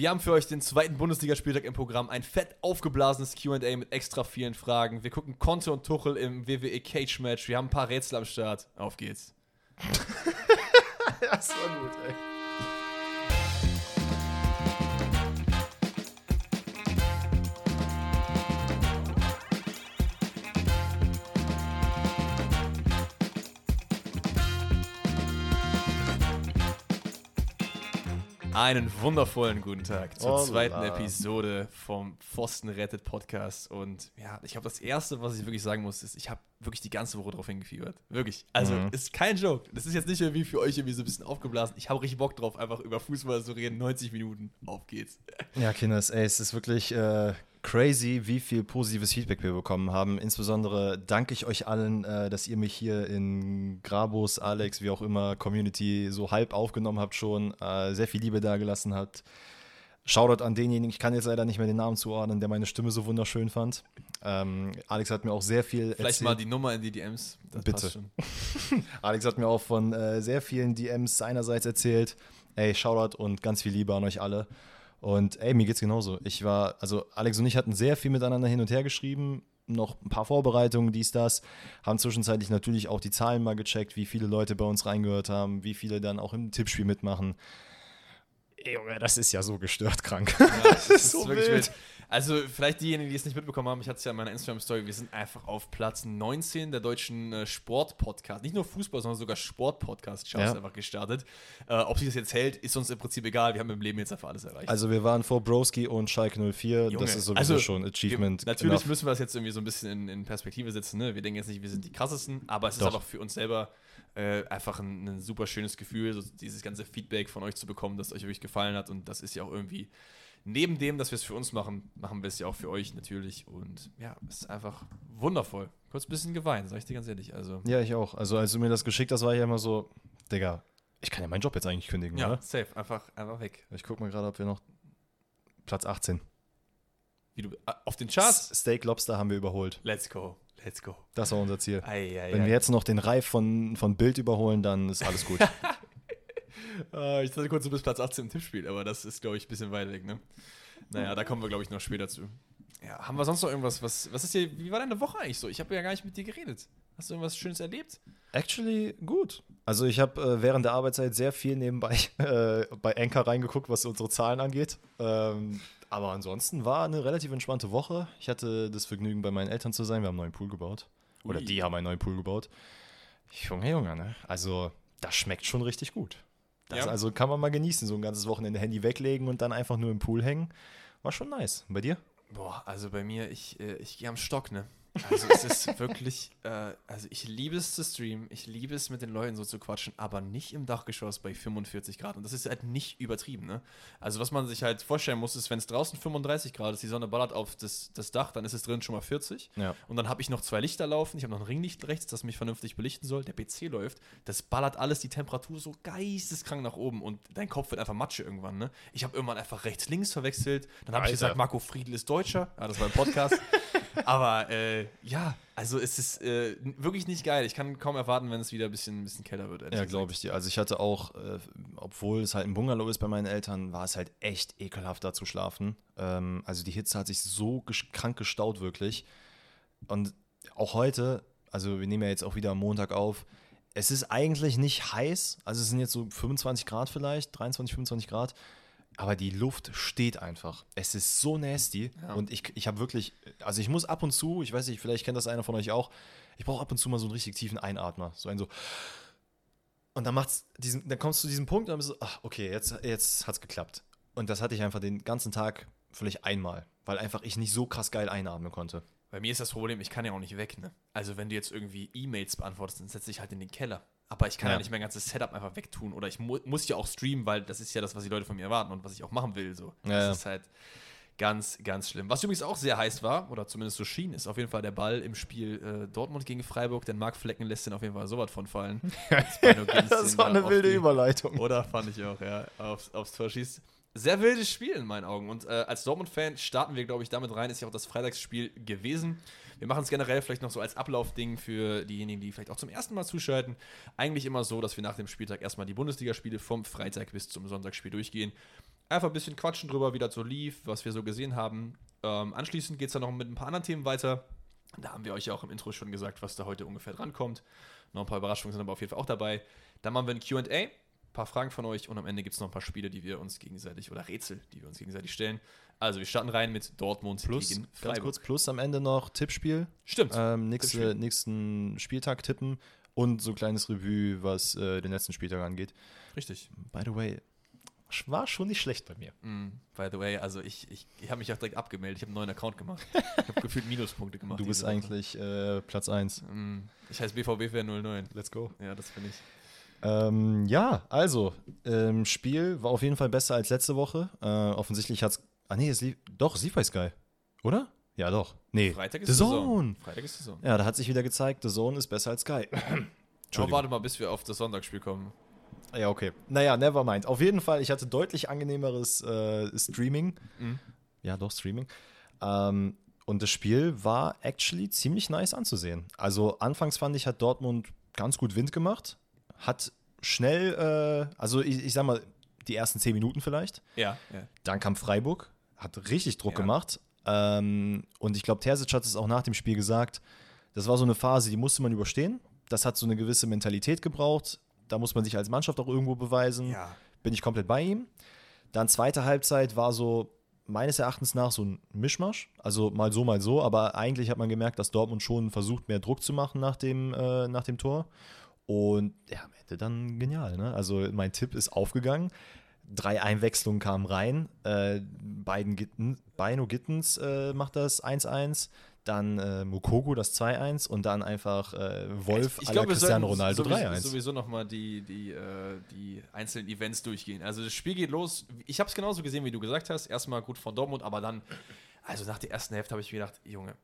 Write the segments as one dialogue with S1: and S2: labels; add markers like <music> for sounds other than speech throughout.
S1: Wir haben für euch den zweiten Bundesligaspieltag im Programm. Ein fett aufgeblasenes QA mit extra vielen Fragen. Wir gucken Conte und Tuchel im WWE Cage Match. Wir haben ein paar Rätsel am Start. Auf geht's. <laughs>
S2: das war gut, ey.
S1: Einen wundervollen guten Tag zur
S2: Hola.
S1: zweiten Episode vom Pfosten rettet Podcast. Und ja, ich glaube, das Erste, was ich wirklich sagen muss, ist, ich habe wirklich die ganze Woche drauf hingefiebert. Wirklich. Also,
S2: Mhm.
S1: ist kein Joke. Das ist jetzt nicht irgendwie für euch irgendwie so ein bisschen aufgeblasen. Ich habe richtig Bock drauf, einfach über Fußball zu reden. 90 Minuten. Auf geht's.
S2: Ja, Kinders, ey, es ist wirklich äh, crazy, wie viel positives Feedback wir bekommen haben. Insbesondere danke ich euch allen, äh, dass ihr mich hier in Grabos, Alex, wie auch immer, Community so halb aufgenommen habt schon, äh, sehr viel Liebe dagelassen habt. Shoutout an denjenigen, ich kann jetzt leider nicht mehr den Namen zuordnen, der meine Stimme so wunderschön fand. Ähm, Alex hat mir auch sehr viel
S1: Vielleicht
S2: erzählt.
S1: mal die Nummer in die DMs. Das
S2: Bitte. <laughs> Alex hat mir auch von äh, sehr vielen DMs seinerseits erzählt. Ey, Shoutout und ganz viel Liebe an euch alle. Und ey, mir geht's genauso. Ich war, also Alex und ich hatten sehr viel miteinander hin und her geschrieben, noch ein paar Vorbereitungen, dies, das. Haben zwischenzeitlich natürlich auch die Zahlen mal gecheckt, wie viele Leute bei uns reingehört haben, wie viele dann auch im Tippspiel mitmachen. Junge, das ist ja so gestört krank.
S1: Ja, das <laughs> ist
S2: so
S1: wirklich
S2: wild.
S1: wild. Also, vielleicht diejenigen, die es nicht mitbekommen haben, ich hatte es ja in meiner Instagram-Story, wir sind einfach auf Platz 19 der deutschen äh, Sport-Podcast. Nicht nur Fußball, sondern sogar Sport-Podcast-Charts
S2: Ja.
S1: einfach gestartet. Äh, ob sich das jetzt hält, ist uns im Prinzip egal. Wir haben im Leben jetzt einfach alles erreicht.
S2: Also wir waren vor Broski und Schalke 04.
S1: Junge,
S2: das ist sowieso
S1: also,
S2: schon Achievement.
S1: Wir, natürlich
S2: enough.
S1: müssen wir das jetzt irgendwie so ein bisschen in, in Perspektive setzen. Ne? Wir denken jetzt nicht, wir sind die krassesten, aber es ist
S2: Doch.
S1: einfach für uns selber äh, einfach ein, ein super schönes Gefühl, so dieses ganze Feedback von euch zu bekommen, das euch wirklich gefallen hat. Und das ist ja auch irgendwie, neben dem, dass wir es für uns machen, machen wir es ja auch für euch natürlich. Und ja, es ist einfach wundervoll. Kurz ein bisschen geweint, sag ich dir ganz ehrlich. Also,
S2: Ja, ich auch. Also als du mir das geschickt hast, war ich ja immer so, Digga, ich kann ja meinen Job jetzt eigentlich kündigen,
S1: ja,
S2: oder?
S1: safe, einfach, einfach weg.
S2: Ich guck mal gerade, ob wir noch Platz 18.
S1: Wie du, ah, auf den Charts?
S2: Steak Lobster haben wir überholt.
S1: Let's go, let's go.
S2: Das war unser Ziel.
S1: Ei, ei,
S2: Wenn
S1: ei.
S2: wir jetzt noch den Reif von, von Bild überholen, dann ist alles gut. <laughs>
S1: Äh, ich dachte kurz, du bist Platz 18 im Tippspiel, aber das ist, glaube ich, ein bisschen weit weg, ne? Naja, da kommen wir, glaube ich, noch später zu. Ja, haben wir sonst noch irgendwas? Was, was ist dir, wie war deine Woche eigentlich so? Ich habe ja gar nicht mit dir geredet. Hast du irgendwas Schönes erlebt?
S2: Actually gut. Also ich habe äh, während der Arbeitszeit sehr viel nebenbei <laughs> äh, bei Anchor reingeguckt, was unsere Zahlen angeht. Ähm, aber ansonsten war eine relativ entspannte Woche. Ich hatte das Vergnügen, bei meinen Eltern zu sein. Wir haben einen neuen Pool gebaut. Oder
S1: Ui.
S2: die haben einen neuen Pool gebaut. Junge, Junge, ne? Also das schmeckt schon richtig gut. Das
S1: Ja.
S2: also kann man mal genießen, so ein ganzes Wochenende Handy weglegen und dann einfach nur im Pool hängen. War schon nice. Und bei dir?
S1: Boah, also bei mir, ich, äh, ich gehe am Stock, ne? Also es ist wirklich, äh, also ich liebe es zu streamen, ich liebe es mit den Leuten so zu quatschen, aber nicht im Dachgeschoss bei 45 Grad. Und das ist halt nicht übertrieben, ne? Also was man sich halt vorstellen muss, ist, wenn es draußen 35 Grad ist, die Sonne ballert auf das, das Dach, dann ist es drin schon mal 40.
S2: Ja.
S1: Und dann habe ich noch zwei Lichter laufen. Ich habe noch ein Ringlicht rechts, das mich vernünftig belichten soll. Der PC läuft. Das ballert alles die Temperatur so geisteskrank nach oben und dein Kopf wird einfach Matsche irgendwann. Ne? Ich habe irgendwann einfach rechts links verwechselt. Dann habe ich gesagt, Marco Friedl ist Deutscher. Ja, das war ein Podcast. <laughs> Aber äh, ja, also es ist äh, wirklich nicht geil. Ich kann kaum erwarten, wenn es wieder ein bisschen, ein bisschen kälter wird.
S2: Ja, glaube ich dir. Also ich hatte auch, äh, obwohl es halt ein Bungalow ist bei meinen Eltern, war es halt echt ekelhaft da zu schlafen. Ähm, also die Hitze hat sich so gesch- krank gestaut wirklich. Und auch heute, also wir nehmen ja jetzt auch wieder am Montag auf, es ist eigentlich nicht heiß. Also es sind jetzt so 25 Grad vielleicht, 23, 25 Grad. Aber die Luft steht einfach. Es ist so nasty.
S1: Ja.
S2: Und ich, ich habe wirklich, also ich muss ab und zu, ich weiß nicht, vielleicht kennt das einer von euch auch, ich brauche ab und zu mal so einen richtig tiefen Einatmer. So ein so. Und dann macht's diesen, dann kommst du zu diesem Punkt und dann bist du, ach, okay, jetzt, jetzt hat's geklappt. Und das hatte ich einfach den ganzen Tag vielleicht einmal, weil einfach ich nicht so krass geil einatmen konnte.
S1: Bei mir ist das Problem, ich kann ja auch nicht weg, ne? Also wenn du jetzt irgendwie E-Mails beantwortest, dann setze ich halt in den Keller. Aber ich kann ja,
S2: Ja.
S1: nicht mein ganzes Setup einfach wegtun. Oder ich mu muss ja auch streamen, weil das ist ja das, was die Leute von mir erwarten und was ich auch machen will. So.
S2: Ja,
S1: das ist halt ganz, ganz schlimm. Was übrigens auch sehr heiß war, oder zumindest so schien, ist auf jeden Fall der Ball im Spiel äh, Dortmund gegen Freiburg. Denn Marc Flecken lässt den auf jeden Fall so was von fallen. Spino Ginz den da auf die-
S2: Überleitung.
S1: oder fand ich auch, ja, aufs, aufs Tor schießt. Sehr wildes Spiel in meinen Augen. Und äh, als Dortmund-Fan starten wir, glaube ich, damit rein. Ist ja auch das Freitagsspiel gewesen. Wir machen es generell vielleicht noch so als Ablaufding für diejenigen, die vielleicht auch zum ersten Mal zuschalten. Eigentlich immer so, dass wir nach dem Spieltag erstmal die Bundesligaspiele vom Freitag bis zum Sonntagsspiel durchgehen. Einfach ein bisschen quatschen drüber, wie das so lief, was wir so gesehen haben. Ähm, anschließend geht es dann noch mit ein paar anderen Themen weiter. Da haben wir euch ja auch im Intro schon gesagt, was da heute ungefähr drankommt. Noch ein paar Überraschungen sind aber auf jeden Fall auch dabei. Dann machen wir ein QA, ein paar Fragen von euch und am Ende gibt es noch ein paar Spiele, die wir uns gegenseitig oder Rätsel, die wir uns gegenseitig stellen. Also wir starten rein mit Dortmund
S2: plus,
S1: gegen
S2: Freiburg. Ganz kurz, plus am Ende noch Tippspiel.
S1: Stimmt.
S2: Ähm, nächste, Tippspiel. Nächsten Spieltag tippen und so ein kleines Revue, was äh, den letzten Spieltag angeht.
S1: Richtig.
S2: By the way, war schon nicht schlecht bei mir.
S1: Mm, by the way, also ich, ich, ich habe mich auch direkt abgemeldet. Ich habe einen neuen Account gemacht. <laughs> Ich habe gefühlt Minuspunkte gemacht.
S2: Du bist eigentlich äh, Platz 1.
S1: Mm, ich heiße BVB 09.
S2: Let's go.
S1: Ja, das finde ich.
S2: Ähm, ja, also, ähm, Spiel war auf jeden Fall besser als letzte Woche. Äh, offensichtlich hat es. Ah, nee, es lief. Doch, es lief bei Sky. Oder? Ja, doch. Nee.
S1: Freitag ist
S2: The Zone. Zone.
S1: Freitag ist The Zone.
S2: Ja, da hat sich wieder gezeigt, The Zone ist besser als Sky. <clears throat>
S1: Aber warte mal, bis wir auf das Sonntagsspiel kommen.
S2: Ja, okay. Naja, never mind. Auf jeden Fall, ich hatte deutlich angenehmeres äh, Streaming. Mhm. Ja, doch, Streaming. Ähm, und das Spiel war actually ziemlich nice anzusehen. Also, anfangs fand ich, hat Dortmund ganz gut Wind gemacht. Hat schnell, äh, also ich, ich sag mal, die ersten zehn Minuten vielleicht.
S1: Ja. ja.
S2: Dann kam Freiburg, hat richtig Druck ja. gemacht. Ähm, und ich glaube, Terzic hat es auch nach dem Spiel gesagt. Das war so eine Phase, die musste man überstehen. Das hat so eine gewisse Mentalität gebraucht. Da muss man sich als Mannschaft auch irgendwo beweisen.
S1: Ja.
S2: Bin ich komplett bei ihm. Dann zweite Halbzeit war so meines Erachtens nach so ein Mischmasch. Also mal so, mal so. Aber eigentlich hat man gemerkt, dass Dortmund schon versucht, mehr Druck zu machen nach dem, äh, nach dem Tor. Und ja, am Ende dann genial. Ne? Also mein Tipp ist aufgegangen. Drei Einwechslungen kamen rein. Äh, beiden Gitten, Beino Gittens äh, macht das 1-1 dann äh, Mukoko das 2-1 und dann einfach äh, Wolf
S1: ich, ich glaub, Cristiano
S2: Ronaldo 3-1.
S1: sowieso nochmal die, die, äh, die einzelnen Events durchgehen. Also das Spiel geht los. Ich habe es genauso gesehen, wie du gesagt hast. Erstmal gut von Dortmund, aber dann, also nach der ersten Hälfte habe ich mir gedacht, Junge,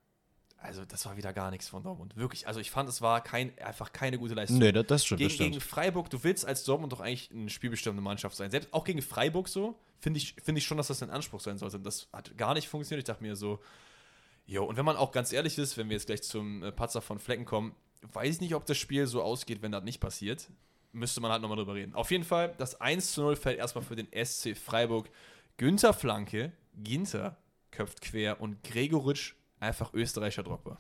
S1: also das war wieder gar nichts von Dortmund. Wirklich. Also ich fand, es war kein, einfach keine gute Leistung.
S2: Nee, das, das stimmt.
S1: Gegen, gegen Freiburg, du willst als Dortmund doch eigentlich eine spielbestimmende Mannschaft sein. Selbst auch gegen Freiburg so, finde ich, find ich schon, dass das ein Anspruch sein sollte. Das hat gar nicht funktioniert. Ich dachte mir so, Jo, und wenn man auch ganz ehrlich ist, wenn wir jetzt gleich zum äh, Patzer von Flecken kommen, weiß ich nicht, ob das Spiel so ausgeht, wenn das nicht passiert. Müsste man halt nochmal drüber reden. Auf jeden Fall, das 1 zu 0 fällt erstmal für den SC Freiburg. Günther Flanke, Ginter köpft quer und Gregoritsch einfach Österreicher Drogba.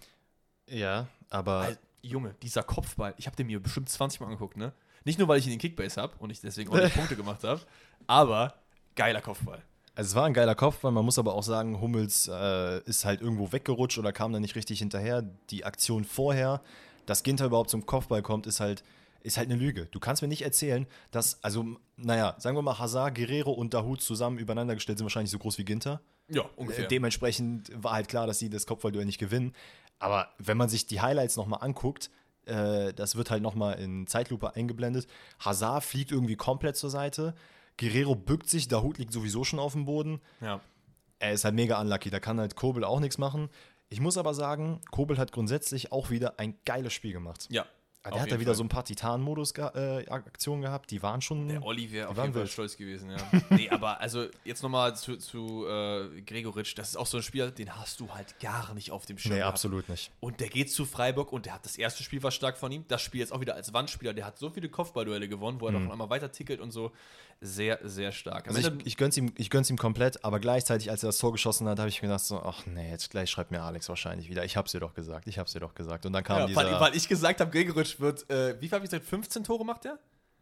S2: Ja, aber.
S1: Alter, Junge, dieser Kopfball, ich habe den mir bestimmt 20 Mal angeguckt, ne? Nicht nur, weil ich ihn in den Kickbase habe und ich deswegen auch <laughs> Punkte gemacht habe, aber geiler Kopfball.
S2: Also es war ein geiler Kopfball, man muss aber auch sagen, Hummels äh, ist halt irgendwo weggerutscht oder kam da nicht richtig hinterher. Die Aktion vorher, dass Ginter überhaupt zum Kopfball kommt, ist halt, ist halt eine Lüge. Du kannst mir nicht erzählen, dass, also, naja, sagen wir mal, Hazard, Guerrero und Dahut zusammen übereinander gestellt sind wahrscheinlich so groß wie Ginter.
S1: Ja, ungefähr.
S2: Äh, dementsprechend war halt klar, dass sie das Kopfballduell nicht gewinnen. Aber wenn man sich die Highlights nochmal anguckt, äh, das wird halt nochmal in Zeitlupe eingeblendet. Hazard fliegt irgendwie komplett zur Seite. Guerrero bückt sich, der Hut liegt sowieso schon auf dem Boden.
S1: Ja.
S2: Er ist halt mega unlucky, da kann halt Kobel auch nichts machen. Ich muss aber sagen, Kobel hat grundsätzlich auch wieder ein geiles Spiel gemacht.
S1: Ja,
S2: der hat da wieder Fall. so ein paar Titan-Modus-Aktionen äh, gehabt, die waren schon.
S1: Der Olli wäre auf jeden Fall stolz gewesen, ja. <laughs> nee, aber also jetzt nochmal zu, zu äh, Gregoritsch, das ist auch so ein Spieler, den hast du halt gar nicht auf dem Schirm. Nee,
S2: gehabt. absolut nicht.
S1: Und der geht zu Freiburg und der hat das erste Spiel war stark von ihm. Das Spiel jetzt auch wieder als Wandspieler, der hat so viele Kopfballduelle gewonnen, wo er mhm. noch einmal weiter tickelt und so. Sehr, sehr stark.
S2: Also ich, ich gönn's ihm, ich gönn's ihm komplett, aber gleichzeitig, als er das Tor geschossen hat, habe ich mir gedacht, so, ach nee, jetzt gleich schreibt mir Alex wahrscheinlich wieder. Ich hab's dir doch gesagt, ich hab's dir doch gesagt. Und dann kam ja, dieser.
S1: Weil, weil ich gesagt habe, Gregoritsch wird, äh, wie viel habe ich gesagt, 15 Tore macht er?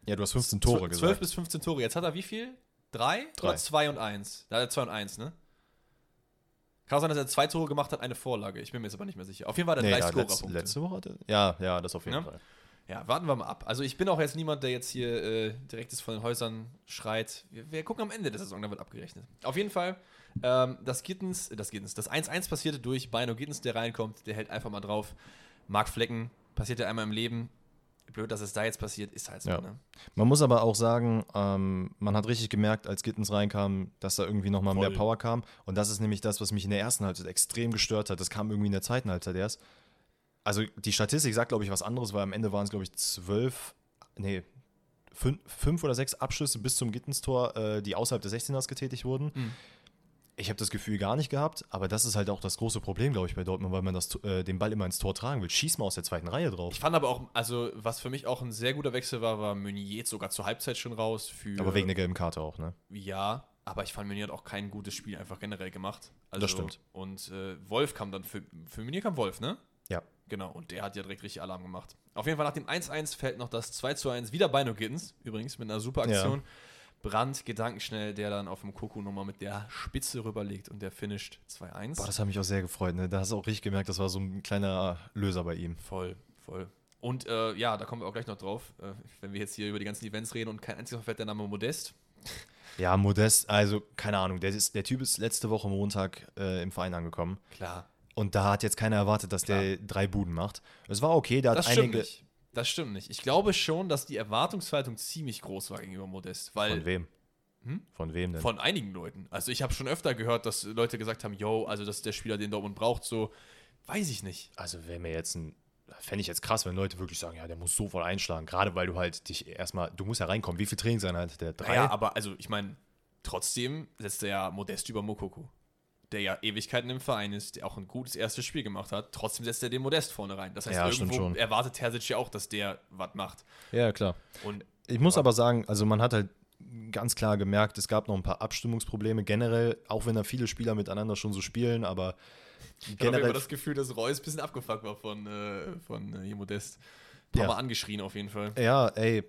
S2: Ja, du hast 15 Tore 12
S1: gesagt. 12 bis 15 Tore. Jetzt hat er wie viel? Drei?
S2: Drei. Oder
S1: 2 und 1? Da hat er 2 und 1, ne? Kann auch sein, dass er zwei Tore gemacht hat, eine Vorlage. Ich bin mir jetzt aber nicht mehr sicher. Auf jeden Fall hat er nee, drei ja,
S2: Scorerpunkte. Letzte Woche hatte Ja, ja, das auf jeden ja?
S1: Fall. Ja, warten wir mal ab. Also ich bin auch jetzt niemand, der jetzt hier äh, direkt von den Häusern schreit. Wir, wir, gucken am Ende der Saison, da wird abgerechnet. Auf jeden Fall, ähm, das Gittens, das Gittens, das 1-1 passierte durch Bino Gittens, der reinkommt, der hält einfach mal drauf. Mark Flecken, passiert ja einmal im Leben, blöd, dass es da jetzt passiert, ist halt so. Ja. Ne?
S2: Man muss aber auch sagen, ähm, man hat richtig gemerkt, als Gittens reinkam, dass da irgendwie nochmal mehr Power kam. Und das ist nämlich das, was mich in der ersten Halbzeit extrem gestört hat. Das kam irgendwie in der zweiten Halbzeit erst. Also die Statistik sagt, glaube ich, was anderes, weil am Ende waren es, glaube ich, zwölf, nee, fünf, fünf, oder sechs Abschlüsse bis zum Gittenstor, äh, die außerhalb des 16ers getätigt wurden. Mhm. Ich habe das Gefühl gar nicht gehabt, aber das ist halt auch das große Problem, glaube ich, bei Dortmund, weil man das, äh, den Ball immer ins Tor tragen will. Schieß mal aus der zweiten Reihe drauf.
S1: Ich fand aber auch, also was für mich auch ein sehr guter Wechsel war, war Meunier sogar zur Halbzeit schon raus. Für,
S2: aber wegen der gelben Karte auch, ne?
S1: Ja, aber ich fand, Meunier hat auch kein gutes Spiel einfach generell gemacht. Also,
S2: Das stimmt.
S1: Und äh, Wolf kam dann, für, für Meunier kam Wolf, ne?
S2: Ja.
S1: Genau, und der hat ja direkt richtig Alarm gemacht. Auf jeden Fall nach dem 1-1 fällt noch das 2-1, wieder bei No Gittens, übrigens, mit einer super Aktion. Brandt, gedankenschnell, der dann auf dem Koku nochmal mit der Spitze rüberlegt und der finisht 2-1.
S2: Boah, das hat mich auch sehr gefreut. Ne? Da hast du auch richtig gemerkt, das war so ein kleiner Löser bei ihm.
S1: Voll, voll. Und äh, ja, da kommen wir auch gleich noch drauf, äh, wenn wir jetzt hier über die ganzen Events reden und kein einziges Mal fällt der Name Modest. <laughs>
S2: Ja, Modest, also keine Ahnung, der, ist, der Typ ist letzte Woche Montag äh, im Verein angekommen.
S1: Klar.
S2: Und da hat jetzt keiner erwartet, dass der drei Buden macht. Es war okay, der hat
S1: Das
S2: einige.
S1: nicht. Das stimmt nicht. Ich glaube schon, dass die Erwartungshaltung ziemlich groß war gegenüber Modest, weil
S2: Von wem?
S1: Hm?
S2: Von wem denn?
S1: Von einigen Leuten. Also ich habe schon öfter gehört, dass Leute gesagt haben, yo, also das ist der Spieler, den Dortmund braucht, so, weiß ich nicht.
S2: also wäre mir jetzt ein. Fände ich jetzt krass, wenn Leute wirklich sagen, ja, der muss sofort einschlagen. Gerade weil du halt dich erstmal, du musst ja reinkommen. Wie viel Trainingseinheit hat der? Drei?
S1: Ja, aber also ich meine, trotzdem setzt er ja Modest über Mokoko, der ja Ewigkeiten im Verein ist, der auch ein gutes erstes Spiel gemacht hat. Trotzdem setzt er den Modest vorne rein. Das heißt,
S2: Ja,
S1: irgendwo erwartet Terzic ja auch, dass der was macht.
S2: ja, klar.
S1: Und
S2: Ich muss aber sagen, also man hat halt ganz klar gemerkt, es gab noch ein paar Abstimmungsprobleme generell, auch wenn da viele Spieler miteinander schon so spielen, aber
S1: ich habe immer
S2: generell
S1: das Gefühl, dass Reus ein bisschen abgefuckt war von, äh, von äh, Modest. Ein paar
S2: Ja.
S1: Mal angeschrien auf jeden Fall.
S2: Ja, ey,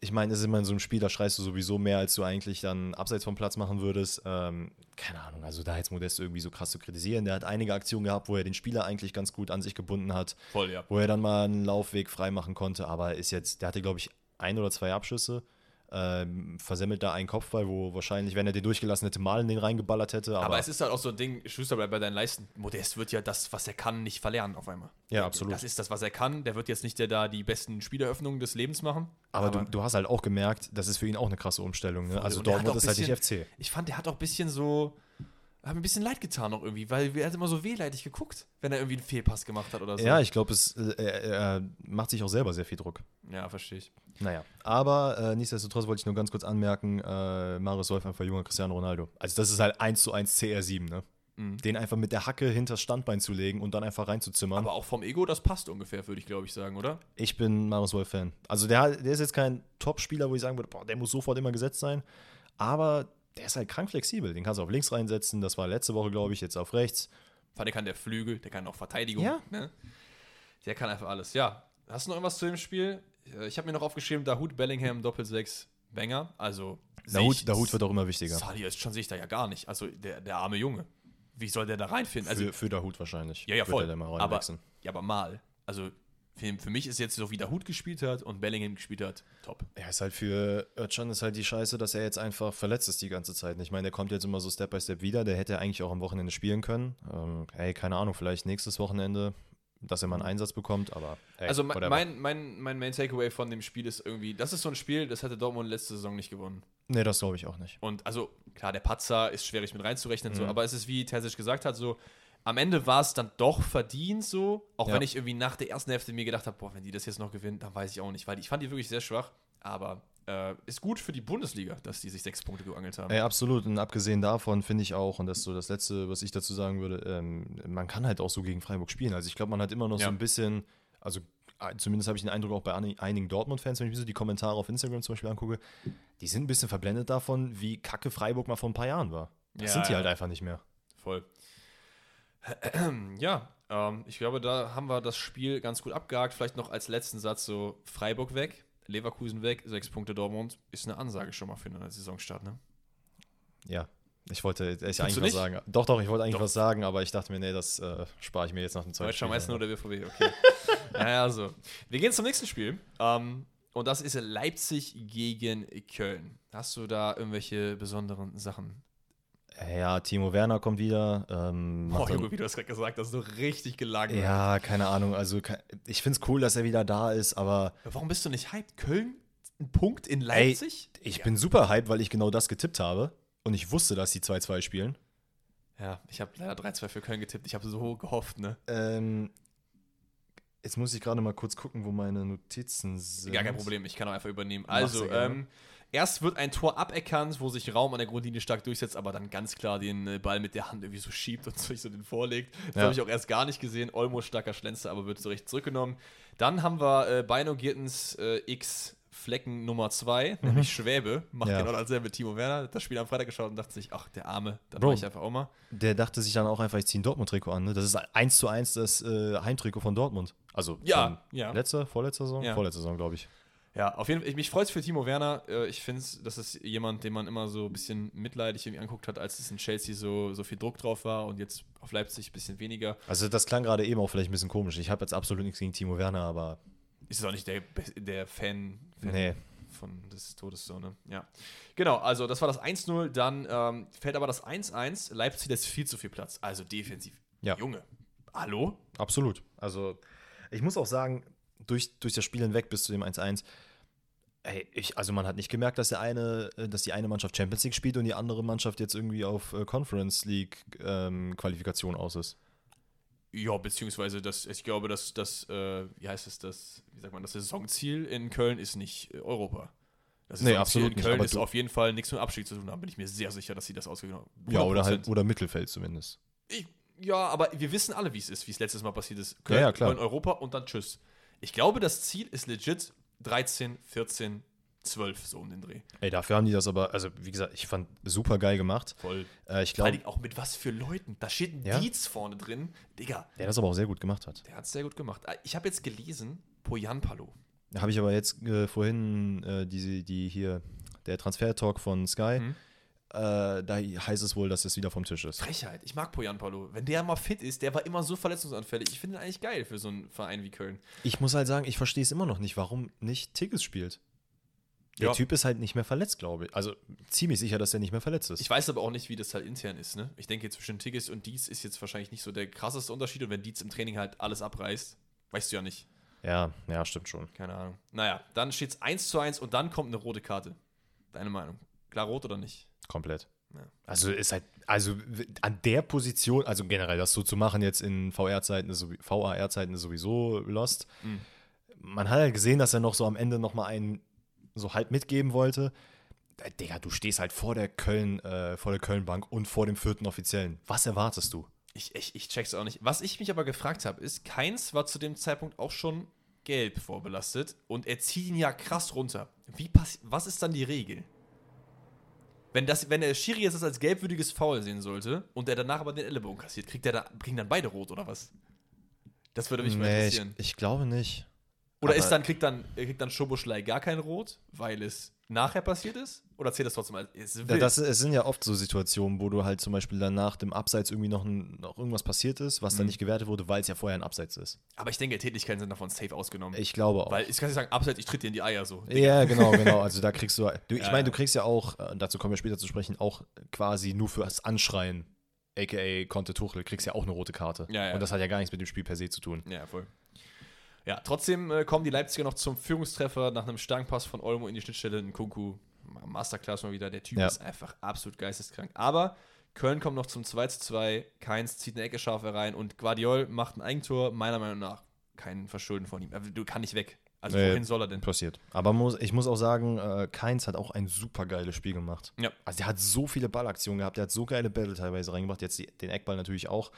S2: ich meine, es ist immer in so einem Spiel, da schreist du sowieso mehr, als du eigentlich dann abseits vom Platz machen würdest. Ähm, keine Ahnung, also da jetzt Modest irgendwie so krass zu kritisieren. Der hat einige Aktionen gehabt, wo er den Spieler eigentlich ganz gut an sich gebunden hat,
S1: Voll, ja.
S2: wo er dann mal einen Laufweg freimachen konnte, aber ist jetzt, der hatte, glaube ich, ein oder zwei Abschüsse. Ähm, versemmelt da einen Kopfball, wo wahrscheinlich, wenn er den durchgelassen hätte, mal in den reingeballert hätte. Aber,
S1: Aber, es ist halt auch so ein Ding, Schuster bleibt bei deinen Leisten. Modest wird ja das, was er kann, nicht verlernen auf einmal.
S2: Ja, absolut.
S1: Das ist das, was er kann. Der wird jetzt nicht der da die besten Spieleröffnungen des Lebens machen.
S2: aber du, du hast halt auch gemerkt, das ist für ihn auch eine krasse Umstellung. Ne? Also Dortmund ist halt nicht FC.
S1: Ich fand, der hat auch ein bisschen so. Hat mir ein bisschen leid getan noch irgendwie, weil er hat immer so wehleidig geguckt, wenn er irgendwie einen Fehlpass gemacht hat oder so.
S2: Ja, ich glaube, es äh, er, macht sich auch selber sehr viel Druck.
S1: ja verstehe ich.
S2: Naja, aber äh, nichtsdestotrotz wollte ich nur ganz kurz anmerken, äh, Marius Wolf einfach junger Cristiano Ronaldo. Also das ist halt 1 zu 1 CR7, ne?
S1: Mhm.
S2: Den einfach mit der Hacke hinter Standbein zu legen und dann einfach reinzuzimmern.
S1: Aber auch vom Ego, das passt ungefähr, würde ich glaube ich sagen, oder?
S2: ich bin Marius Wolf-Fan. Also der, der ist jetzt kein Top-Spieler, wo ich sagen würde, boah, der muss sofort immer gesetzt sein. Aber der ist halt krank flexibel. Den kannst du auf links reinsetzen. Das war letzte Woche, glaube ich, jetzt auf rechts.
S1: Der kann der Flügel, der kann auch Verteidigung.
S2: Ja.
S1: Ne? Der kann einfach alles. Ja. Hast du noch irgendwas zu dem Spiel? Äh, Ich habe mir noch aufgeschrieben, Dahut Bellingham Doppelsechs Banger. Also
S2: Der
S1: sehe
S2: Hut,
S1: ich-
S2: der Hut wird auch immer wichtiger.
S1: Sali ist schon sehe ich da ja gar nicht. Also der, der arme Junge. Wie soll der da reinfinden? Also
S2: für, für der Hut wahrscheinlich.
S1: ja, ja, voll.
S2: er
S1: aber, ja, aber mal. Also für, für mich ist jetzt so, wie der Hut gespielt hat und Bellingham gespielt hat, top.
S2: Ja, ist halt für Özcan ist halt die Scheiße, dass er jetzt einfach verletzt ist die ganze Zeit. Ich meine, der kommt jetzt immer so Step by Step wieder. Der hätte eigentlich auch am Wochenende spielen können. Ähm, hey, keine Ahnung, vielleicht nächstes Wochenende, dass er mal einen Einsatz bekommt, aber ey,
S1: Also me-
S2: whatever.
S1: mein, mein, mein Main Takeaway von dem Spiel ist irgendwie, das ist so ein Spiel, das hatte Dortmund letzte Saison nicht gewonnen.
S2: Nee, das glaube ich auch nicht.
S1: Und also, klar, der Patzer ist schwierig mit reinzurechnen, so,
S2: Mhm.
S1: aber es ist, wie Terzic gesagt hat, so, am Ende war es dann doch verdient so, auch
S2: Ja.
S1: wenn ich irgendwie nach der ersten Hälfte mir gedacht habe, boah, wenn die das jetzt noch gewinnen, dann weiß ich auch nicht, weil ich fand die wirklich sehr schwach, aber äh, ist gut für die Bundesliga, dass die sich sechs Punkte geangelt haben.
S2: Ey, absolut. Und abgesehen davon finde ich auch, und das ist so das Letzte, was ich dazu sagen würde, ähm, man kann halt auch so gegen Freiburg spielen. Also ich glaube, man hat immer noch
S1: Ja.
S2: so ein bisschen, also äh, zumindest habe ich den Eindruck auch bei einigen Dortmund-Fans, wenn ich mir so die Kommentare auf Instagram zum Beispiel angucke, die sind ein bisschen verblendet davon, wie kacke Freiburg mal vor ein paar Jahren war. Das
S1: Ja,
S2: sind die
S1: ja.
S2: halt einfach nicht mehr.
S1: Voll. <clears throat> Ja, ähm, ich glaube, da haben wir das Spiel ganz gut abgehakt. Vielleicht noch als letzten Satz so Freiburg weg, Leverkusen weg, sechs Punkte Dortmund. Ist eine Ansage schon mal für einen Saisonstart, ne?
S2: Ja. Ich wollte echt eigentlich was sagen. Doch, doch, ich wollte eigentlich
S1: Doch.
S2: was sagen, aber ich dachte mir, nee, das äh, spare ich mir jetzt nach dem zweiten
S1: Deutscher. Meister oder BVB, okay. <laughs> naja, also. Wir gehen zum nächsten Spiel. Ähm, und das ist Leipzig gegen Köln. Hast du da irgendwelche besonderen Sachen?
S2: Ja, Timo Werner kommt wieder. Ähm, dann-
S1: Junge, wie du das gerade gesagt hast, so richtig gelangweilt.
S2: ja, keine Ahnung. Also ich finde es cool, dass er wieder da ist, aber
S1: Warum bist du nicht hyped? Köln? Ein Punkt in Leipzig?
S2: ich bin super hyped, weil ich genau das getippt habe. Und ich wusste, dass die 2-2 spielen.
S1: Ja, ich habe leider 3-2 für Köln getippt. Ich habe so gehofft, ne?
S2: Ähm, jetzt muss ich gerade mal kurz gucken, wo meine Notizen sind.
S1: Gar kein Problem, ich kann auch einfach übernehmen. Also, ähm, erst wird ein Tor aberkannt, wo sich Raum an der Grundlinie stark durchsetzt, aber dann ganz klar den äh, Ball mit der Hand irgendwie so schiebt und <laughs> sich so den vorlegt. Das
S2: Ja.
S1: habe ich auch erst gar nicht gesehen. Olmo starker Schlenzer, aber wird so recht zurückgenommen. Dann haben wir äh, Beino Girtens äh, X Flecken Nummer 2, nämlich Schwäbe, macht
S2: Mhm. Ja.
S1: genau dasselbe mit Timo Werner. Das Spiel am Freitag geschaut und dachte sich, ach, der Arme, dann
S2: Bro.
S1: mach ich einfach auch mal.
S2: Der dachte sich dann auch einfach, ich ziehe ein Dortmund-Trikot an. Ne? Das ist eins zu eins das äh, Heimtrikot von Dortmund. Also
S1: Ja, ja.
S2: letzter, vorletzter Saison?
S1: Ja.
S2: Vorletzte Saison, glaube ich.
S1: Ja, auf jeden Fall, ich, mich freut es für Timo Werner. Äh, Ich finde, das ist jemand, den man immer so ein bisschen mitleidig irgendwie anguckt hat, als es in Chelsea so, so viel Druck drauf war und jetzt auf Leipzig ein bisschen weniger.
S2: Also das klang gerade eben auch vielleicht ein bisschen komisch. Ich habe jetzt absolut nichts gegen Timo Werner, aber
S1: Ist es auch nicht der, der Fan, Fan
S2: nee.
S1: von des Todes so, ne? Ja. Genau, also das war das 1-0, dann ähm, fällt aber das 1-1. Leipzig lässt viel zu viel Platz, also defensiv.
S2: Ja.
S1: Junge, hallo?
S2: Absolut. Also ich muss auch sagen, durch, durch das Spiel hinweg bis zu dem 1-1, ey, ich, also man hat nicht gemerkt, dass der eine, äh, dass die eine Mannschaft Champions League spielt und die andere Mannschaft jetzt irgendwie auf äh, Conference League ähm, Qualifikation aus ist.
S1: Ja, beziehungsweise das, ich glaube, dass das, äh, wie heißt es, das, wie sagt man, das Saisonziel in Köln ist nicht äh, Europa. Das
S2: Nee, absolut
S1: in
S2: nicht,
S1: Köln
S2: aber
S1: ist auf jeden Fall nichts mit Abstieg zu tun haben, bin ich mir sehr sicher, dass sie das ausgenommen haben.
S2: Ja, oder halt
S1: 100%.
S2: oder Mittelfeld zumindest.
S1: Ich, ja, aber wir wissen alle, wie es ist, wie es letztes Mal passiert ist. Köln,
S2: Ja, ja, klar.
S1: Köln Europa und dann tschüss. Ich glaube, das Ziel ist legit 13, 14, 12, so um den Dreh.
S2: Ey, dafür haben die das aber, also wie gesagt, ich fand super geil gemacht.
S1: Voll.
S2: Äh, ich glaube,
S1: auch mit was für Leuten. Da steht ein
S2: Ja.
S1: Dietz vorne drin. Digga,
S2: der das aber auch sehr gut gemacht hat.
S1: der hat es sehr gut gemacht. Äh, Ich habe jetzt gelesen, Poyan Palo.
S2: Da habe ich aber jetzt äh, vorhin äh, diese, die hier, der Transfer-Talk von Sky,
S1: Mhm.
S2: Äh, da heißt es wohl, dass es wieder vom Tisch ist.
S1: Frechheit. Ich mag Poyan Palo. Wenn der mal fit ist, der war immer so verletzungsanfällig. Ich finde ihn eigentlich geil für so einen Verein wie Köln.
S2: Ich muss halt sagen, ich verstehe es immer noch nicht, warum nicht Tigges spielt. Der
S1: Ja.
S2: Typ ist halt nicht mehr verletzt, glaube ich. Also ziemlich sicher, dass er nicht mehr verletzt ist.
S1: Ich weiß aber auch nicht, wie das halt intern ist. Ne? Ich denke, zwischen Tigges und Dietz ist jetzt wahrscheinlich nicht so der krasseste Unterschied. Und wenn Dietz im Training halt alles abreißt, weißt du ja nicht.
S2: ja, ja, stimmt schon.
S1: Keine Ahnung. Naja, dann steht es 1 zu 1 und dann kommt eine rote Karte. Deine Meinung? Klar rot oder nicht?
S2: Komplett.
S1: Ja.
S2: Also ist halt, also an der Position, also generell das so zu machen jetzt in VR-Zeiten, VAR-Zeiten ist sowieso lost.
S1: Mhm.
S2: Man hat halt gesehen, dass er noch so am Ende noch mal einen so halb mitgeben wollte. Äh, Digga, du stehst halt vor der Köln, äh, vor der Köln-Bank und vor dem vierten Offiziellen. Was erwartest du?
S1: Ich, ich, ich check's auch nicht. Was ich mich aber gefragt habe, ist, Keins war zu dem Zeitpunkt auch schon gelb vorbelastet und er zieht ihn ja krass runter. Wie was ist dann die Regel? Wenn, das, wenn der Schiri jetzt das als gelbwürdiges Foul sehen sollte und er danach aber den Ellenbogen kassiert, kriegt er da, kriegen dann beide rot oder was? Das würde mich mal
S2: Nee, ich,
S1: interessieren.
S2: ich glaube nicht.
S1: Oder
S2: aber-
S1: ist dann, kriegt dann, kriegt dann Schoboschlei gar kein Rot, weil es nachher passiert ist? Oder zählt das trotzdem als. Es
S2: Ja, das, es sind ja oft so Situationen, wo du halt zum Beispiel dann nach dem Abseits irgendwie noch, ein, noch irgendwas passiert ist, was dann
S1: Mhm.
S2: nicht gewertet wurde, weil es ja vorher ein Abseits ist.
S1: aber ich denke, Tätigkeiten sind davon safe ausgenommen.
S2: Ich glaube auch.
S1: weil ich kann nicht sagen, abseits, ich tritt dir in die Eier so.
S2: Ja, genau, <laughs> genau. Also da kriegst du, du ich
S1: Ja,
S2: meine, du kriegst ja auch, äh, dazu kommen wir später zu sprechen, auch quasi nur für das Anschreien, aka Conte Tuchel, kriegst ja auch eine rote Karte.
S1: Ja, ja.
S2: Und das hat ja gar nichts mit dem Spiel per se zu tun.
S1: Ja, voll. Ja, trotzdem äh, kommen die Leipziger noch zum Führungstreffer nach einem starken Pass von Olmo in die Schnittstelle. Ein Kunku, Masterclass mal wieder. Der Typ
S2: Ja.
S1: ist einfach absolut geisteskrank. Aber Köln kommt noch zum 2 zu 2. Keins zieht eine Ecke scharf herein und Guardiol macht ein Eigentor. Meiner Meinung nach kein Verschulden von ihm. Du kann nicht weg. Also wohin soll er denn?
S2: Passiert. Aber muss, ich muss auch sagen, äh, Keins hat auch ein super geiles Spiel gemacht.
S1: Ja.
S2: Also der hat so viele Ballaktionen gehabt, der hat so geile Bälle teilweise reingemacht, jetzt die, den Eckball natürlich auch.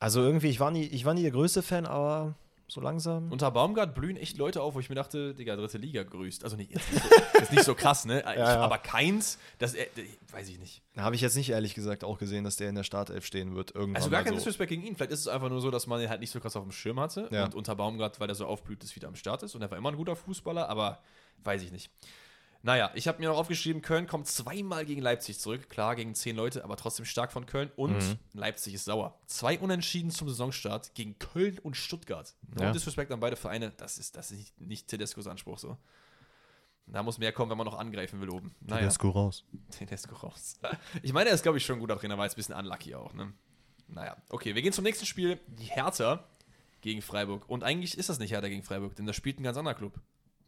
S2: Also irgendwie, ich war nie, ich war nie der größte Fan, aber so langsam.
S1: Unter Baumgart blühen echt Leute auf, wo ich mir dachte, Digga, dritte Liga grüßt. Also nicht, jetzt nicht so, <laughs> ist nicht so krass, ne? Ich,
S2: ja.
S1: Aber keins, das äh, weiß ich nicht.
S2: Habe ich jetzt nicht ehrlich gesagt auch gesehen, dass der in der Startelf stehen wird. Irgendwann
S1: Also gar kein
S2: so.
S1: Disrespect gegen ihn. Vielleicht ist es einfach nur so, dass man ihn halt nicht so krass auf dem Schirm hatte
S2: Ja.
S1: und unter Baumgart, weil er so aufblüht, ist, wieder am Start ist. Und er war immer ein guter Fußballer, aber weiß ich nicht. Naja, ich habe mir noch aufgeschrieben, Köln kommt zweimal gegen Leipzig zurück. Klar, gegen zehn Leute, aber trotzdem stark von Köln. Und
S2: Mhm.
S1: Leipzig ist sauer. Zwei Unentschieden zum Saisonstart gegen Köln und Stuttgart. No
S2: Ja.
S1: Disrespect an beide Vereine. Das ist, das ist nicht, nicht Tedescos Anspruch so. Da muss mehr kommen, wenn man noch angreifen will oben. Naja.
S2: Tedesco raus.
S1: Tedesco raus. Ich meine, er ist, glaube ich, schon ein guter Trainer, war jetzt ein bisschen unlucky auch, ne? Naja, okay, wir gehen zum nächsten Spiel. Die Hertha gegen Freiburg. Und eigentlich ist das nicht Hertha gegen Freiburg, denn das spielt ein ganz anderer Club.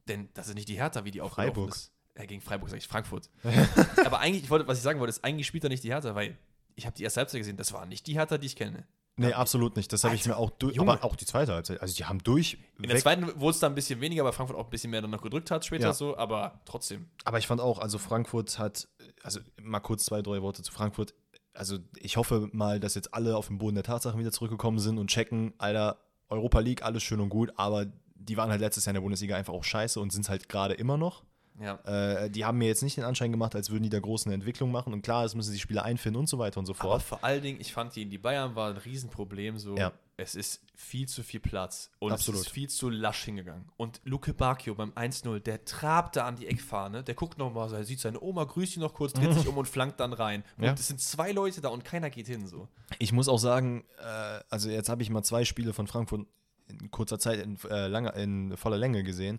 S1: Denn das ist nicht die Hertha, wie die aufgelaufen
S2: Freiburg.
S1: ist. Äh, gegen Freiburg, sag ich, Frankfurt. <laughs> Aber eigentlich, ich wollte, was ich sagen wollte, ist, eigentlich spielt er nicht die Hertha, weil ich habe die erste Halbzeit gesehen, das war nicht die Hertha, die ich kenne.
S2: Nee, absolut nicht. Das habe ich mir auch durch.
S1: Junge.
S2: Aber auch die zweite Halbzeit. Also die haben durch.
S1: In der zweiten wurde es dann ein bisschen weniger, weil Frankfurt auch ein bisschen mehr dann noch gedrückt hat später
S2: Ja.
S1: so, aber trotzdem.
S2: Aber ich fand auch, also Frankfurt hat, also mal kurz zwei, drei Worte zu Frankfurt. Also ich hoffe mal, dass jetzt alle auf den Boden der Tatsachen wieder zurückgekommen sind und checken, Alter, Europa League, alles schön und gut, aber die waren halt letztes Jahr in der Bundesliga einfach auch scheiße und sind es halt gerade immer noch.
S1: Ja.
S2: Äh, die haben mir jetzt nicht den Anschein gemacht, als würden die da große Entwicklung machen. Und klar, es müssen sich Spieler einfinden und so weiter und so
S1: Aber
S2: fort.
S1: vor allen Dingen, ich fand die in die Bayern war ein Riesenproblem. So,
S2: Ja.
S1: es ist viel zu viel Platz und
S2: Absolut.
S1: es ist viel zu lasch hingegangen. Und Luke Bacchio beim 1-0, der trabt da an die Eckfahne, der guckt nochmal, er sieht seine Oma, grüßt ihn noch kurz, dreht sich um und flankt dann rein. Und
S2: Ja.
S1: es sind zwei Leute da und keiner geht hin. So.
S2: Ich muss auch sagen, äh, also jetzt habe ich mal zwei Spiele von Frankfurt in kurzer Zeit in, äh, lange, in voller Länge gesehen.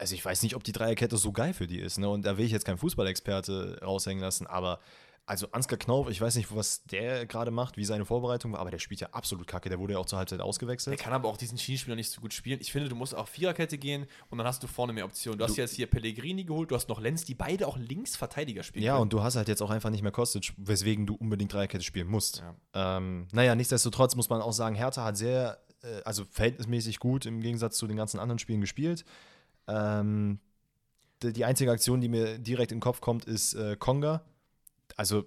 S2: Also ich weiß nicht, ob die Dreierkette so geil für die ist. Ne? Und da will ich jetzt keinen Fußballexperte raushängen lassen, aber also Ansgar Knauf, ich weiß nicht, was der gerade macht, wie seine Vorbereitung war, aber der spielt ja absolut kacke. Der wurde ja auch zur Halbzeit
S1: Der
S2: ausgewechselt.
S1: kann aber auch diesen Schienenspieler nicht so gut spielen. Ich finde, du musst auf Viererkette gehen und dann hast du vorne mehr Optionen. Du hast jetzt hier Pellegrini geholt, du hast noch Lenz, die beide auch Linksverteidiger spielen.
S2: Ja,
S1: können.
S2: und du hast halt jetzt auch einfach nicht mehr Kostic, weswegen du unbedingt Dreierkette spielen musst.
S1: Ja.
S2: Ähm, naja, nichtsdestotrotz muss man auch sagen, Hertha hat sehr, äh, also verhältnismäßig gut im Gegensatz zu den ganzen anderen Spielen gespielt. Ähm, die, einzige Aktion, die mir direkt in den Kopf kommt, ist äh, Konga. Also,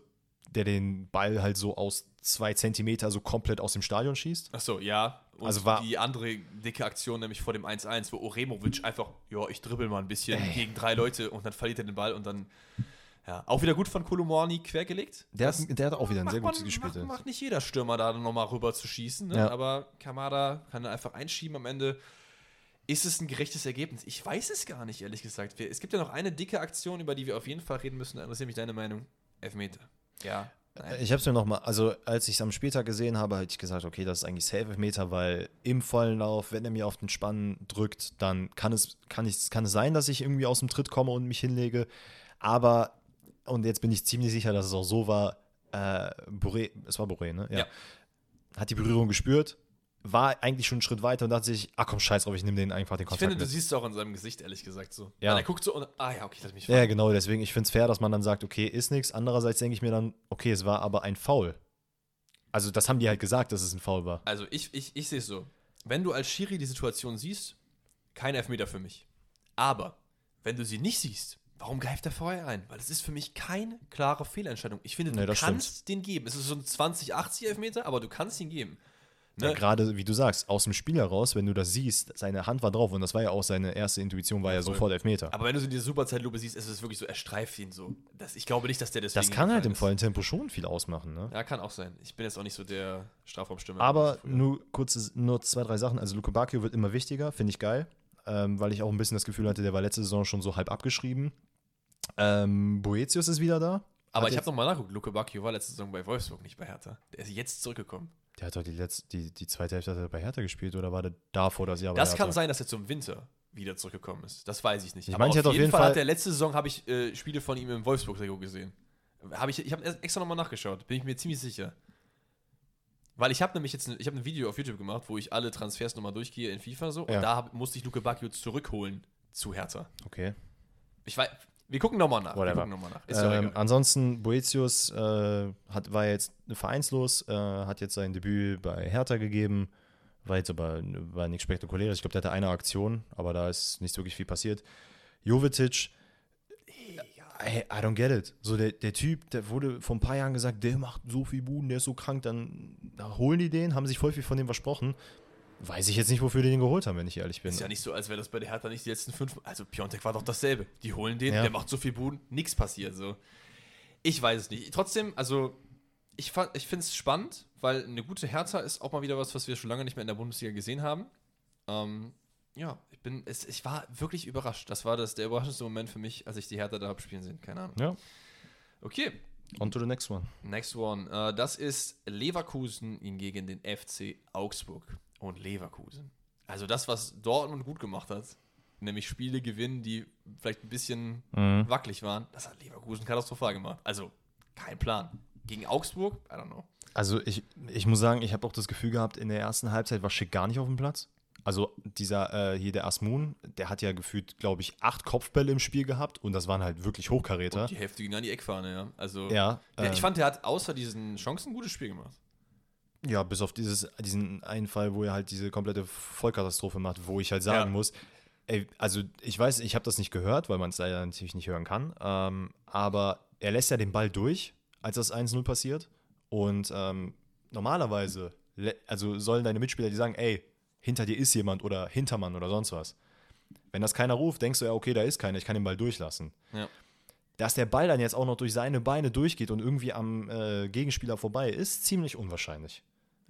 S2: der den Ball halt so aus zwei Zentimeter so komplett aus dem Stadion schießt.
S1: Ach so, ja. Und
S2: Also war-
S1: die andere dicke Aktion, nämlich vor dem 1-1, wo Oremovic einfach, ja, ich dribbel mal ein bisschen gegen drei Leute und dann verliert er den Ball und dann, ja, auch wieder gut von Kolomorni quergelegt.
S2: Der,
S1: Das
S2: hat, der hat auch wieder ein sehr gutes gespielt.
S1: Macht, macht nicht jeder Stürmer da nochmal rüber zu schießen, ne?
S2: Ja.
S1: aber Kamada kann einfach einschieben am Ende. Ist es ein gerechtes Ergebnis? Ich weiß es gar nicht, ehrlich gesagt. Es gibt ja noch eine dicke Aktion, über die wir auf jeden Fall reden müssen. Da interessiert mich deine Meinung. Elfmeter. Ja. Nein.
S2: Ich habe es mir nochmal, also als ich es am Spieltag gesehen habe, hätte ich gesagt, okay, das ist eigentlich Safe-Meter, weil im vollen Lauf, wenn er mir auf den Spann drückt, dann kann es, kann, ich, kann es sein, dass ich irgendwie aus dem Tritt komme und mich hinlege. Aber, und jetzt bin ich ziemlich sicher, dass es auch so war, äh, Boré, es war Boré, ne?
S1: Ja.
S2: Hat die Berührung gespürt, war eigentlich schon einen Schritt weiter und dachte sich, ach komm, scheiß drauf, ich nehme den einfach den
S1: Ich
S2: Kontakt
S1: finde, du
S2: mit.
S1: siehst es auch in seinem Gesicht, ehrlich gesagt, so.
S2: Ja.
S1: Weil er guckt so und, ah ja, okay, lass mich
S2: Ja, genau, deswegen, ich finde es fair, dass man dann sagt, okay, ist nichts. Andererseits denke ich mir dann, okay, es war aber ein Foul. Also, das haben die halt gesagt, dass es ein Foul war.
S1: Also ich, ich, ich sehe es so. Wenn du als Schiri die Situation siehst, kein Elfmeter für mich. Aber wenn du sie nicht siehst, warum greift er vorher ein? Weil es ist für mich keine klare Fehlentscheidung. Ich finde, du
S2: Nee,
S1: kannst den geben. Es ist so ein 20-80 Elfmeter, aber du kannst ihn geben. Ne?
S2: Ja, Gerade, wie du sagst, aus dem Spiel heraus, wenn du das siehst, seine Hand war drauf und das war ja auch seine erste Intuition, war ja,
S1: voll.
S2: sofort Elfmeter.
S1: aber wenn du so in dieser Superzeitlupe siehst, ist es wirklich so, er streift ihn so. Das, ich glaube nicht, dass der deswegen
S2: das kann halt im vollen Tempo schon viel ausmachen, ne?
S1: Ja, kann auch sein. Ich bin jetzt auch nicht so der Strafraumstürmer.
S2: Aber nur kurz, nur zwei, drei Sachen. Also Luke Bacchio wird immer wichtiger, finde ich geil, ähm, weil ich auch ein bisschen das Gefühl hatte, der war letzte Saison schon so halb abgeschrieben. Ähm, Boetius ist wieder da.
S1: Aber
S2: Hat
S1: ich
S2: jetzt-
S1: habe nochmal nachgeguckt. Luke Bacchio war letzte Saison bei Wolfsburg, nicht bei Hertha. Der ist jetzt zurückgekommen.
S2: Der hat doch die, letzte, die, die zweite Hälfte hat er bei Hertha gespielt oder war der davor das Jahr bei
S1: Das kann sein, dass er zum Winter wieder zurückgekommen ist. Das weiß ich nicht.
S2: Ich
S1: Aber
S2: meine, hätte auf jeden Fall-
S1: hat er letzte Saison habe ich äh, Spiele von ihm im Wolfsburg-Trikot gesehen. Hab ich ich habe extra nochmal nachgeschaut. Bin ich mir ziemlich sicher. Weil ich habe nämlich jetzt ein, ich habe ein Video auf YouTube gemacht, wo ich alle Transfers nochmal durchgehe in FIFA so.
S2: Ja.
S1: Und da hab, musste ich Luke Bacchio zurückholen zu Hertha.
S2: Okay.
S1: Ich weiß, wir gucken nochmal nach.
S2: Whatever.
S1: nochmal nach.
S2: Ähm, ansonsten, Boetius äh, hat, war jetzt vereinslos, äh, hat jetzt sein Debüt bei Hertha gegeben, war jetzt aber war nichts Spektakuläres. Ich glaube, der hatte eine Aktion, aber da ist nicht wirklich viel passiert. Jovetic, I, I don't get it. So der, der Typ, der wurde vor ein paar Jahren gesagt, der macht so viel Buden, der ist so krank, dann da holen die den, haben sich voll viel von dem versprochen. Weiß ich jetzt nicht, wofür die den geholt haben, wenn ich ehrlich bin.
S1: Ist ja nicht so, als wäre das bei der Hertha nicht die letzten fünf. Also Piontek war doch dasselbe. Die holen den,
S2: Ja.
S1: der macht so viel Buden, nichts passiert. So. Ich weiß es nicht. Trotzdem, also ich, fand- ich finde es spannend, weil eine gute Hertha ist auch mal wieder was, was wir schon lange nicht mehr in der Bundesliga gesehen haben. Ähm, ja, ich bin, es, ich war wirklich überrascht. Das war das, der überraschendste Moment für mich, als ich die Hertha da habe spielen sehen. Keine Ahnung.
S2: Ja,
S1: Okay,
S2: on to the next one.
S1: next one. Äh, das ist Leverkusen gegen den FC Augsburg und Leverkusen. Also das, was Dortmund gut gemacht hat, nämlich Spiele gewinnen, die vielleicht ein bisschen
S2: Mhm.
S1: wackelig waren, das hat Leverkusen katastrophal gemacht. Also kein Plan. Gegen Augsburg, I don't know.
S2: Also ich, ich muss sagen, ich habe auch das Gefühl gehabt, in der ersten Halbzeit war Schick gar nicht auf dem Platz. Also dieser, äh, hier der Asmun, der hat ja gefühlt, glaube ich, acht Kopfbälle im Spiel gehabt und das waren halt wirklich Hochkaräter.
S1: Und die Hälfte ging an die Eckfahne, ja. Also
S2: Ja,
S1: der, ich
S2: ähm,
S1: fand, der hat außer diesen Chancen ein gutes Spiel gemacht.
S2: Ja, bis auf dieses, diesen einen Fall, wo er halt diese komplette Vollkatastrophe macht, wo ich halt sagen
S1: Ja.
S2: muss, ey, also ich weiß, ich habe das nicht gehört, weil man es leider natürlich nicht hören kann, ähm, aber er lässt ja den Ball durch, als das 1-0 passiert und ähm, normalerweise, also sollen deine Mitspieler die sagen, ey, hinter dir ist jemand oder Hintermann oder sonst was. Wenn das keiner ruft, denkst du ja, okay, da ist keiner, ich kann den Ball durchlassen.
S1: Ja.
S2: Dass der Ball dann jetzt auch noch durch seine Beine durchgeht und irgendwie am äh, Gegenspieler vorbei, ist ziemlich unwahrscheinlich.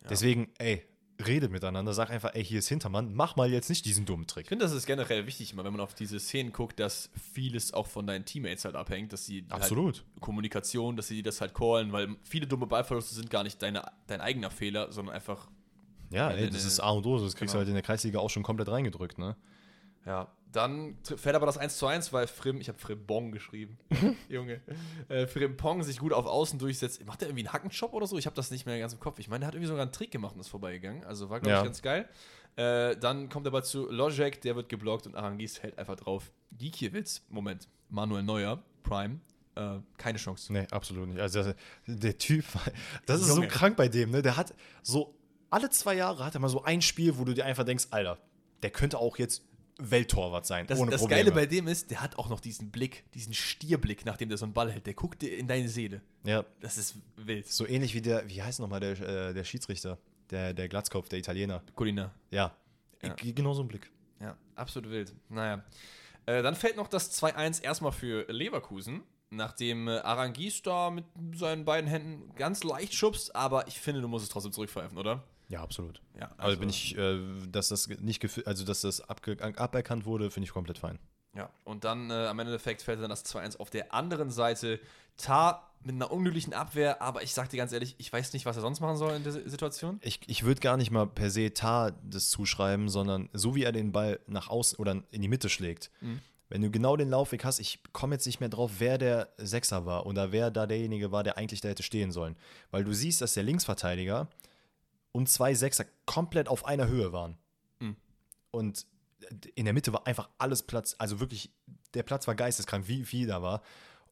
S2: Deswegen, ey, redet miteinander, sag einfach, ey, hier ist Hintermann, mach mal jetzt nicht diesen dummen
S1: Ich
S2: Trick.
S1: finde, das ist generell wichtig, immer wenn man auf diese Szenen guckt, dass vieles auch von deinen Teammates halt abhängt, dass sie
S2: Absolut.
S1: Halt Kommunikation, dass sie das halt callen, weil viele dumme Ballverluste sind gar nicht deine, dein eigener Fehler, sondern einfach
S2: Ja, ey, das ist A und O, das kriegst
S1: genau.
S2: du halt in der Kreisliga auch schon komplett reingedrückt, ne?
S1: Ja, dann fällt aber das 1 zu 1, weil Frim, ich habe Frimbong geschrieben, <laughs> Junge, äh, Frimpong sich gut auf Außen durchsetzt. Macht er irgendwie einen Hackenchop oder so? Ich habe das nicht mehr ganz im Kopf. Ich meine, der hat irgendwie sogar einen Trick gemacht und ist vorbeigegangen. Also war, glaube
S2: Ja.
S1: ich, ganz geil. Äh, dann kommt er aber zu Logic, der wird geblockt und Arangis hält einfach drauf. Giekiewicz, Moment, Manuel Neuer, Prime, äh, keine Chance.
S2: Nee, absolut nicht. Also der, der Typ, <laughs> das ist so
S1: Junge.
S2: krank bei dem, ne? Der hat so alle zwei Jahre hat er mal so ein Spiel, wo du dir einfach denkst, Alter, der könnte auch jetzt Welttorwart sein,
S1: Das,
S2: ohne
S1: das
S2: Probleme.
S1: Geile bei dem ist, der hat auch noch diesen Blick, diesen Stierblick, nachdem der so einen Ball hält. Der guckt dir in deine Seele.
S2: ja,
S1: Das ist wild.
S2: so ähnlich wie der, wie heißt nochmal der, äh, der Schiedsrichter, der, der Glatzkopf, der Italiener.
S1: Colina.
S2: Ja,
S1: Ja.
S2: Genau so ein Blick.
S1: Ja, absolut wild. Naja. Äh, dann fällt noch das 2-1 erstmal für Leverkusen, nachdem äh, Arangis da mit seinen beiden Händen ganz leicht schubst, aber ich finde, du musst es trotzdem zurückpfeifen, oder?
S2: Ja, absolut.
S1: Ja,
S2: Also, bin ich, äh, dass das nicht also dass das aberkannt wurde, finde ich komplett fein.
S1: Ja, und dann äh, am Endeffekt fällt dann das 2-1 auf der anderen Seite. Tar mit einer unglücklichen Abwehr, aber ich sag dir ganz ehrlich, ich weiß nicht, was er sonst machen soll in der Si- Situation.
S2: Ich, ich würde gar nicht mal per se Tar das zuschreiben, sondern so wie er den Ball nach außen oder in die Mitte schlägt. Wenn du genau den Laufweg hast, ich komme jetzt nicht mehr drauf, wer der Sechser war oder wer da derjenige war, der eigentlich da hätte stehen sollen. Weil du siehst, dass der Linksverteidiger und zwei Sechser komplett auf einer Höhe waren.
S1: Mhm.
S2: Und in der Mitte war einfach alles Platz, also wirklich, der Platz war geisteskrank, wie viel da war.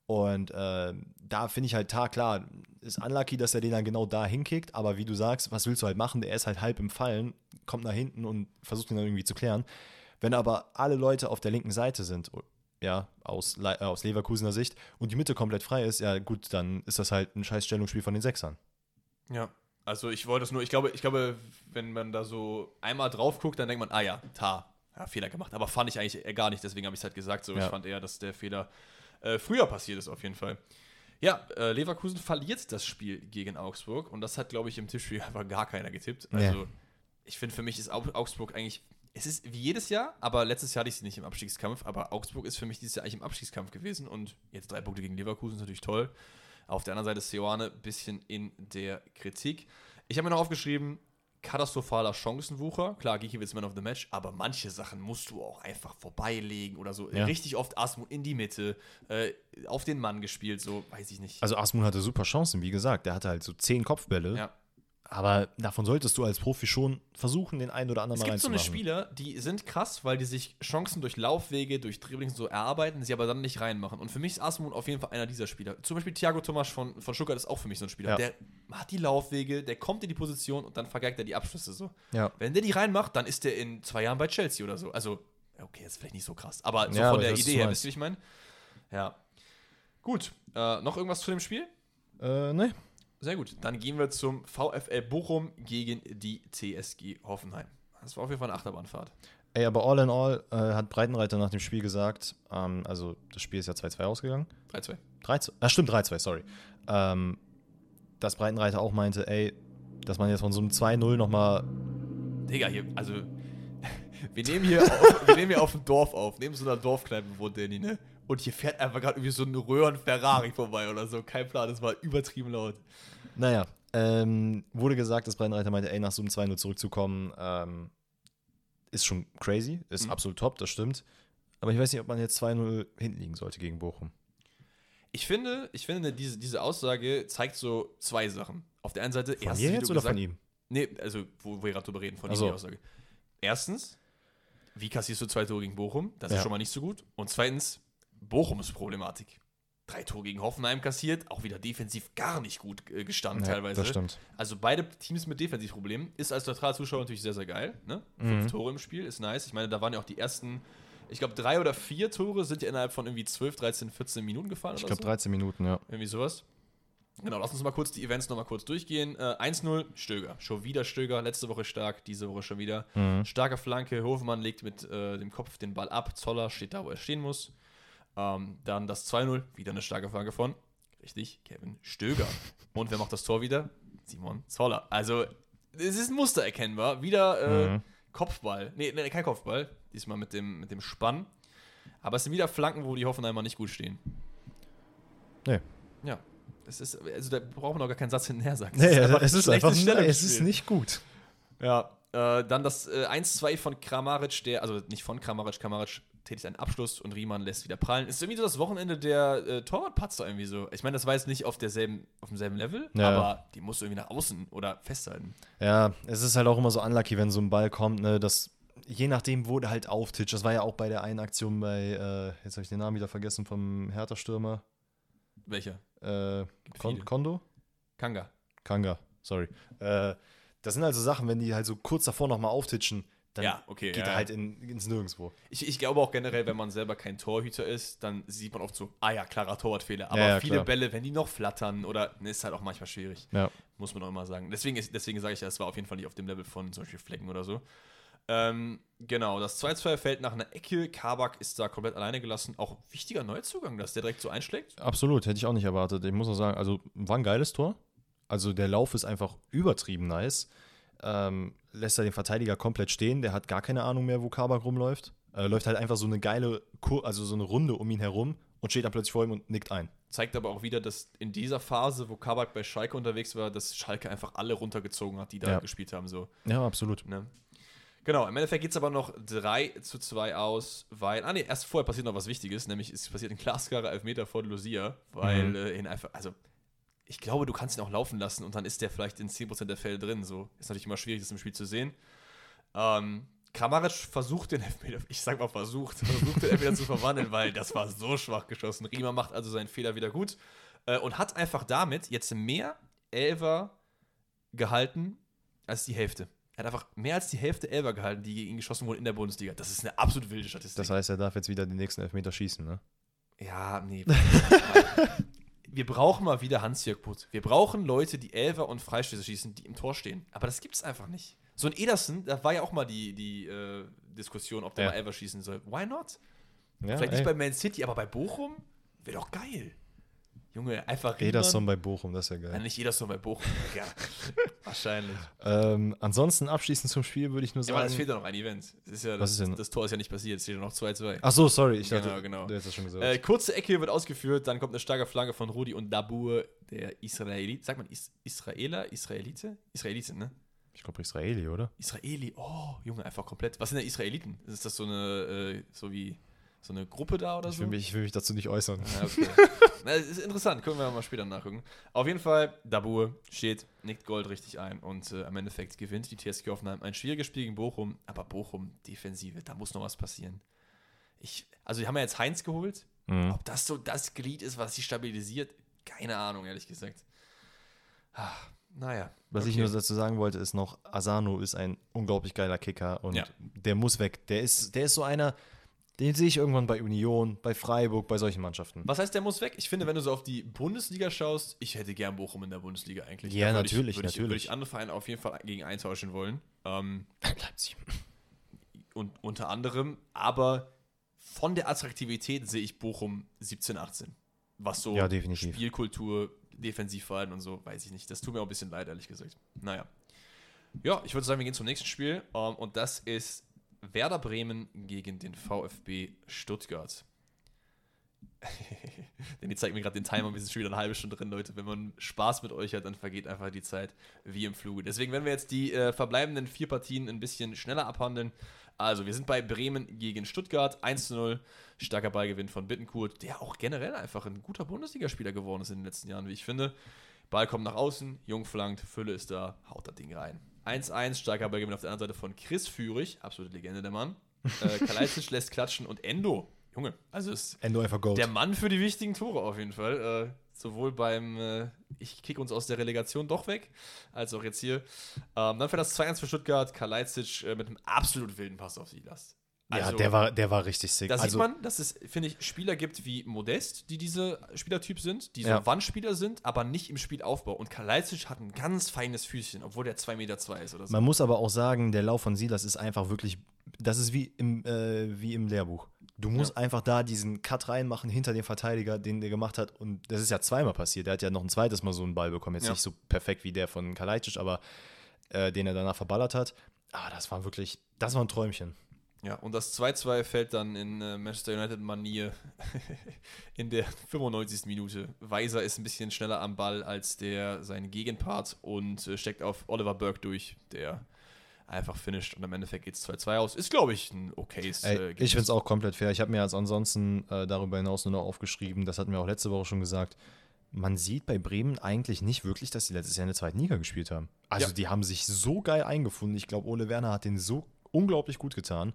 S2: Und äh, da finde ich halt, Tar, klar, ist unlucky, dass er den dann genau da hinkickt, aber wie du sagst, was willst du halt machen? Der ist halt halb im Fallen, kommt nach hinten und versucht ihn dann irgendwie zu klären. Wenn aber alle Leute auf der linken Seite sind, ja, aus, Le äh, aus Leverkusener Sicht, und die Mitte komplett frei ist, ja gut, dann ist das halt ein scheiß Stellungsspiel von den Sechsern.
S1: Ja. Also ich wollte es nur, ich glaube, ich glaube, wenn man da so einmal drauf guckt, dann denkt man, ah ja, Tar, ja, Fehler gemacht. Aber fand ich eigentlich gar nicht, deswegen habe ich es halt gesagt. So,
S2: Ja.
S1: ich fand eher, dass der Fehler äh, früher passiert ist, auf jeden Fall. Ja, äh, Leverkusen verliert das Spiel gegen Augsburg und das hat, glaube ich, im Tippspiel <laughs> einfach gar keiner getippt. Also,
S2: Nee.
S1: ich finde, für mich ist Au- Augsburg eigentlich, es ist wie jedes Jahr, aber letztes Jahr hatte ich sie nicht im Abstiegskampf, aber Augsburg ist für mich dieses Jahr eigentlich im Abstiegskampf gewesen und jetzt drei Punkte gegen Leverkusen ist natürlich toll. Auf der anderen Seite ist Seoane ein bisschen in der Kritik. Ich habe mir noch aufgeschrieben, katastrophaler Chancenwucher. Klar, Gikiewicz Man of the Match, aber manche Sachen musst du auch einfach vorbeilegen oder so.
S2: Ja.
S1: Richtig oft Asmut in die Mitte, äh, auf den Mann gespielt, so weiß ich nicht.
S2: Also Asmun hatte super Chancen, wie gesagt, der hatte halt so zehn Kopfbälle,
S1: ja.
S2: Aber davon solltest du als Profi schon versuchen, den einen oder anderen
S1: Es
S2: mal
S1: gibt so eine
S2: reinzumachen.
S1: Spieler, die sind krass, weil die sich Chancen durch Laufwege, durch Dribblings so erarbeiten, sie aber dann nicht reinmachen. Und für mich ist Asmund auf jeden Fall einer dieser Spieler. Zum Beispiel Thiago Tomasch von, von Stuttgart ist auch für mich so ein Spieler.
S2: Ja.
S1: Der hat die Laufwege, der kommt in die Position und dann vergeigt er die Abschlüsse so.
S2: Ja.
S1: Wenn der die reinmacht, dann ist der in zwei Jahren bei Chelsea oder so. Also, okay, ist vielleicht nicht so krass, aber so
S2: Ja,
S1: von
S2: aber
S1: der Idee her, wisst ihr, wie ich meine? Ja. Gut, äh, noch irgendwas zu dem Spiel?
S2: Äh, ne?
S1: Sehr gut. Dann gehen wir zum VfL Bochum gegen die TSG Hoffenheim. Das war auf jeden Fall eine Achterbahnfahrt.
S2: Ey, aber all in all äh, hat Breitenreiter nach dem Spiel gesagt, ähm, also das Spiel ist ja 2-2 ausgegangen.
S1: 3-2.
S2: 3-2, ah, stimmt, 3-2, sorry. Ähm, dass Breitenreiter auch meinte, ey, dass man jetzt von so einem 2-0 nochmal,
S1: Digga, hier, also, <laughs> wir nehmen hier auf, wir nehmen hier auf dem Dorf auf, neben so einer Dorfkneipe wohnt Danny, ne? Und hier fährt einfach gerade irgendwie so ein Röhren-Ferrari vorbei oder so. Kein Plan, das war übertrieben laut.
S2: Naja, ähm, wurde gesagt, dass Breitenreiter meinte, ey, nach so einem 2-0 zurückzukommen, ähm, ist schon crazy, ist
S1: Mhm.
S2: absolut top, das stimmt. Aber ich weiß nicht, ob man jetzt 2-0 hinten liegen sollte gegen Bochum.
S1: Ich finde, ich finde, diese, diese Aussage zeigt so zwei Sachen. Auf der einen Seite,
S2: Von
S1: erstens,
S2: jetzt oder
S1: gesagt-
S2: von ihm?
S1: Nee, also, wo, wir gerade drüber reden, von
S2: Ach
S1: ihm die Aussage. Erstens, wie kassierst du zwei Tore gegen Bochum? Das ist
S2: Ja.
S1: schon mal nicht so gut. Und zweitens, Bochums Problematik. Drei Tore gegen Hoffenheim kassiert, auch wieder defensiv gar nicht gut äh, gestanden
S2: Ja,
S1: teilweise.
S2: Das stimmt.
S1: Also beide Teams mit Defensivproblemen. Ist als neutraler Zuschauer natürlich sehr, sehr geil. Ne?
S2: Mhm.
S1: Fünf Tore im Spiel ist nice. Ich meine, da waren ja auch die ersten, ich glaube, drei oder vier Tore sind ja innerhalb von irgendwie 12, 13, 14 Minuten gefallen
S2: Ich glaube
S1: so.
S2: 13 Minuten, ja.
S1: Irgendwie sowas. Genau, lass uns mal kurz die Events nochmal kurz durchgehen. Äh, 1-0, Stöger. Schon wieder Stöger. Letzte Woche stark, diese Woche schon wieder.
S2: Mhm.
S1: Starke Flanke. Hofmann legt mit äh, dem Kopf den Ball ab. Zoller steht da, wo er stehen muss. Ähm, dann das 2-0. Wieder eine starke Flanke von, richtig, Kevin Stöger. <laughs> Und wer macht das Tor wieder? Simon Zoller. Also, es ist ein Muster erkennbar. Wieder äh,
S2: Mhm.
S1: Kopfball. Nee, nee, kein Kopfball. Diesmal mit dem, mit dem Spann. Aber es sind wieder Flanken, wo die Hoffenheimer nicht gut stehen.
S2: Nee.
S1: Ja. Es ist, also da braucht man auch gar keinen ส์ hinterher sagen.
S2: Nee, es ist
S1: schlechtes
S2: einfach nee, es ist nicht gut.
S1: Ja, äh, dann das äh, 1-2 von Kramaric, der, also nicht von Kramaric, Kramaric tätigt einen Abschluss und Riemann lässt wieder prallen. Ist irgendwie so das Wochenende der äh, Torwartpatzer irgendwie so. Ich meine, das war jetzt nicht auf derselben, auf demselben Level,
S2: Ja.
S1: aber die musst du irgendwie nach außen oder festhalten.
S2: Ja, es ist halt auch immer so unlucky, wenn so ein Ball kommt, ne, dass je nachdem, wo der halt auftitscht. Das war ja auch bei der einen Aktion bei, äh, jetzt habe ich den Namen wieder vergessen, vom Hertha-Stürmer.
S1: Welcher?
S2: Äh, Kon. Kondo?
S1: Kanga.
S2: Kanga, sorry. Äh, das sind halt so Sachen, wenn die halt so kurz davor nochmal auftitschen, dann
S1: Ja, okay,
S2: geht
S1: ja,
S2: er halt in, ins Nirgendwo.
S1: Ich, ich glaube auch generell, wenn man selber kein Torhüter ist, dann sieht man oft so, ah ja, klarer Torwartfehler. Aber
S2: Ja,
S1: viele
S2: klar.
S1: Bälle, wenn die noch flattern oder, ne, ist halt auch manchmal schwierig.
S2: Ja.
S1: Muss man auch immer sagen. Deswegen, ist, deswegen sage ich ja, es war auf jeden Fall nicht auf dem Level von zum Beispiel Flecken oder so. Ähm, genau, das 2-2 fällt nach einer Ecke. Kabak ist da komplett alleine gelassen. Auch wichtiger Neuzugang, dass der direkt so einschlägt.
S2: Absolut, hätte ich auch nicht erwartet. Ich muss auch sagen, also war ein geiles Tor. Also der Lauf ist einfach übertrieben nice. Ähm, lässt er den Verteidiger komplett stehen. Der hat gar keine Ahnung mehr, wo Kabak rumläuft. Äh, läuft halt einfach so eine geile, Kur also so eine Runde um ihn herum und steht dann plötzlich vor ihm und nickt ein.
S1: Zeigt aber auch wieder, dass in dieser Phase, wo Kabak bei Schalke unterwegs war, dass Schalke einfach alle runtergezogen hat, die da
S2: Ja.
S1: gespielt haben. So.
S2: Ja, absolut.
S1: Ne? Genau, im Endeffekt geht es aber noch 3 zu 2 aus, weil, ah ne, erst vorher passiert noch was Wichtiges, nämlich es passiert ein glasklarer Elfmeter von Lucia, weil
S2: Mhm.
S1: äh, ihn einfach, also ich glaube, du kannst ihn auch laufen lassen und dann ist der vielleicht in 10% der Fälle drin, so. Ist natürlich immer schwierig, das im Spiel zu sehen. Ähm, Kramaric versucht den Elfmeter, ich sag mal versucht, versucht den Elfmeter zu verwandeln, weil das war so schwach geschossen. Riemer macht also seinen Fehler wieder gut äh, und hat einfach damit jetzt mehr Elfer gehalten als die Hälfte. Er hat einfach mehr als die Hälfte Elfer gehalten, die gegen ihn geschossen wurden in der Bundesliga. Das ist eine absolut wilde Statistik.
S2: Das heißt, er darf jetzt wieder den nächsten Elfmeter schießen, ne?
S1: ja, nee. <laughs> Wir brauchen mal wieder Hans-Jörg Putt. Wir brauchen Leute, die Elfer und Freistöße schießen, die im Tor stehen. Aber das gibt's einfach nicht. So ein Ederson, da war ja auch mal die, die äh, Diskussion, ob der
S2: Ja.
S1: mal Elfer schießen soll. Why not?
S2: Ja,
S1: Vielleicht nicht
S2: ey.
S1: bei Man City, aber bei Bochum wäre doch geil. Junge, einfach
S2: Ederson bei Bochum, das ist ja geil.
S1: nicht Ederson bei Bochum. <laughs> ja, wahrscheinlich.
S2: Ähm, ansonsten abschließend zum Spiel würde ich nur
S1: Ja, aber es
S2: sagen.
S1: fehlt ja noch ein Event. Ist ja,
S2: Was
S1: das,
S2: ist denn?
S1: das Tor ist ja nicht passiert, es steht ja noch 2-2.
S2: Ach so, sorry, ich dachte,
S1: Genau, genau.
S2: du hättest das schon gesagt.
S1: Äh, kurze Ecke wird ausgeführt, dann kommt eine starke Flanke von Rudi und Dabur, der Israelit. Sagt man Is Israeler? Israelite? Israelite, ne?
S2: ich glaube Israeli, oder?
S1: Israeli. Oh, Junge, einfach komplett. Was sind denn Israeliten? Ist das so eine, äh, so wie so eine Gruppe da oder
S2: Ich
S1: so?
S2: will, mich, ich will mich dazu nicht äußern.
S1: Ja, okay. <laughs> Na, ist interessant, können wir mal später nachgucken. Auf jeden Fall, Dabur steht, nickt Gold richtig ein und äh, am Endeffekt gewinnt die TSG Hoffenheim ein schwieriges Spiel gegen Bochum, aber Bochum, Defensive, da muss noch was passieren. Ich, also, die haben ja jetzt Heinz geholt.
S2: Mhm.
S1: Ob das so das Glied ist, was sie stabilisiert, keine Ahnung, ehrlich gesagt. Ah, naja.
S2: Was ich
S1: okay.
S2: nur dazu sagen wollte, ist noch, Asano ist ein unglaublich geiler Kicker und
S1: Ja.
S2: der muss weg. Der ist, der ist so einer, den sehe ich irgendwann bei Union, bei Freiburg, bei solchen Mannschaften.
S1: Was heißt, der muss weg? Ich finde, wenn du so auf die Bundesliga schaust, ich hätte gern Bochum in der Bundesliga eigentlich.
S2: Ja,
S1: Da würde
S2: natürlich,
S1: ich, würde Ich, würde
S2: natürlich.
S1: ich andere Vereine auf jeden Fall gegen eintauschen wollen. Ähm, <laughs>
S2: Leipzig.
S1: und unter anderem, aber von der Attraktivität sehe ich Bochum 17, 18. Was so
S2: Ja.
S1: Spielkultur, Defensivverhalten und so, weiß ich nicht. Das tut mir auch ein bisschen leid, ehrlich gesagt. Naja. Ja, ich würde sagen, wir gehen zum nächsten Spiel. Ähm, und das ist Werder Bremen gegen den VfB Stuttgart. <laughs> Denn die zeigt mir gerade den Timer, wir sind schon wieder eine halbe Stunde drin, Leute. Wenn man Spaß mit euch hat, dann vergeht einfach die Zeit wie im Fluge. Deswegen werden wir jetzt die äh, verbleibenden vier Partien ein bisschen schneller abhandeln. Also, wir sind bei Bremen gegen Stuttgart. 1 zu 0. Starker Ballgewinn von Bittenkurt, der auch generell einfach ein guter Bundesligaspieler geworden ist in den letzten Jahren, wie ich finde. Ball kommt nach außen, Jung flankt, Fülle ist da, haut das Ding rein. 1-1, starker Ballgewinn auf der anderen Seite von Chris Führig, absolute Legende der Mann. Äh, <laughs> Kalajdzic lässt klatschen und Endo, Junge, also ist
S2: Endo einfach Gold.
S1: der Mann für die wichtigen Tore auf jeden Fall. Äh, sowohl beim äh, Ich kick uns aus der Relegation doch weg, als auch jetzt hier. Ähm, dann fällt das 2-1 für Stuttgart. Kalajdzic äh, mit einem absolut wilden Pass auf Silas.
S2: Ja,
S1: Also-
S2: der war, der war richtig sick.
S1: Da
S2: also,
S1: sieht man, dass es, finde ich, Spieler gibt wie Modest, die diese Spielertyp sind, die so
S2: Ja.
S1: Wandspieler sind, aber nicht im Spielaufbau. Und Kalajdzic hat ein ganz feines Füßchen, obwohl der 2,2 Meter zwei ist oder so.
S2: Man muss aber auch sagen, der Lauf von Silas ist einfach wirklich, das ist wie im, äh, wie im Lehrbuch. Du musst einfach da diesen Cut reinmachen hinter dem Verteidiger, den der gemacht hat. Und das ist ja zweimal passiert. Der hat ja noch ein zweites Mal so einen Ball bekommen. Jetzt
S1: Ja.
S2: nicht so perfekt wie der von Kalajdzic, aber äh, den er danach verballert hat. Aber das war wirklich, das war ein Träumchen.
S1: Ja, und das 2-2 fällt dann in äh, Manchester United-Manier <laughs> in der 95. Minute. Weiser ist ein bisschen schneller am Ball als der sein Gegenpart und äh, steckt auf Oliver Burke durch, der einfach finisht und am Endeffekt geht es 2-2 aus. Ist, glaube ich, ein okayes
S2: Ey,
S1: äh,
S2: ich finde es auch komplett fair. Ich habe mir als ansonsten äh, darüber hinaus nur noch aufgeschrieben, das hatten wir auch letzte Woche schon gesagt, man sieht bei Bremen eigentlich nicht wirklich, dass sie letztes Jahr in der zweiten Liga gespielt haben. Also
S1: Ja.
S2: die haben sich so geil eingefunden. Ich glaube, Ole Werner hat den so unglaublich gut getan.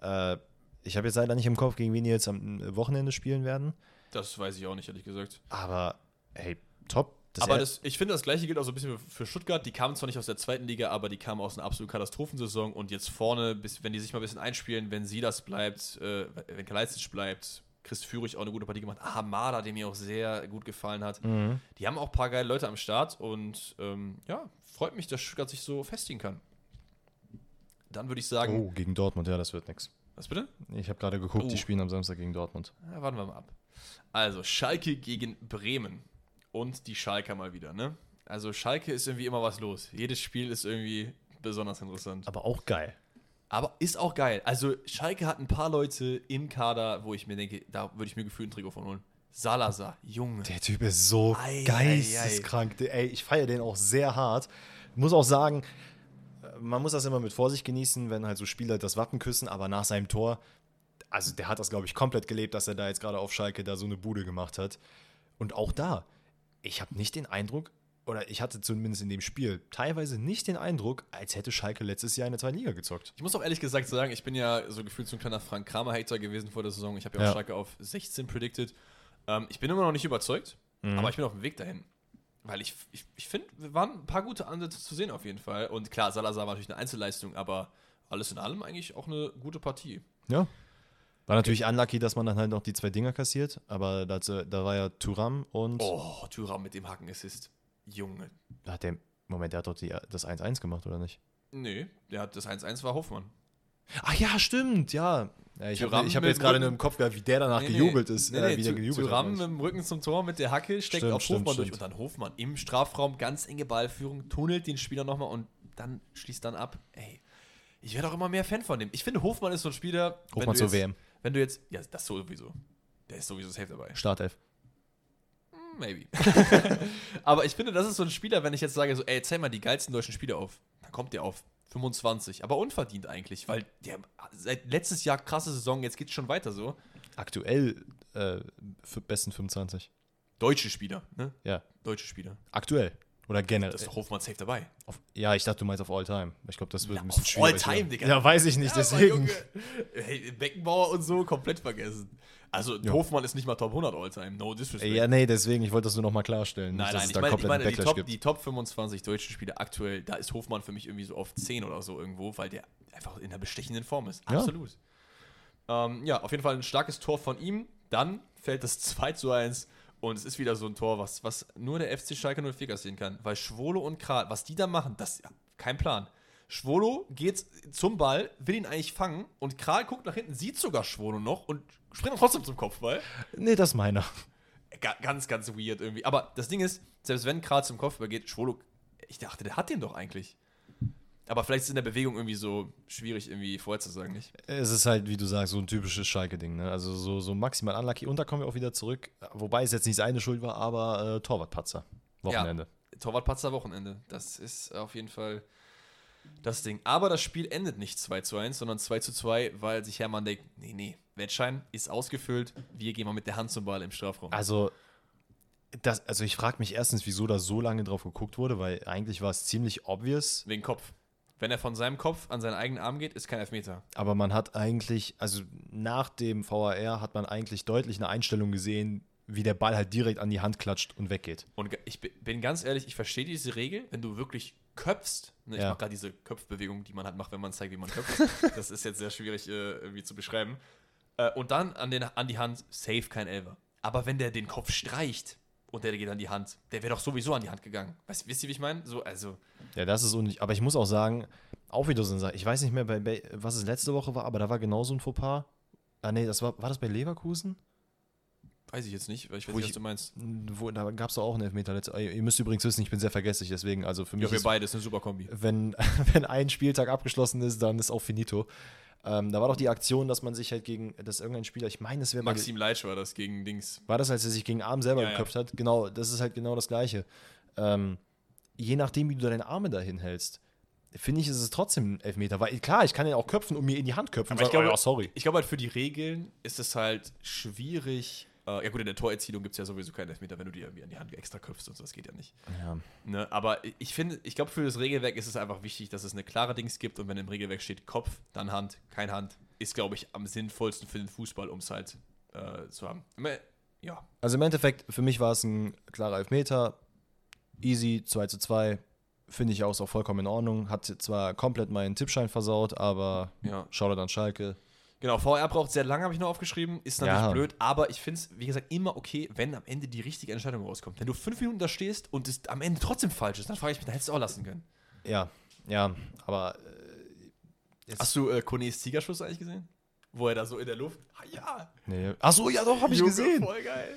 S2: Äh, ich habe jetzt leider nicht im Kopf, gegen wen die jetzt am Wochenende spielen werden.
S1: Das weiß ich auch nicht, ehrlich gesagt.
S2: Aber hey, top. Das
S1: aber
S2: er-
S1: das, ich finde, das gleiche gilt auch so ein bisschen für Stuttgart. Die kamen zwar nicht aus der zweiten Liga, aber die kamen aus einer absoluten Katastrophensaison. Und jetzt vorne, bis, wenn die sich mal ein bisschen einspielen, wenn Silas bleibt, äh, wenn Kalajdzic bleibt, Chris Führig auch eine gute Partie gemacht. Hamada, der mir auch sehr gut gefallen hat.
S2: Mhm.
S1: Die haben auch ein paar geile Leute am Start. Und ähm, ja, freut mich, dass Stuttgart sich so festigen kann. Dann würde ich sagen,
S2: oh, gegen Dortmund, ja, das wird nix.
S1: was bitte?
S2: Ich habe gerade geguckt,
S1: Oh.
S2: die spielen am Samstag gegen Dortmund.
S1: Ja, warten wir mal ab. Also, Schalke gegen Bremen. Und die Schalker mal wieder, ne? Also, Schalke ist irgendwie immer was los. Jedes Spiel ist irgendwie besonders interessant.
S2: Aber auch geil.
S1: Aber ist auch geil. Also, Schalke hat ein paar Leute im Kader, wo ich mir denke, da würde ich mir gefühlt ein Trikot von holen. Salazar, Junge.
S2: Der Typ ist so
S1: Ei,
S2: geisteskrank. Der- Ey, ich feiere den auch sehr hart. Muss auch sagen, man muss das immer mit Vorsicht genießen, wenn halt so Spieler das Wappen küssen, aber nach seinem Tor, also der hat das, glaube ich, komplett gelebt, dass er da jetzt gerade auf Schalke da so eine Bude gemacht hat. Und auch da, ich habe nicht den Eindruck, oder ich hatte zumindest in dem Spiel teilweise nicht den Eindruck, als hätte Schalke letztes Jahr in der zweiten Liga gezockt.
S1: Ich muss auch ehrlich gesagt sagen, ich bin ja so gefühlt so ein kleiner Frank Kramer-Hater gewesen vor der Saison. Ich habe ja auch
S2: Ja.
S1: Schalke auf 16 predicted. Ähm, ich bin immer noch nicht überzeugt,
S2: Mhm.
S1: aber ich bin auf dem Weg dahin. Weil ich, ich, ich finde, waren ein paar gute Ansätze zu sehen auf jeden Fall. Und klar, Salazar war natürlich eine Einzelleistung, aber alles in allem eigentlich auch eine gute Partie.
S2: Ja. War natürlich unlucky, dass man dann halt noch die zwei Dinger kassiert, aber dazu, da war ja Turam und
S1: Oh, Thuram mit dem Hackenassist. Junge.
S2: Hat der, Moment, der hat doch die, das 1-1 gemacht, oder nicht?
S1: Nee, der hat das 1-1 war Hoffmann.
S2: Ach ja, stimmt, ja. Ja ich habe hab jetzt gerade nur im Kopf gehabt, wie der danach gejubelt ist,
S1: Nee,
S2: äh,
S1: nee,
S2: wie der gejubelt
S1: Thuram
S2: hat.
S1: mit dem Rücken zum Tor mit der Hacke, steckt
S2: Stimmt,
S1: auf
S2: stimmt,
S1: Hofmann durch.
S2: stimmt.
S1: Und dann Hofmann im Strafraum, ganz enge Ballführung, tunnelt den Spieler nochmal und dann schließt dann ab. Ey, ich werde auch immer mehr Fan von dem. Ich finde, Hofmann ist so ein Spieler.
S2: Hofmann zur
S1: jetzt,
S2: WM.
S1: Wenn du jetzt, ja, das sowieso. Der ist sowieso safe dabei.
S2: Startelf.
S1: Hm, Maybe. <laughs> Aber ich finde, das ist so ein Spieler, wenn ich jetzt sage, so, ey, zähl mal die geilsten deutschen Spieler auf, dann kommt der auf 25. Aber unverdient eigentlich, weil der seit letztes Jahr krasse Saison, jetzt geht's schon weiter so.
S2: Aktuell äh, für besten 25.
S1: Deutsche Spieler, ne?
S2: Ja.
S1: Deutsche Spieler.
S2: Aktuell. Oder generell.
S1: Das ist doch Hofmann safe dabei.
S2: Auf, ja, ich dachte, du meinst auf All Time. Ich glaube, das wird
S1: Ja,
S2: ein bisschen schwierig.
S1: All Time,
S2: ja.
S1: Digga.
S2: Ja, weiß ich nicht,
S1: Ja,
S2: deswegen.
S1: Hey, Beckenbauer und so komplett vergessen. Also
S2: Ja.
S1: Hofmann ist nicht mal Top 100 All-Time. No disrespect.
S2: Ja, nee, deswegen, ich wollte das nur noch mal klarstellen.
S1: Nein,
S2: nicht,
S1: nein, ich meine, ich meine die, Top, die Top 25 deutschen Spieler aktuell, da ist Hofmann für mich irgendwie so auf 10 oder so irgendwo, weil der einfach in einer bestechenden Form ist.
S2: Ja.
S1: Absolut. Ähm, ja, auf jeden Fall ein starkes Tor von ihm. Dann fällt das <laughs> 2 zu 1 und es ist wieder so ein Tor, was, was nur der FC Schalke 04 kassieren kann. Weil Schwolo und Kral, was die da machen, das ja, kein Plan. Schwolo geht zum Ball, will ihn eigentlich fangen und Kral guckt nach hinten, sieht sogar Schwolo noch und springt trotzdem zum Kopfball.
S2: Nee, das ist meiner.
S1: Ga- Ganz, ganz weird irgendwie. Aber das Ding ist, selbst wenn Kral zum Kopfball geht, Schwolo, ich dachte, der hat den doch eigentlich. Aber vielleicht ist in der Bewegung irgendwie so schwierig, irgendwie vorherzusagen, nicht?
S2: Es ist halt, wie du sagst, so ein typisches Schalke-Ding. Ne? Also so, so maximal unlucky. Und da kommen wir auch wieder zurück. Wobei es jetzt nicht seine Schuld war, aber äh, Torwartpatzer. Wochenende.
S1: Torwartpatzer Wochenende. Das ist auf jeden Fall das Ding. Aber das Spiel endet nicht 2 zu 1, sondern 2 zu 2, weil sich Hermann denkt, nee, nee, Wettschein ist ausgefüllt, wir gehen mal mit der Hand zum Ball im Strafraum.
S2: Also, das, also ich frage mich erstens, wieso da so lange drauf geguckt wurde, weil eigentlich war es ziemlich obvious.
S1: Wegen Kopf. Wenn er von seinem Kopf an seinen eigenen Arm geht, ist kein Elfmeter.
S2: Aber man hat eigentlich, also nach dem VAR hat man eigentlich deutlich eine Einstellung gesehen, wie der Ball halt direkt an die Hand klatscht und weggeht.
S1: Und ich bi- bin ganz ehrlich, ich verstehe diese Regel, wenn du wirklich köpfst. Ne, ich
S2: Ja.
S1: mache gerade diese Köpfbewegung, die man halt macht, wenn man zeigt, wie man köpft. <laughs> das ist jetzt sehr schwierig äh, irgendwie zu beschreiben. Äh, und dann an, den, an die Hand, safe kein Elfer. Aber wenn der den Kopf streicht und der geht an die Hand, der wäre doch sowieso an die Hand gegangen. Weißt, wisst ihr, wie ich meine? So, also,
S2: Ja, das ist unnötig. Aber ich muss auch sagen, auch wieder so eine Sache. Ich weiß nicht mehr, bei, bei, was es letzte Woche war, aber da war genauso ein Fauxpas. Ah, nee, das war, war das bei Leverkusen?
S1: Weiß ich jetzt nicht, weil ich weiß
S2: Wo
S1: nicht,
S2: ich-
S1: was du meinst.
S2: Wo, da gab es auch einen Elfmeter. Letzt, ihr müsst übrigens wissen, ich bin sehr vergesslich, deswegen, also für mich
S1: Ja, wir beide, ist eine super Kombi.
S2: wenn, <laughs> wenn ein Spieltag abgeschlossen ist, dann ist auch finito. Ähm, da war doch die Aktion, dass man sich halt gegen, dass irgendein Spieler, ich meine, es wäre
S1: Maxim Leitsch war das gegen Dings.
S2: War das, als er sich gegen Arm selber
S1: Ja, ja.
S2: geköpft hat? Genau, das ist halt genau das Gleiche. Ähm, je nachdem, wie du deine Arme dahin hältst, finde ich, ist es trotzdem ein Elfmeter. Weil klar, ich kann ihn auch köpfen und mir in die Hand köpfen.
S1: Aber ich glaube-
S2: oh, ja, sorry.
S1: Ich glaube halt, für die Regeln ist es halt schwierig. Äh, ja, gut, in der Torerzielung gibt es ja sowieso keinen Elfmeter, wenn du dir irgendwie an die Hand extra köpfst und so, das geht ja nicht.
S2: Ja.
S1: Ne? Aber ich finde, ich glaube, für das Regelwerk ist es einfach wichtig, dass es eine klare Dings gibt und wenn im Regelwerk steht Kopf, dann Hand, kein Hand, ist, glaube ich, am sinnvollsten für den Fußball, um es halt äh, zu haben. Ja,
S2: Also im Endeffekt, für mich war es ein klarer Elfmeter. Easy, 2 zu 2. Finde ich auch so vollkommen in Ordnung. Hat zwar komplett meinen Tippschein versaut, aber
S1: ja.
S2: Shoutout an Schalke.
S1: Genau, VR braucht sehr lange, habe ich noch aufgeschrieben. Ist natürlich
S2: Ja.
S1: blöd, aber ich finde es, wie gesagt, immer okay, wenn am Ende die richtige Entscheidung rauskommt. Wenn du fünf Minuten da stehst und es am Ende trotzdem falsch ist, dann frage ich mich, dann hättest du auch lassen können.
S2: Ja, ja, aber äh,
S1: Hast du äh, Kones Tigerschuss eigentlich gesehen? Wo er da so in der Luft. Ah, ja!
S2: nee. Ach so, ja doch, habe ich gesehen.
S1: Voll geil.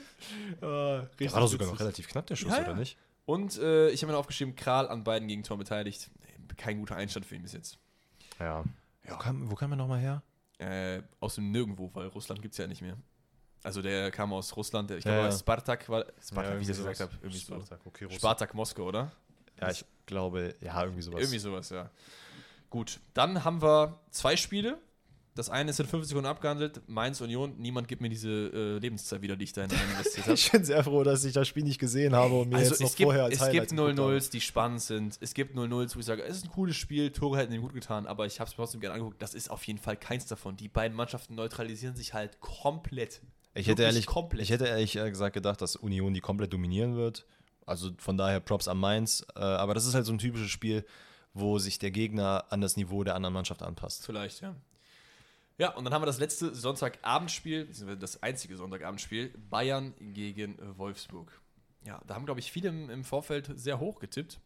S1: Äh,
S2: Der war doch sogar noch relativ knapp, der Schuss,
S1: Ja, ja.
S2: oder nicht?
S1: Und äh, ich habe mir noch aufgeschrieben, Kral an beiden Gegentoren beteiligt. Kein guter Einstand für ihn bis jetzt.
S2: Ja.
S1: Ja.
S2: Wo, kam, wo kam er nochmal her?
S1: Äh, aus dem Nirgendwo, weil Russland gibt es ja nicht mehr. Also der kam aus Russland, der, ich
S2: Ja,
S1: glaube,
S2: ja.
S1: Spartak war. Spartak,
S2: Ja,
S1: wie ich das gesagt habe. Irgendwie so.
S2: Spartak, okay, Russland.
S1: Spartak Moskau, oder?
S2: Ja, ich glaube, ja, irgendwie sowas.
S1: Irgendwie sowas, ja. Gut, dann haben wir zwei Spiele. Das eine ist in 50 Sekunden abgehandelt. Mainz Union. Niemand gibt mir diese äh, Lebenszeit wieder, die ich da in investiert <laughs> habe.
S2: Ich bin sehr froh, dass ich das Spiel nicht gesehen habe und mir
S1: Also
S2: jetzt noch
S1: es gibt,
S2: vorher als
S1: es
S2: Highlights
S1: gibt
S2: geguckt habe.
S1: 0-0s, die spannend sind. Es gibt 0-0s, wo ich sage, es ist ein cooles Spiel, Tore hätten ihm gut getan, aber ich habe es mir trotzdem gerne angeguckt. Das ist auf jeden Fall keins davon. Die beiden Mannschaften neutralisieren sich halt komplett.
S2: Ich hätte, ehrlich,
S1: komplett.
S2: ich hätte ehrlich äh, gesagt gedacht, dass Union die komplett dominieren wird. Also von daher Props an Mainz. Äh, aber das ist halt so ein typisches Spiel, wo sich der Gegner an das Niveau der anderen Mannschaft anpasst.
S1: Vielleicht, ja. Ja, und dann haben wir das letzte Sonntagabendspiel, das einzige Sonntagabendspiel, Bayern gegen Wolfsburg. Ja, da haben, glaube ich, viele im, im Vorfeld sehr hoch getippt.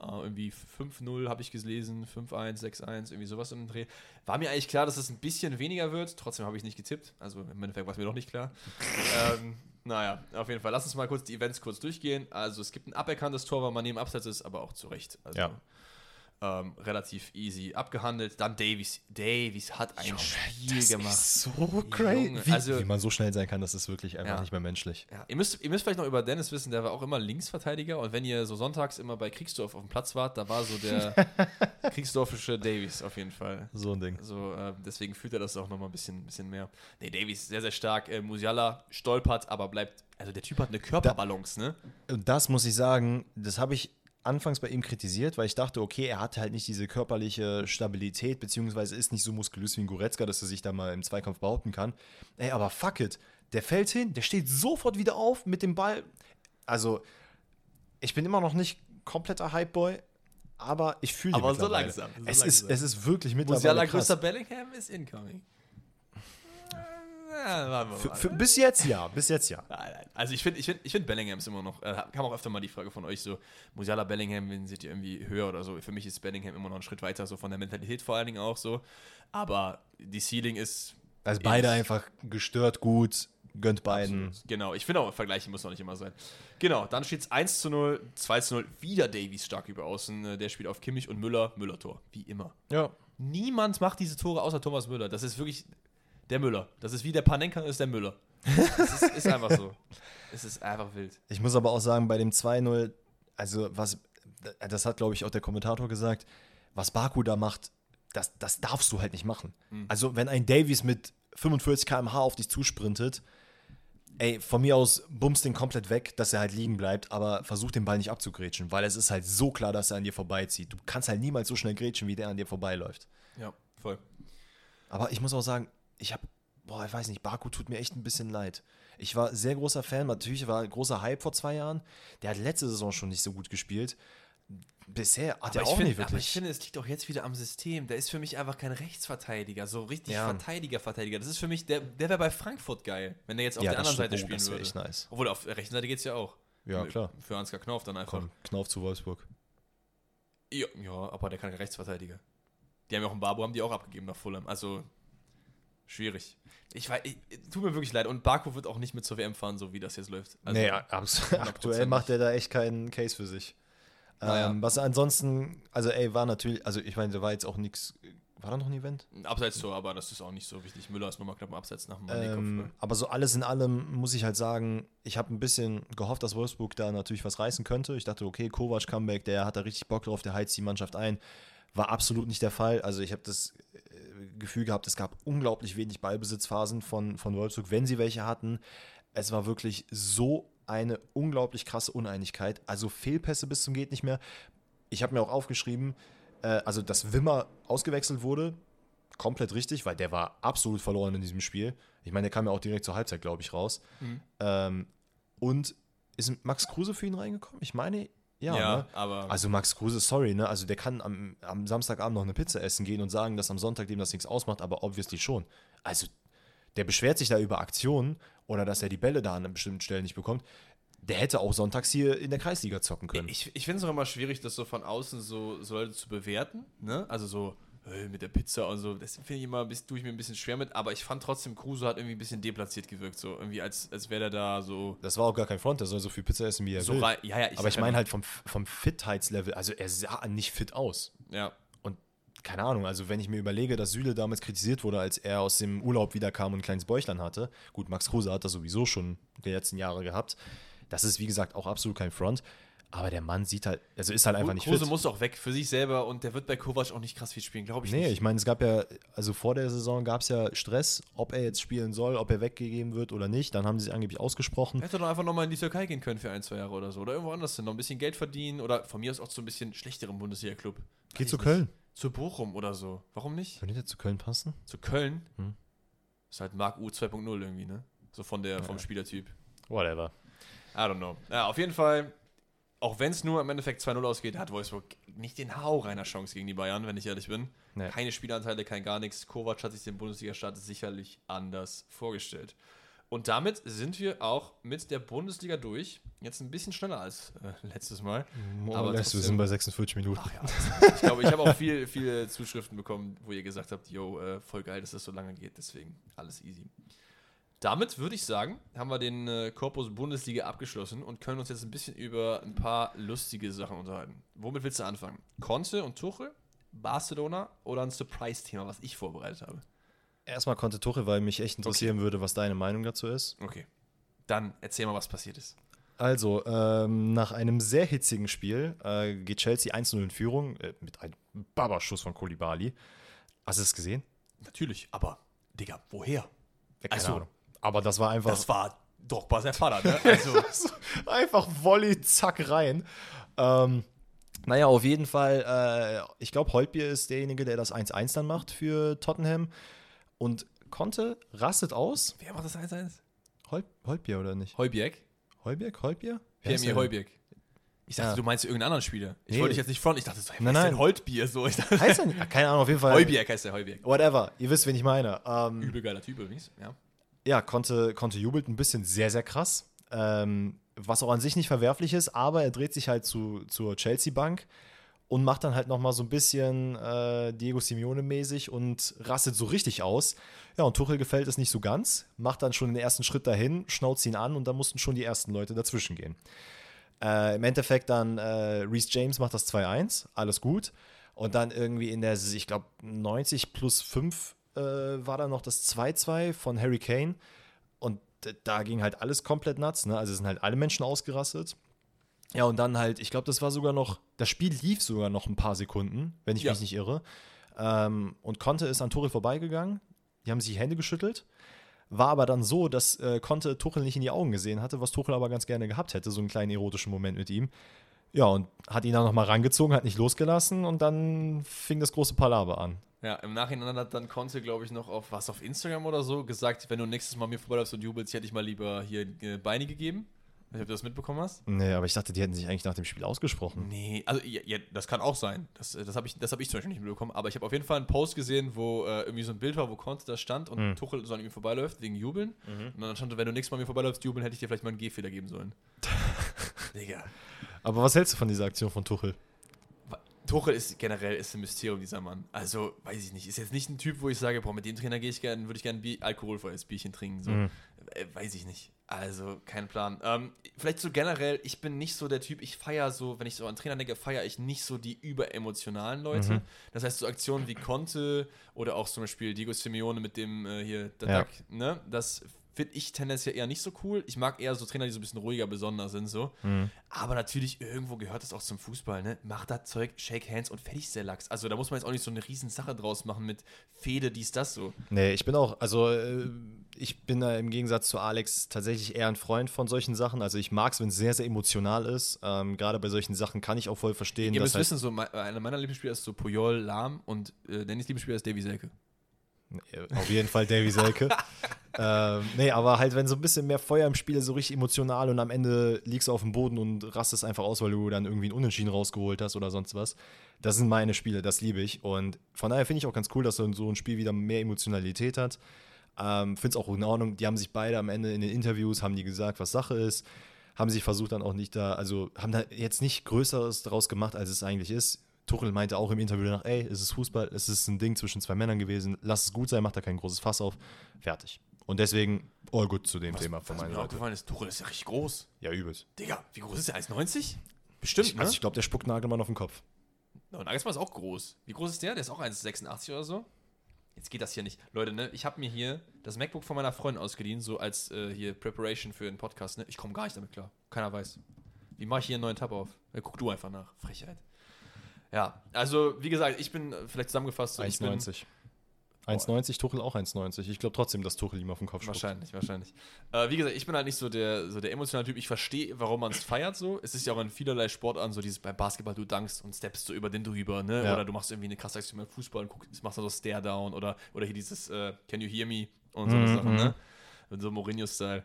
S1: Äh, irgendwie 5-0 habe ich gelesen, 5-1, 6-1, irgendwie sowas im Dreh. War mir eigentlich klar, dass es ein bisschen weniger wird, trotzdem habe ich nicht getippt. Also im Endeffekt war es mir noch nicht klar. <laughs> ähm, naja, auf jeden Fall. Lass uns mal kurz die Events kurz durchgehen. Also es gibt ein aberkanntes Tor, weil man neben Abseits ist, aber auch zu Recht. Also
S2: Ja.
S1: Ähm, relativ easy abgehandelt. Dann Davies. Davies hat ein Spiel gemacht.
S2: so
S1: Junge,
S2: Wie,
S1: also-
S2: wie man so schnell sein kann, das ist wirklich einfach
S1: Ja.
S2: nicht mehr menschlich.
S1: Ja, ihr, müsst, ihr müsst vielleicht noch über Dennis wissen, der war auch immer Linksverteidiger und wenn ihr so sonntags immer bei Kriegsdorf auf dem Platz wart, da war so der <laughs> Kriegsdorfische Davies auf jeden Fall.
S2: So ein Ding.
S1: So, äh, deswegen fühlt er das auch nochmal ein bisschen, bisschen mehr. Nee, Davies sehr, sehr stark. Äh, Musiala stolpert, aber bleibt. Also der Typ hat eine Körperbalance, ne?
S2: Und das muss ich sagen, das habe ich anfangs bei ihm kritisiert, weil ich dachte, okay, er hat halt nicht diese körperliche Stabilität, beziehungsweise ist nicht so muskulös wie ein Goretzka, dass er sich da mal im Zweikampf behaupten kann. Ey, aber fuck it. Der fällt hin, der steht sofort wieder auf mit dem Ball. Also, ich bin immer noch nicht kompletter Hypeboy, aber ich fühle ihn
S1: Aber so langsam, so
S2: es,
S1: langsam.
S2: Ist, es ist wirklich mittlerweile
S1: Musiala größter Bellingham ist incoming. Ja,
S2: Für, für, bis jetzt ja, bis jetzt ja.
S1: Also ich finde ich find, ich find Bellingham ist immer noch, äh, kam auch öfter mal die Frage von euch so, Musiala, Bellingham, wen seht ihr irgendwie höher oder so? Für mich ist Bellingham immer noch einen Schritt weiter, so von der Mentalität vor allen Dingen auch so. Aber die Ceiling ist
S2: Also beide einfach gestört gut, gönnt beiden.
S1: Absolut. Genau, ich finde auch, vergleichen muss noch nicht immer sein. Genau, dann steht es 1 zu 0, 2 zu 0, wieder Davies stark über außen. äh, Der spielt auf Kimmich und Müller, Müller-Tor, wie immer.
S2: Ja.
S1: Niemand macht diese Tore außer Thomas Müller. Das ist wirklich der Müller. Das ist wie der Panenka ist der Müller. Das ist, ist einfach so. <laughs> Es ist einfach wild.
S2: Ich muss aber auch sagen, bei dem 2-0, also was, das hat glaube ich auch der Kommentator gesagt, was Baku da macht, das, das darfst du halt nicht machen. Also wenn ein Davies mit 45 km/h auf dich zusprintet, ey, von mir aus bummst den komplett weg, dass er halt liegen bleibt, aber versuch den Ball nicht abzugrätschen, weil es ist halt so klar, dass er an dir vorbeizieht. Du kannst halt niemals so schnell grätschen, wie der an dir vorbeiläuft.
S1: Ja, voll.
S2: Aber ich muss auch sagen, ich habe boah, ich weiß nicht, Baku tut mir echt ein bisschen leid. Ich war sehr großer Fan, natürlich war ein großer Hype vor zwei Jahren. Der hat letzte Saison schon nicht so gut gespielt. Bisher hat er
S1: Aber ich
S2: auch
S1: find-
S2: nicht
S1: Aber ich
S2: wirklich.
S1: finde, es liegt auch jetzt wieder am System. Der ist für mich einfach kein Rechtsverteidiger, so richtig
S2: Ja.
S1: Verteidiger, Verteidiger. Das ist für mich, der, der wäre bei Frankfurt geil, wenn der jetzt auf
S2: Ja,
S1: der
S2: das
S1: anderen
S2: stimmt.
S1: Seite
S2: Oh,
S1: spielen
S2: das wär
S1: würde.
S2: echt nice.
S1: Obwohl, auf der rechten Seite geht es ja auch.
S2: Ja, klar.
S1: Für Ansgar Knauf dann einfach.
S2: Komm, Knauf zu Wolfsburg.
S1: Ja, ja, aber der kann kein Rechtsverteidiger. Die haben ja auch einen Babu, haben die auch abgegeben nach Fulham. Also, schwierig. Ich weiß, ich, tut mir wirklich leid. Und Baku wird auch nicht mit zur WM fahren, so wie das jetzt läuft. Also,
S2: nee, abs-
S1: 100% <laughs>
S2: aktuell macht er da echt keinen Case für sich.
S1: Naja.
S2: Ähm, was ansonsten, also ey, war natürlich, also ich meine, da war jetzt auch nichts, war da noch ein Event?
S1: ein Abseits-Tor, aber das ist auch nicht so wichtig. Müller ist nochmal knapp im Abseits nach dem.
S2: Ähm, aber so alles in allem muss ich halt sagen, ich habe ein bisschen gehofft, dass Wolfsburg da natürlich was reißen könnte. Ich dachte, okay, Kovac Comeback, der hat da richtig Bock drauf, der heizt die Mannschaft ein. War absolut nicht der Fall. Also ich habe das Gefühl gehabt, es gab unglaublich wenig Ballbesitzphasen von, von Wolfsburg, wenn sie welche hatten. Es war wirklich so eine unglaublich krasse Uneinigkeit. Also Fehlpässe bis zum geht nicht mehr. Ich habe mir auch aufgeschrieben, äh, also dass Wimmer ausgewechselt wurde, komplett richtig, weil der war absolut verloren in diesem Spiel. Ich meine, der kam ja auch direkt zur Halbzeit, glaube ich, raus.
S1: Mhm.
S2: Ähm, und ist Max Kruse für ihn reingekommen? Ich meine, ja.
S1: Ja,
S2: ne?
S1: aber
S2: Also Max Kruse, sorry, ne? Also der kann am, am Samstagabend noch eine Pizza essen gehen und sagen, dass am Sonntag dem das nichts ausmacht, aber obviously schon. Also der beschwert sich da über Aktionen oder dass er die Bälle da an bestimmten Stellen nicht bekommt. Der hätte auch sonntags hier in der Kreisliga zocken können.
S1: ich, ich finde es auch immer schwierig, das so von außen so, so Leute zu bewerten. Ne? Also so mit der Pizza und so. Das finde ich immer, bis- tue ich mir ein bisschen schwer mit. Aber ich fand trotzdem, Kruse hat irgendwie ein bisschen deplatziert gewirkt. So irgendwie, als, als wäre der da so.
S2: Das war auch gar kein Front, der soll so viel Pizza essen, wie er
S1: so
S2: will.
S1: rein, ja, ja,
S2: Aber ich
S1: sag
S2: meine halt vom, vom Fitheitslevel, also er sah nicht fit aus.
S1: Ja.
S2: Und keine Ahnung, also wenn ich mir überlege, dass Süle damals kritisiert wurde, als er aus dem Urlaub wiederkam und ein kleines Bäuchlein hatte. Gut, Max Kruse hat das sowieso schon die letzten Jahre gehabt. Das ist, wie gesagt, auch absolut kein Front. Aber der Mann sieht halt, also ist halt einfach nicht
S1: Kruse
S2: fit.
S1: muss auch weg für sich selber und der wird bei Kovac auch nicht krass viel spielen, glaube ich
S2: Nee,
S1: nicht.
S2: ich meine, es gab ja, also vor der Saison gab es ja Stress, ob er jetzt spielen soll, ob er weggegeben wird oder nicht. Dann haben sie sich angeblich ausgesprochen.
S1: Er hätte doch einfach nochmal in die Türkei gehen können für ein, zwei Jahre oder so. Oder irgendwo anders hin. Noch ein bisschen Geld verdienen. Oder von mir aus auch zu ein bisschen schlechterem Bundesliga-Club. Ich
S2: zu
S1: nicht.
S2: Köln.
S1: Zu Bochum oder so. Warum nicht?
S2: Könnte der zu Köln passen?
S1: Zu Köln?
S2: Hm.
S1: Ist halt Mark U 2.0 irgendwie, ne? So von der, vom Spielertyp.
S2: Whatever.
S1: I don't know. Ja, auf jeden Fall, auch wenn es nur im Endeffekt 2-0 ausgeht, hat Wolfsburg nicht den Hau reiner Chance gegen die Bayern, wenn ich ehrlich bin.
S2: Nee.
S1: Keine Spielanteile, kein gar nichts. Kovac hat sich den Bundesliga-Start sicherlich anders vorgestellt. Und damit sind wir auch mit der Bundesliga durch. Jetzt ein bisschen schneller als äh, letztes Mal.
S2: More
S1: Aber
S2: less, wir sind bei 46 Minuten.
S1: Ja, ich glaube, ich habe auch viel, viele Zuschriften bekommen, wo ihr gesagt habt, yo, äh, voll geil, dass das so lange geht, deswegen alles easy. Damit würde ich sagen, haben wir den äh, Korpus Bundesliga abgeschlossen und können uns jetzt ein bisschen über ein paar lustige Sachen unterhalten. Womit willst du anfangen? Conte und Tuchel, Barcelona oder ein Surprise-Thema, was ich vorbereitet habe?
S2: Erstmal konnte Tuchel, weil mich echt interessieren würde, was deine Meinung dazu ist.
S1: Okay. Dann erzähl mal, was passiert ist.
S2: Also, ähm, nach einem sehr hitzigen Spiel äh, geht Chelsea 1-0 in Führung äh, mit einem Babaschuss von Kolibali. Hast du es gesehen?
S1: Natürlich, aber, Digga, woher?
S2: Ja, keine
S1: Ach so.
S2: Ahnung. Aber das war einfach,
S1: Das war doch bei sein Vater, ne? <laughs> Also,
S2: einfach Volley, zack, rein. Ähm, naja, auf jeden Fall, äh, ich glaube, Holtbier ist derjenige, der das 1-1 dann macht für Tottenham. Und Conte rastet aus.
S1: wer macht das 1-1?
S2: Hol Holtbier oder nicht?
S1: Heuberg?
S2: Heuberg? Holtbier?
S1: Pierre? Heuberg. Ich dachte,
S2: Ja.
S1: du meinst irgendeinen anderen Spieler. Ich
S2: Nee.
S1: wollte dich jetzt nicht fronten. Ich dachte, so, hey,
S2: Nein,
S1: was ist
S2: nein.
S1: denn Holtbier? So, ich dachte,
S2: Heißt er nicht? Keine Ahnung, auf jeden Fall.
S1: Heuberg heißt der Heuberg.
S2: Whatever, ihr wisst, wen ich meine. Ähm,
S1: Übel geiler Typ übrigens. Ja.
S2: Ja, konnte, konnte jubelt ein bisschen sehr, sehr krass. Ähm, was auch an sich nicht verwerflich ist, aber er dreht sich halt zu, zur Chelsea-Bank und macht dann halt nochmal so ein bisschen äh, Diego Simeone-mäßig und rastet so richtig aus. Ja, und Tuchel gefällt es nicht so ganz, macht dann schon den ersten Schritt dahin, schnauzt ihn an und da mussten schon die ersten Leute dazwischen gehen. Äh, Im Endeffekt dann äh, Reese James macht das 2-1, alles gut. Und dann irgendwie in der, ich glaube, 90 plus 5 äh, war dann noch das 2-2 von Harry Kane. Und da ging halt alles komplett nuts. Ne? Also sind halt alle Menschen ausgerastet. Ja, und dann halt, ich glaube, das war sogar noch, das Spiel lief sogar noch ein paar Sekunden, wenn ich
S1: Ja.
S2: mich nicht irre. Ähm, und Conte ist an Tuchel vorbeigegangen. Die haben sich die Hände geschüttelt. War aber dann so, dass äh, Conte Tuchel nicht in die Augen gesehen hatte, was Tuchel aber ganz gerne gehabt hätte, so einen kleinen erotischen Moment mit ihm. Ja, und hat ihn dann nochmal rangezogen, hat nicht losgelassen und dann fing das große Palaver an.
S1: Ja, im Nachhinein hat dann Conte, glaube ich, noch auf was auf Instagram oder so gesagt, wenn du nächstes Mal mir vorbeiläufst und jubelst, hätte ich mal lieber hier äh, Beine gegeben. Ich weiß nicht, ob du das mitbekommen hast.
S2: Nee, aber ich dachte, die hätten sich eigentlich nach dem Spiel ausgesprochen.
S1: Nee, also ja, ja, das kann auch sein. Das, äh, das habe ich, das hab ich zum Beispiel nicht mitbekommen. Aber ich habe auf jeden Fall einen Post gesehen, wo äh, irgendwie so ein Bild war, wo Conte da stand und
S2: Mhm.
S1: Tuchel so an ihm vorbeiläuft, wegen Jubeln. Und dann stand, wenn du nächstes Mal mir vorbeiläufst, jubeln, hätte ich dir vielleicht mal einen Gehfehler geben sollen. <laughs> Digga.
S2: Aber was hältst du von dieser Aktion von Tuchel?
S1: Tuchel ist generell ist ein Mysterium, dieser Mann. Also, weiß ich nicht. Ist jetzt nicht ein Typ, wo ich sage, boah, mit dem Trainer gehe ich gerne, würde ich gerne ein Bier, alkoholfreies Bierchen trinken. So.
S2: Mhm.
S1: Äh, weiß ich nicht. Also, kein Plan. Ähm, vielleicht so generell, ich bin nicht so der Typ, ich feiere so, wenn ich so an Trainer denke, feiere ich nicht so die überemotionalen Leute.
S2: Mhm.
S1: Das heißt, so Aktionen wie Conte oder auch zum Beispiel Diego Simeone mit dem äh, hier,
S2: Ja.
S1: Dadak, ne? Das finde ich tendenziell eher nicht so cool. Ich mag eher so Trainer, die so ein bisschen ruhiger, besonders sind, so.
S2: Mhm.
S1: Aber natürlich, irgendwo gehört das auch zum Fußball, ne? Mach das Zeug, shake hands und fertig ist der Lachs. Also da muss man jetzt auch nicht so eine riesen Sache draus machen mit Fede, dies, das so.
S2: Nee, ich bin auch, also äh, ich bin da im Gegensatz zu Alex tatsächlich eher ein Freund von solchen Sachen. Also ich mag es, wenn es sehr, sehr emotional ist. Ähm, Gerade bei solchen Sachen kann ich auch voll verstehen,
S1: Ihr müsst
S2: halt,
S1: wissen, so, einer meiner Lieblingsspieler ist so Puyol, Lahm und äh, Dennis Lieblingsspieler ist Davy Selke.
S2: Äh, auf jeden Fall Davy Selke. <laughs> ähm, nee, aber halt, wenn so ein bisschen mehr Feuer im Spiel ist, so richtig emotional und am Ende liegst du auf dem Boden und rastest einfach aus, weil du dann irgendwie einen Unentschieden rausgeholt hast oder sonst was. Das sind meine Spiele, das liebe ich. Und von daher finde ich auch ganz cool, dass so ein- so ein Spiel wieder mehr Emotionalität hat. Ähm, Finde es auch in Ordnung. Die haben sich beide am Ende in den Interviews, haben die gesagt, was Sache ist. Haben sich versucht dann auch nicht da, also haben da jetzt nicht Größeres draus gemacht, als es eigentlich ist. Tuchel meinte auch im Interview danach, ey, es ist Fußball, es ist ein Ding zwischen zwei Männern gewesen, lass es gut sein, macht da kein großes Fass auf. Fertig. Und deswegen, all gut zu dem Thema von
S1: Was
S2: meiner
S1: mir
S2: Seite.
S1: aufgefallen ist, Tuchel ist ja richtig groß.
S2: Ja, übelst.
S1: Digga, wie groß ist der? 1,90? Bestimmt,
S2: Ich,
S1: ne?
S2: also ich glaube, der spuckt Nagelmann auf den Kopf.
S1: Und Nagelsmann ist auch groß. Wie groß ist der? Der ist auch 1,86 oder so. Jetzt geht das hier nicht. Leute, ne, ich habe mir hier das MacBook von meiner Freundin ausgeliehen, so als äh, hier Preparation für den Podcast, ne? Ich komme gar nicht damit klar. Keiner weiß. Wie mache ich hier einen neuen Tab auf? Ja, guck du einfach nach. Frechheit. Ja, also wie gesagt, ich bin äh, vielleicht zusammengefasst. so, ich bin-
S2: 1,90. 1,90, Tuchel auch 1,90. Ich glaube trotzdem, dass Tuchel ihm auf den Kopf spuckt.
S1: Wahrscheinlich, wahrscheinlich. Äh, wie gesagt, ich bin halt nicht so der, so der emotionale Typ. Ich verstehe, warum man es feiert so. Es ist ja auch in vielerlei Sportarten so dieses beim Basketball, du dankst und steppst so über den drüber, ne?
S2: Ja.
S1: Oder du machst irgendwie eine krasse Aktion beim Fußball und guckst, machst dann so Stare-Down oder, oder hier dieses äh, Can you hear me und so
S2: Mhm,
S1: Sachen,
S2: mhm.
S1: ne? So Mourinho-Style.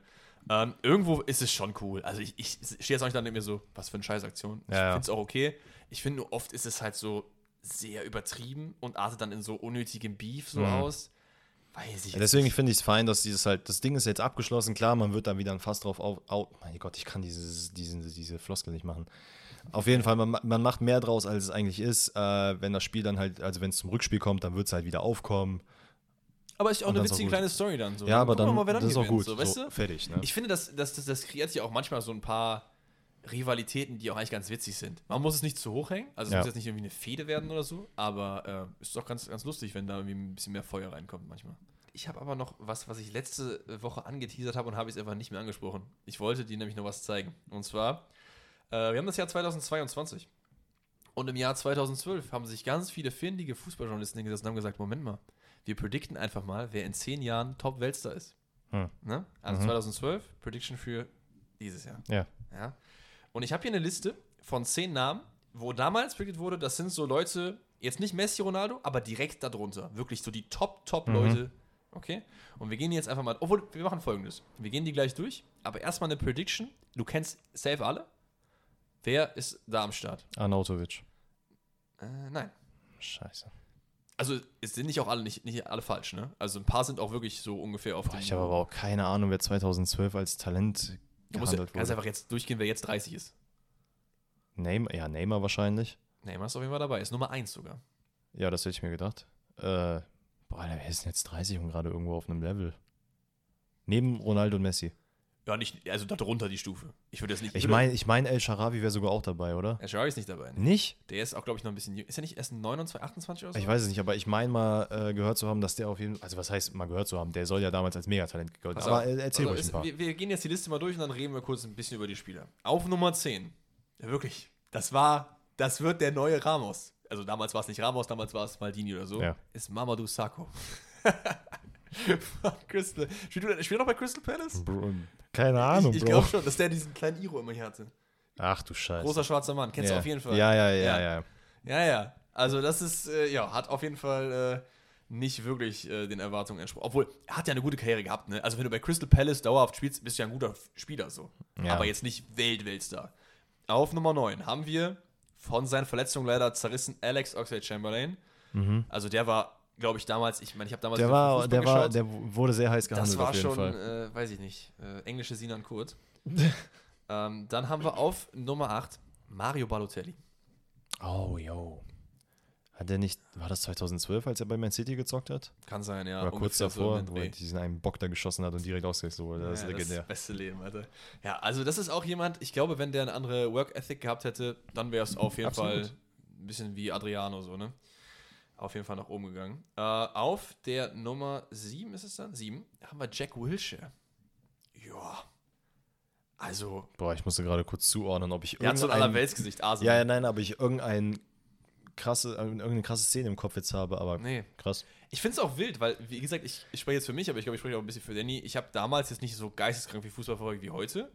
S1: Ähm, irgendwo ist es schon cool. Also ich, ich stehe jetzt auch nicht da und denke mir so, was für eine Scheißaktion. Ich
S2: Ja, ja.
S1: finde es auch okay. Ich finde nur oft ist es halt so sehr übertrieben und artet dann in so unnötigem Beef so
S2: Mhm.
S1: aus. Weiß ich
S2: Ja, deswegen finde ich es fein, dass dieses halt, das Ding ist jetzt abgeschlossen, klar, man wird dann wieder ein Fass drauf auf. Au, mein Gott, ich kann dieses, diesen, diese Floskel nicht machen. Auf jeden Fall, man, ma- man macht mehr draus, als es eigentlich ist. Äh, wenn das Spiel dann halt, also wenn es zum Rückspiel kommt, dann wird es halt wieder aufkommen.
S1: Aber ist auch eine
S2: dann auch
S1: witzige
S2: gut.
S1: kleine Story dann. So.
S2: Ja, aber dann,
S1: mal, wer
S2: das ist auch gut.
S1: So, weißt du?
S2: Fertig, ne?
S1: Ich finde, das, das, das, das kreiert ja auch manchmal so ein paar Rivalitäten, die auch eigentlich ganz witzig sind. Man muss es nicht zu hoch hängen, also es
S2: Ja.
S1: muss jetzt nicht irgendwie eine Fehde werden oder so, aber äh, es ist auch ganz, ganz lustig, wenn da irgendwie ein bisschen mehr Feuer reinkommt manchmal. Ich habe aber noch was, was ich letzte Woche angeteasert habe und habe es einfach nicht mehr angesprochen. Ich wollte dir nämlich noch was zeigen. Und zwar, äh, wir haben das Jahr 2022. Und im Jahr 2012 haben sich ganz viele findige Fußballjournalisten hingesetzt und haben gesagt, Moment mal, wir predikten einfach mal, wer in zehn Jahren Top-Weltstar ist.
S2: Hm.
S1: Ne? Also
S2: Mhm.
S1: 2012, Prediction für dieses Jahr.
S2: Ja.
S1: Ja. Und ich habe hier eine Liste von zehn Namen, wo damals predicted wurde, das sind so Leute, jetzt nicht Messi, Ronaldo, aber direkt darunter. Wirklich so die Top-Top-Leute. Okay? Und wir gehen jetzt einfach mal, obwohl, wir machen folgendes. Wir gehen die gleich durch, aber erstmal eine Prediction. Du kennst safe alle. Wer ist da am Start?
S2: Arnautovic.
S1: Äh, nein.
S2: Scheiße.
S1: Also es sind nicht auch alle nicht, nicht alle falsch, ne? Also ein paar sind auch wirklich so ungefähr auf
S2: Boah, ich habe aber auch keine Ahnung, wer 2012 als Talent
S1: Du musst ja ganz einfach jetzt durchgehen, wer jetzt 30 ist.
S2: Neymar, ja, Neymar wahrscheinlich.
S1: Neymar ist auf jeden Fall dabei, ist Nummer 1 sogar.
S2: Ja, das hätte ich mir gedacht. Äh, boah, wer ist denn jetzt 30 und gerade irgendwo auf einem Level? Neben Ronaldo und Messi.
S1: Ja, nicht, also darunter die Stufe. Ich würde jetzt nicht.
S2: Ich meine, ich mein, El Sharawi wäre sogar auch dabei, oder?
S1: El Shaarawy ist nicht dabei. Ne?
S2: Nicht?
S1: Der ist auch, glaube ich, noch ein bisschen jünger. Ist er nicht erst 29, 28 oder so?
S2: Ich weiß es nicht, aber ich meine mal äh, gehört zu haben, dass der auf jeden Fall, also was heißt mal gehört zu haben, der soll ja damals als Megatalent gegolten.
S1: Pass
S2: Aber äh, erzähl
S1: Also
S2: ruhig
S1: ist,
S2: ein paar.
S1: wir, wir gehen jetzt die Liste mal durch und dann reden wir kurz ein bisschen über die Spieler. Auf Nummer 10. Ja, wirklich. Das war, das wird der neue Ramos. Also damals war es nicht Ramos, damals war es Maldini oder so.
S2: Ja.
S1: Ist Mamadou Sakho. <laughs> Von Crystal. Spielt er noch bei Crystal Palace?
S2: Bro, keine Ahnung,
S1: ich ich glaube schon, dass der diesen kleinen Iro immer hier hatte.
S2: Ach du Scheiße.
S1: Großer schwarzer Mann. Kennst du auf jeden Fall.
S2: Ja, ja, ja,
S1: Ja.
S2: ja.
S1: Ja, ja. Also das ist, äh, ja, hat auf jeden Fall äh, nicht wirklich äh, den Erwartungen entsprochen. Obwohl, er hat ja eine gute Karriere gehabt, ne? Also wenn du bei Crystal Palace dauerhaft spielst, bist du ja ein guter Spieler so.
S2: Ja.
S1: Aber jetzt nicht Welt-Weltstar. Auf Nummer 9 haben wir von seinen Verletzungen leider zerrissen Alex Oxlade-Chamberlain. Also der war, glaube ich, damals, ich meine, ich habe damals.
S2: Der war, der war, der wurde sehr heiß gehandelt
S1: Das war
S2: auf jeden
S1: schon,
S2: Fall.
S1: äh, weiß ich nicht, äh, englische Sinan Kurt. <laughs> ähm, dann haben wir auf Nummer 8 Mario Balotelli.
S2: Oh, yo. Hat er nicht, war das 2012, als er bei Man City gezockt hat?
S1: Kann sein, ja.
S2: Oder kurz
S1: so
S2: davor,
S1: im
S2: wo er diesen einen Bock da geschossen hat und direkt ausgewechselt wurde. Das
S1: Ja,
S2: ist legendär.
S1: Das beste Leben, Alter. Ja, also das ist auch jemand, ich glaube, wenn der eine andere Work Ethic gehabt hätte, dann wäre es auf jeden
S2: Absolut.
S1: Fall ein bisschen wie Adriano so, ne? Auf jeden Fall nach oben gegangen. Äh, auf der Nummer 7 ist es dann? 7 haben wir Jack Wilshere. Ja. Also,
S2: Boah, ich musste gerade kurz zuordnen, ob ich
S1: der hat so ein Allerweltsgesicht,
S2: Ja,
S1: Arsenal.
S2: ja, nein, aber ich irgendein krasse, irgendeine krasse Szene im Kopf jetzt habe, aber
S1: Nee.
S2: krass.
S1: Ich finde es auch wild, weil, wie gesagt, ich, ich spreche jetzt für mich, aber ich glaube, ich spreche auch ein bisschen für Danny. Ich habe damals jetzt nicht so geisteskrank wie Fußball verfolgt wie heute.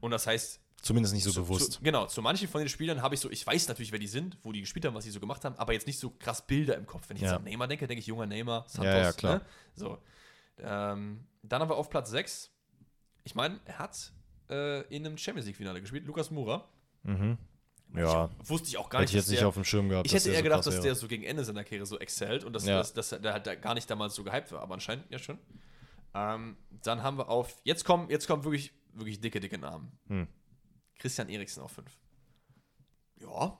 S1: Und das heißt,
S2: Zumindest nicht so
S1: zu,
S2: bewusst.
S1: Zu, genau, zu manchen von den Spielern habe ich so, ich weiß natürlich, wer die sind, wo die gespielt haben, was sie so gemacht haben, aber jetzt nicht so krass Bilder im Kopf. Wenn ich
S2: Ja.
S1: jetzt an Neymar denke, denke ich junger Neymar, Santos.
S2: Ja, ja, klar.
S1: Ne? So. Ähm, dann haben wir auf Platz 6, ich meine, er hat äh, in einem Champions League-Finale gespielt, Lukas Moura.
S2: mhm. Ja,
S1: Wusste ich auch gar
S2: hätte
S1: nicht.
S2: ich jetzt
S1: dass
S2: nicht
S1: der-
S2: auf dem Schirm gehabt.
S1: ich hätte
S2: der
S1: eher
S2: so
S1: gedacht, dass
S2: wäre.
S1: der so gegen Ende seiner Karriere so excellt und dass,
S2: Ja.
S1: dass, dass der halt gar nicht damals so gehypt war, aber anscheinend ja schon. Ähm, dann haben wir auf, jetzt kommen, jetzt kommen wirklich, wirklich dicke, dicke Namen.
S2: Hm.
S1: Christian Eriksen auf 5. Ja,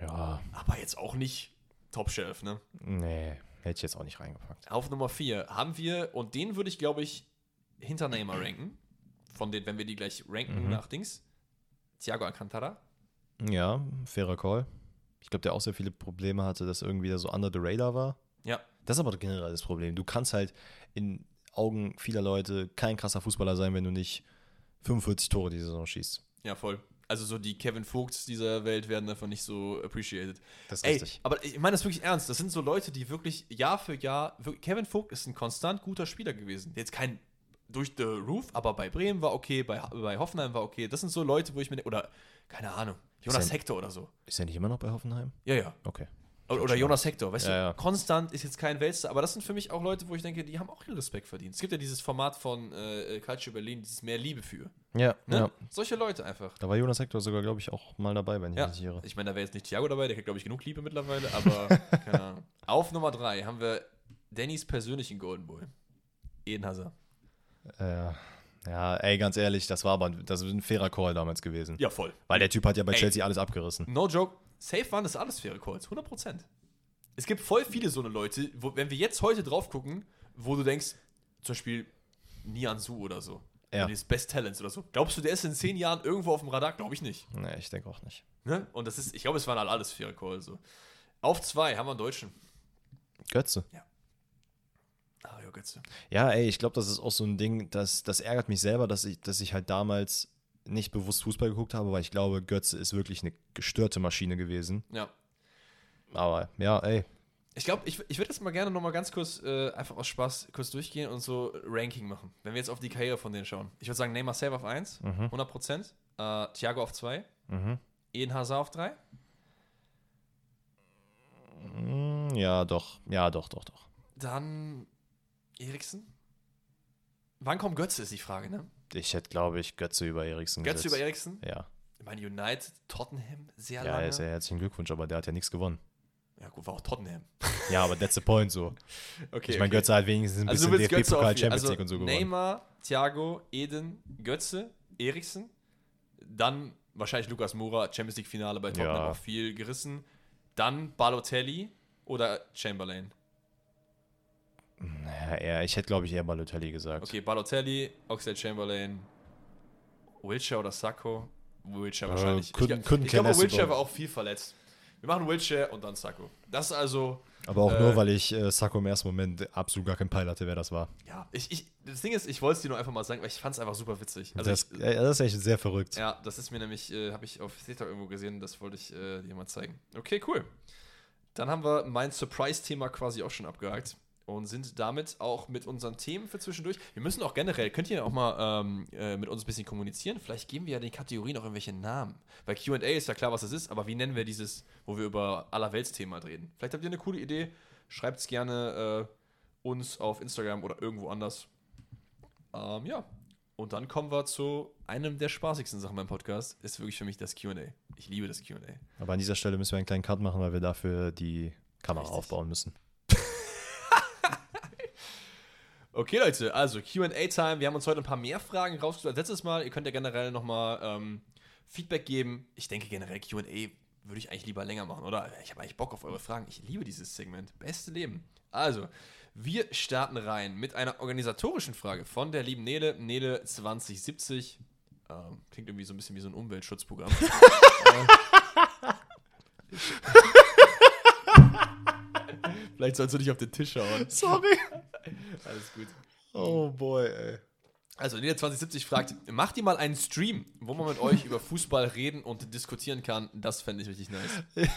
S2: Ja,
S1: aber jetzt auch nicht Top-Shelf, ne?
S2: nee, hätte ich jetzt auch nicht reingepackt.
S1: Auf Nummer 4 haben wir, und den würde ich, glaube ich, hinter Neymar ranken. Von den, wenn wir die gleich ranken
S2: Mhm.
S1: nach Dings. Thiago Alcantara.
S2: Ja, fairer Call. Ich glaube, der auch sehr viele Probleme hatte, dass irgendwie der so under the radar war.
S1: Ja,
S2: Das ist aber generell das Problem. Du kannst halt in Augen vieler Leute kein krasser Fußballer sein, wenn du nicht 45 Tore die Saison schießt.
S1: Ja, voll. Also so die Kevin Vogts dieser Welt werden davon nicht so appreciated.
S2: Das ist
S1: Ey,
S2: richtig.
S1: aber ich meine das wirklich ernst. Das sind so Leute, die wirklich Jahr für Jahr. Wirklich, Kevin Vogt ist ein konstant guter Spieler gewesen. Jetzt kein durch the roof, aber bei Bremen war okay, bei, bei Hoffenheim war okay. Das sind so Leute, wo ich mir. Oder, keine Ahnung, Jonas Hector oder so.
S2: Ist er nicht immer noch bei Hoffenheim?
S1: Ja, ja.
S2: Okay.
S1: Oder, Jonas Hector, weißt
S2: Ja,
S1: du?
S2: ja.
S1: Konstant ist jetzt kein Weltstar, aber das sind für mich auch Leute, wo ich denke, die haben auch ihren Respekt verdient. Es gibt ja dieses Format von äh, Culture Berlin, dieses Mehr Liebe für.
S2: Ja,
S1: Ne?
S2: ja.
S1: Solche Leute einfach.
S2: Da war Jonas Hector sogar, glaube ich, auch mal dabei, wenn ich
S1: Ja,
S2: mich nicht irre.
S1: ich meine, da wäre jetzt nicht Thiago dabei, der kriegt, glaube ich, genug Liebe mittlerweile, aber <laughs> keine Ahnung. Auf Nummer 3 haben wir Dannys persönlichen Golden Boy. Eden Hazard.
S2: Äh, ja, ey, ganz ehrlich, das war aber das ist ein fairer Call damals gewesen.
S1: Ja, voll.
S2: Weil der Typ hat ja bei
S1: Ey.
S2: Chelsea alles abgerissen.
S1: No joke, safe waren das alles faire Calls, 100%. Es gibt voll viele so eine Leute, wo, wenn wir jetzt heute drauf gucken, wo du denkst, zum Beispiel Nian Su oder so.
S2: Ja.
S1: Oder Best Talents oder so. Glaubst du, der ist in zehn Jahren irgendwo auf dem Radar? Glaube ich nicht.
S2: Nee, ich denke auch nicht.
S1: Ne? Und das ist, ich glaube, es waren halt alles faire Calls. So. Auf zwei haben wir einen Deutschen.
S2: Götze.
S1: Mario Götze.
S2: Ja, ey, ich glaube, das ist auch so ein Ding, das, das ärgert mich selber, dass ich, dass ich halt damals nicht bewusst Fußball geguckt habe, weil ich glaube, Götze ist wirklich eine gestörte Maschine gewesen.
S1: Ja.
S2: Aber ja, ey,
S1: Ich glaube, ich, ich würde jetzt mal gerne nochmal ganz kurz, äh, einfach aus Spaß, kurz durchgehen und so Ranking machen. Wenn wir jetzt auf die Karriere von denen schauen. Ich würde sagen, Neymar safe auf 1, 100%. Äh, Thiago auf 2.
S2: Mhm.
S1: Eden Hazard auf 3.
S2: Mm, ja, doch, ja, doch, doch, doch.
S1: Dann Eriksen. Wann kommt Götze, ist die Frage, ne?
S2: Ich hätte, glaube ich, Götze über Eriksen
S1: Götze über
S2: gesetzt.
S1: Eriksen.
S2: Ja,
S1: Ich meine, United, Tottenham, sehr
S2: ja,
S1: lange.
S2: ja herzlichen Glückwunsch, aber der hat ja nichts gewonnen.
S1: Ja, gut, war auch Tottenham. <laughs>
S2: Ja, aber that's the point so. <laughs>
S1: Okay.
S2: Ich meine, Götze hat wenigstens ein
S1: also
S2: bisschen DFB-Pokal. Champions
S1: Also
S2: League und so gewonnen.
S1: Neymar, Thiago, Eden, Götze, Eriksen. Dann wahrscheinlich Lukas Moura, Champions League-Finale bei Tottenham
S2: Ja.
S1: auch viel gerissen. Dann Balotelli oder Chamberlain.
S2: Ja, eher, ich hätte, glaube ich, eher Balotelli gesagt.
S1: Okay, Balotelli, Oxlade Chamberlain, Wilshere oder Sacco. Wilshere
S2: Äh,
S1: wahrscheinlich.
S2: couldn't-
S1: ich
S2: couldn't
S1: ich glaube,
S2: less
S1: Wilshere
S2: about-
S1: war auch viel verletzt. Wir machen Wilshere und dann Sacco. Das ist also,
S2: Aber auch
S1: Äh,
S2: nur, weil ich äh, Sacco im ersten Moment absolut gar keinen Peil hatte, wer das war.
S1: ja, ich, ich, das Ding ist, ich wollte es dir nur einfach mal sagen, weil ich fand es einfach super witzig. Also
S2: das,
S1: ich,
S2: äh, das ist echt sehr verrückt.
S1: Ja, das ist mir nämlich, äh, habe ich auf TikTok irgendwo gesehen, das wollte ich äh, dir mal zeigen. Okay, cool. Dann haben wir mein Surprise-Thema quasi auch schon abgehakt. Und sind damit auch mit unseren Themen für zwischendurch. Wir müssen auch generell, könnt ihr auch mal ähm, äh, mit uns ein bisschen kommunizieren? Vielleicht geben wir ja den Kategorien auch irgendwelche Namen. Weil QA ist ja klar, was das ist, aber wie nennen wir dieses, wo wir über Allerweltsthema reden? Vielleicht habt ihr eine coole Idee. Schreibt es gerne äh, uns auf Instagram oder irgendwo anders. Ähm, ja. Und dann kommen wir zu einem der spaßigsten Sachen beim Podcast. Ist wirklich für mich das QA. Ich liebe das QA.
S2: Aber an dieser Stelle müssen wir einen kleinen Cut machen, weil wir dafür die Kamera
S1: Richtig.
S2: aufbauen müssen.
S1: Okay, Leute, also QA-Time. Wir haben uns heute ein paar mehr Fragen rausgesucht als letztes Mal. Ihr könnt ja generell nochmal ähm, Feedback geben. Ich denke generell, QA würde ich eigentlich lieber länger machen, oder? Ich habe eigentlich Bock auf eure Fragen. Ich liebe dieses Segment. Beste Leben. Also, wir starten rein mit einer organisatorischen Frage von der lieben Nele. Nele 2070. Ähm, klingt irgendwie so ein bisschen wie so ein Umweltschutzprogramm. <laughs> <laughs> Vielleicht sollst du dich auf den Tisch schauen. <laughs>
S2: Sorry. <laughs>
S1: Alles gut.
S2: Oh boy, ey.
S1: Also, Nele 2070 fragt, macht ihr mal einen Stream, wo man mit euch über Fußball reden und diskutieren kann? Das fände ich richtig nice. <laughs>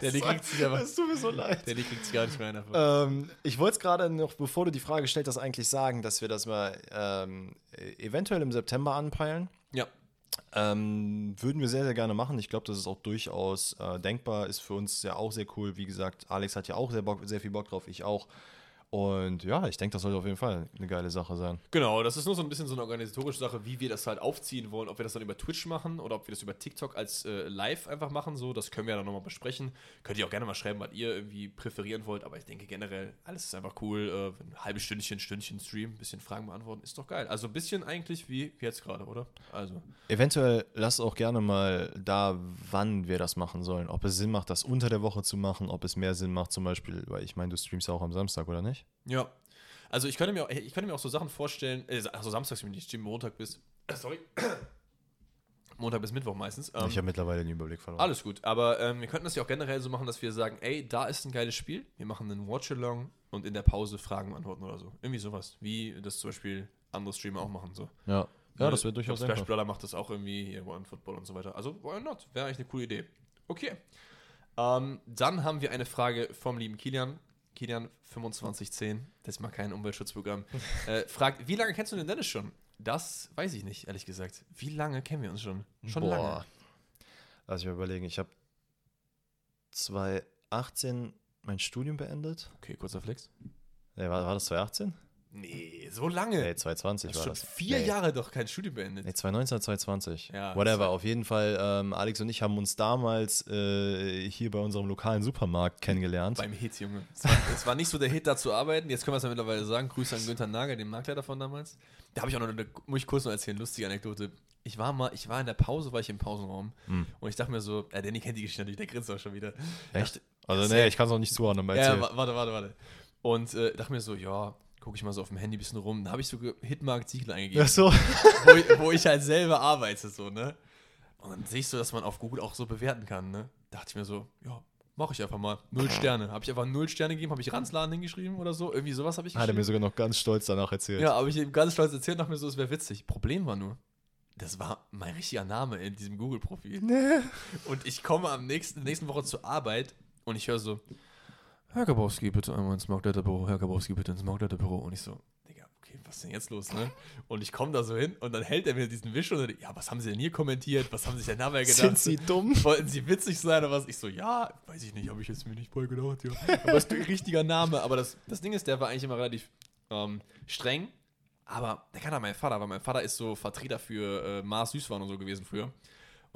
S1: Der Lee kriegt sich aber.
S2: Es tut mir so leid.
S1: Der Lee kriegt sich gar nicht mehr einer.
S2: Ähm, ich wollte es gerade noch, bevor du die Frage stellst, das eigentlich sagen, dass wir das mal ähm, eventuell im September anpeilen.
S1: Ja.
S2: Ähm, würden wir sehr, sehr gerne machen. Ich glaube, das ist auch durchaus äh, denkbar. Ist für uns ja auch sehr cool. Wie gesagt, Alex hat ja auch sehr, Bock, sehr viel Bock drauf, ich auch. Und ja, ich denke, das sollte auf jeden Fall eine geile Sache sein.
S1: Genau, das ist nur so ein bisschen so eine organisatorische Sache, wie wir das halt aufziehen wollen. Ob wir das dann über Twitch machen oder ob wir das über TikTok als äh, Live einfach machen. So, das können wir ja dann nochmal besprechen. Könnt ihr auch gerne mal schreiben, was ihr irgendwie präferieren wollt. Aber ich denke generell, alles ist einfach cool. Äh, ein halbes Stündchen, Stündchen Stream, ein bisschen Fragen beantworten, ist doch geil. Also ein bisschen eigentlich wie jetzt gerade, oder? Also.
S2: Eventuell lasst auch gerne mal da, wann wir das machen sollen. Ob es Sinn macht, das unter der Woche zu machen, ob es mehr Sinn macht, zum Beispiel, weil ich meine, du streamst ja auch am Samstag, oder nicht?
S1: Ja. Also ich könnte mir auch, ich könnte mir auch so Sachen vorstellen, also Samstags, wenn ich stream Montag bis, äh, sorry, <coughs> Montag bis Mittwoch meistens. Ähm,
S2: ich habe mittlerweile den Überblick verloren.
S1: alles gut, aber ähm, wir könnten das ja auch generell so machen, dass wir sagen, ey, da ist ein geiles Spiel, wir machen einen Watch-Along und in der Pause Fragen beantworten oder so. Irgendwie sowas, wie das zum Beispiel andere Streamer auch machen, so.
S2: Ja, ja das wäre durchaus
S1: glaub, Splash. Brother macht das auch irgendwie, hier One Football und so weiter. Also, why not? Wäre eigentlich eine coole Idee. Okay. Ähm, dann haben wir eine Frage vom lieben Kilian. Kilian 2510, das ist mal kein Umweltschutzprogramm. äh, fragt, wie lange kennst du den Dennis schon? Das weiß ich nicht, ehrlich gesagt. Wie lange kennen wir uns schon? Schon lange.
S2: Lass ich mal überlegen. Ich habe 2018 mein Studium beendet.
S1: Okay, kurzer Flex.
S2: Nee, war, war das 2018?
S1: Nee, so lange.
S2: Nee, 2020
S1: Hast
S2: war
S1: schon
S2: das.
S1: vier
S2: nee.
S1: Jahre doch kein Studium beendet.
S2: Nee, 2019 oder 2020.
S1: Ja,
S2: Whatever. Auf jeden Fall, ähm, Alex und ich haben uns damals äh, hier bei unserem lokalen Supermarkt kennengelernt.
S1: Beim Hit, Junge. Es war, es war nicht so der Hit, da zu arbeiten. Jetzt können wir es ja mittlerweile sagen. Grüße an Günther Nagel, den Marktleiter von damals. Da habe ich auch noch eine, muss ich kurz noch erzählen, lustige Anekdote. Ich war mal, ich war in der Pause, war ich im Pausenraum
S2: Hm.
S1: und ich dachte mir so, ja, Danny kennt die Geschichte natürlich, der grinst auch schon wieder.
S2: Echt? Also,
S1: Ja,
S2: nee, ich kann es auch nicht zuordnen.
S1: Ja, warte, warte, warte. Und äh, dachte mir so, ja, gucke ich mal so auf dem Handy ein bisschen rum. Da habe ich so Hitmark Ziegel eingegeben,
S2: Ach so.
S1: wo, ich, wo ich halt selber arbeite, so, ne? Und dann sehe ich so, dass man auf Google auch so bewerten kann, ne? Dachte ich mir so, ja, mache ich einfach mal. Null Sterne. Habe ich einfach null Sterne gegeben, habe ich Ranzladen hingeschrieben oder so. Irgendwie sowas habe ich
S2: Hat er
S1: geschrieben.
S2: mir sogar noch ganz stolz danach erzählt.
S1: Ja, aber ich ihm ganz stolz erzählt, dachte mir so, es wäre witzig. Problem war nur, das war mein richtiger Name in diesem Google-Profil. Und ich komme am nächsten, nächsten Woche zur Arbeit und ich höre so, Herr Gabowski, bitte einmal ins Marktleiterbüro, Herr Gabowski, bitte ins Marktleiterbüro. Und ich so, Digga, okay, was ist denn jetzt los, ne? Und ich komme da so hin und dann hält er mir diesen Wisch und dann, ja, was haben Sie denn hier kommentiert? Was haben sich denn dabei gedacht?
S2: Sind sie dumm?
S1: Wollten sie witzig sein oder was? Ich so, ja, weiß ich nicht, habe ich jetzt mir nicht bei gedacht, ja. Aber das ist ein richtiger Name. Aber das, das Ding ist, der war eigentlich immer relativ ähm, streng. Aber der kann auch mein Vater, weil mein Vater ist so Vertreter für äh, Mars Süßwaren und so gewesen früher.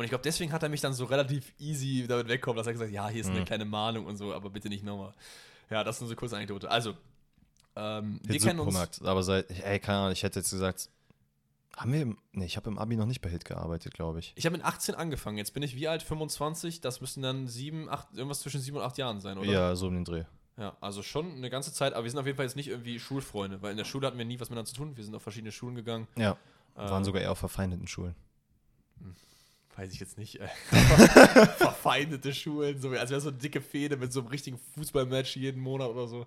S1: Und ich glaube, deswegen hat er mich dann so relativ easy damit wegkommen, dass er gesagt hat, ja, hier ist eine
S2: Mhm.
S1: kleine Mahnung und so, aber bitte nicht nochmal. Ja, das ist so kurze Anekdote. Also, ähm, wir kennen uns.
S2: Aber seit, ey, keine Ahnung, ich hätte jetzt gesagt, haben wir, im, nee, ich habe im Abi noch nicht bei Hit gearbeitet, glaube ich.
S1: Ich habe mit 18 angefangen. Jetzt bin ich wie alt? 25. Das müssten dann sieben, acht, irgendwas zwischen sieben und acht Jahren sein, oder?
S2: Ja, so um den Dreh.
S1: Ja, also schon eine ganze Zeit, aber wir sind auf jeden Fall jetzt nicht irgendwie Schulfreunde, weil in der Schule hatten wir nie was miteinander zu tun. Wir sind auf verschiedene Schulen gegangen.
S2: Ja, waren
S1: Äh,
S2: sogar eher auf verfeindeten Schulen.
S1: Weiß ich jetzt nicht. äh, <laughs> Verfeindete Schulen, so, als wäre so eine dicke Fehde mit so einem richtigen Fußballmatch jeden Monat oder so.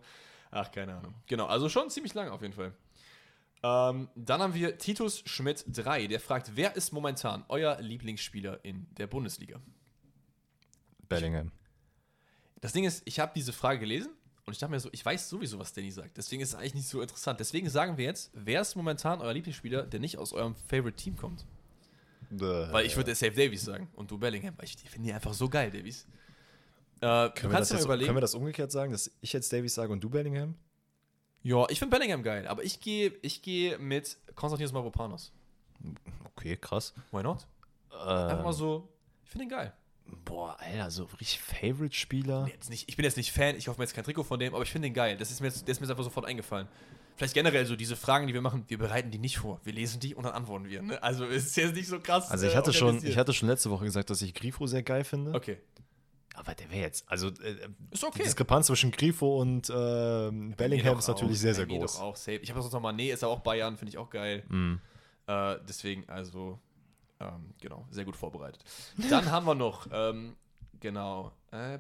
S1: Ach, keine Ahnung. Genau, also schon ziemlich lang auf jeden Fall. Ähm, dann haben wir Titus Schmidt 3, der fragt, wer ist momentan euer Lieblingsspieler in der Bundesliga?
S2: Bellingham.
S1: Das Ding ist, ich habe diese Frage gelesen Und ich dachte mir so, ich weiß sowieso, was Danny sagt. Deswegen ist es eigentlich nicht so interessant. Deswegen sagen wir jetzt, wer ist momentan euer Lieblingsspieler, der nicht aus eurem Favorite Team kommt? Weil ich würde Safe Davies sagen und du Bellingham, weil ich finde die einfach so geil, Davies. Äh, du
S2: Können wir, das jetzt,
S1: überlegen.
S2: können wir das umgekehrt sagen, dass ich jetzt Davies sage und du Bellingham?
S1: ja, ich finde Bellingham geil, aber ich gehe ich gehe mit Konstantinos Mavropanos.
S2: Okay, krass.
S1: Why not?
S2: Ähm,
S1: Einfach mal so, ich finde ihn geil.
S2: Boah, Alter, so richtig Favorite-Spieler.
S1: Jetzt nicht, ich bin jetzt nicht Fan, ich hoffe mir jetzt kein Trikot von dem, aber ich finde ihn geil. Das ist mir jetzt, der ist mir jetzt einfach sofort eingefallen. Vielleicht generell so diese Fragen, die wir machen, wir bereiten die nicht vor. Wir lesen die und dann antworten wir. Ne? Also es ist jetzt nicht so krass.
S2: Also ich
S1: äh,
S2: hatte schon,
S1: organisiert.
S2: ich hatte schon letzte Woche gesagt, dass ich Grifo sehr geil finde.
S1: Okay.
S2: Aber der wäre jetzt, also äh,
S1: Ist
S2: die
S1: okay.
S2: Diskrepanz zwischen Grifo und ähm, Bellingham ist natürlich sehr, sehr
S1: mir
S2: groß.
S1: Doch auch safe. Ich habe sonst noch mal, nee, ist ja auch Bayern, finde ich auch geil.
S2: Mhm.
S1: Äh, deswegen, also, ähm, genau, sehr gut vorbereitet. Dann <laughs> haben wir noch, ähm, genau, äh,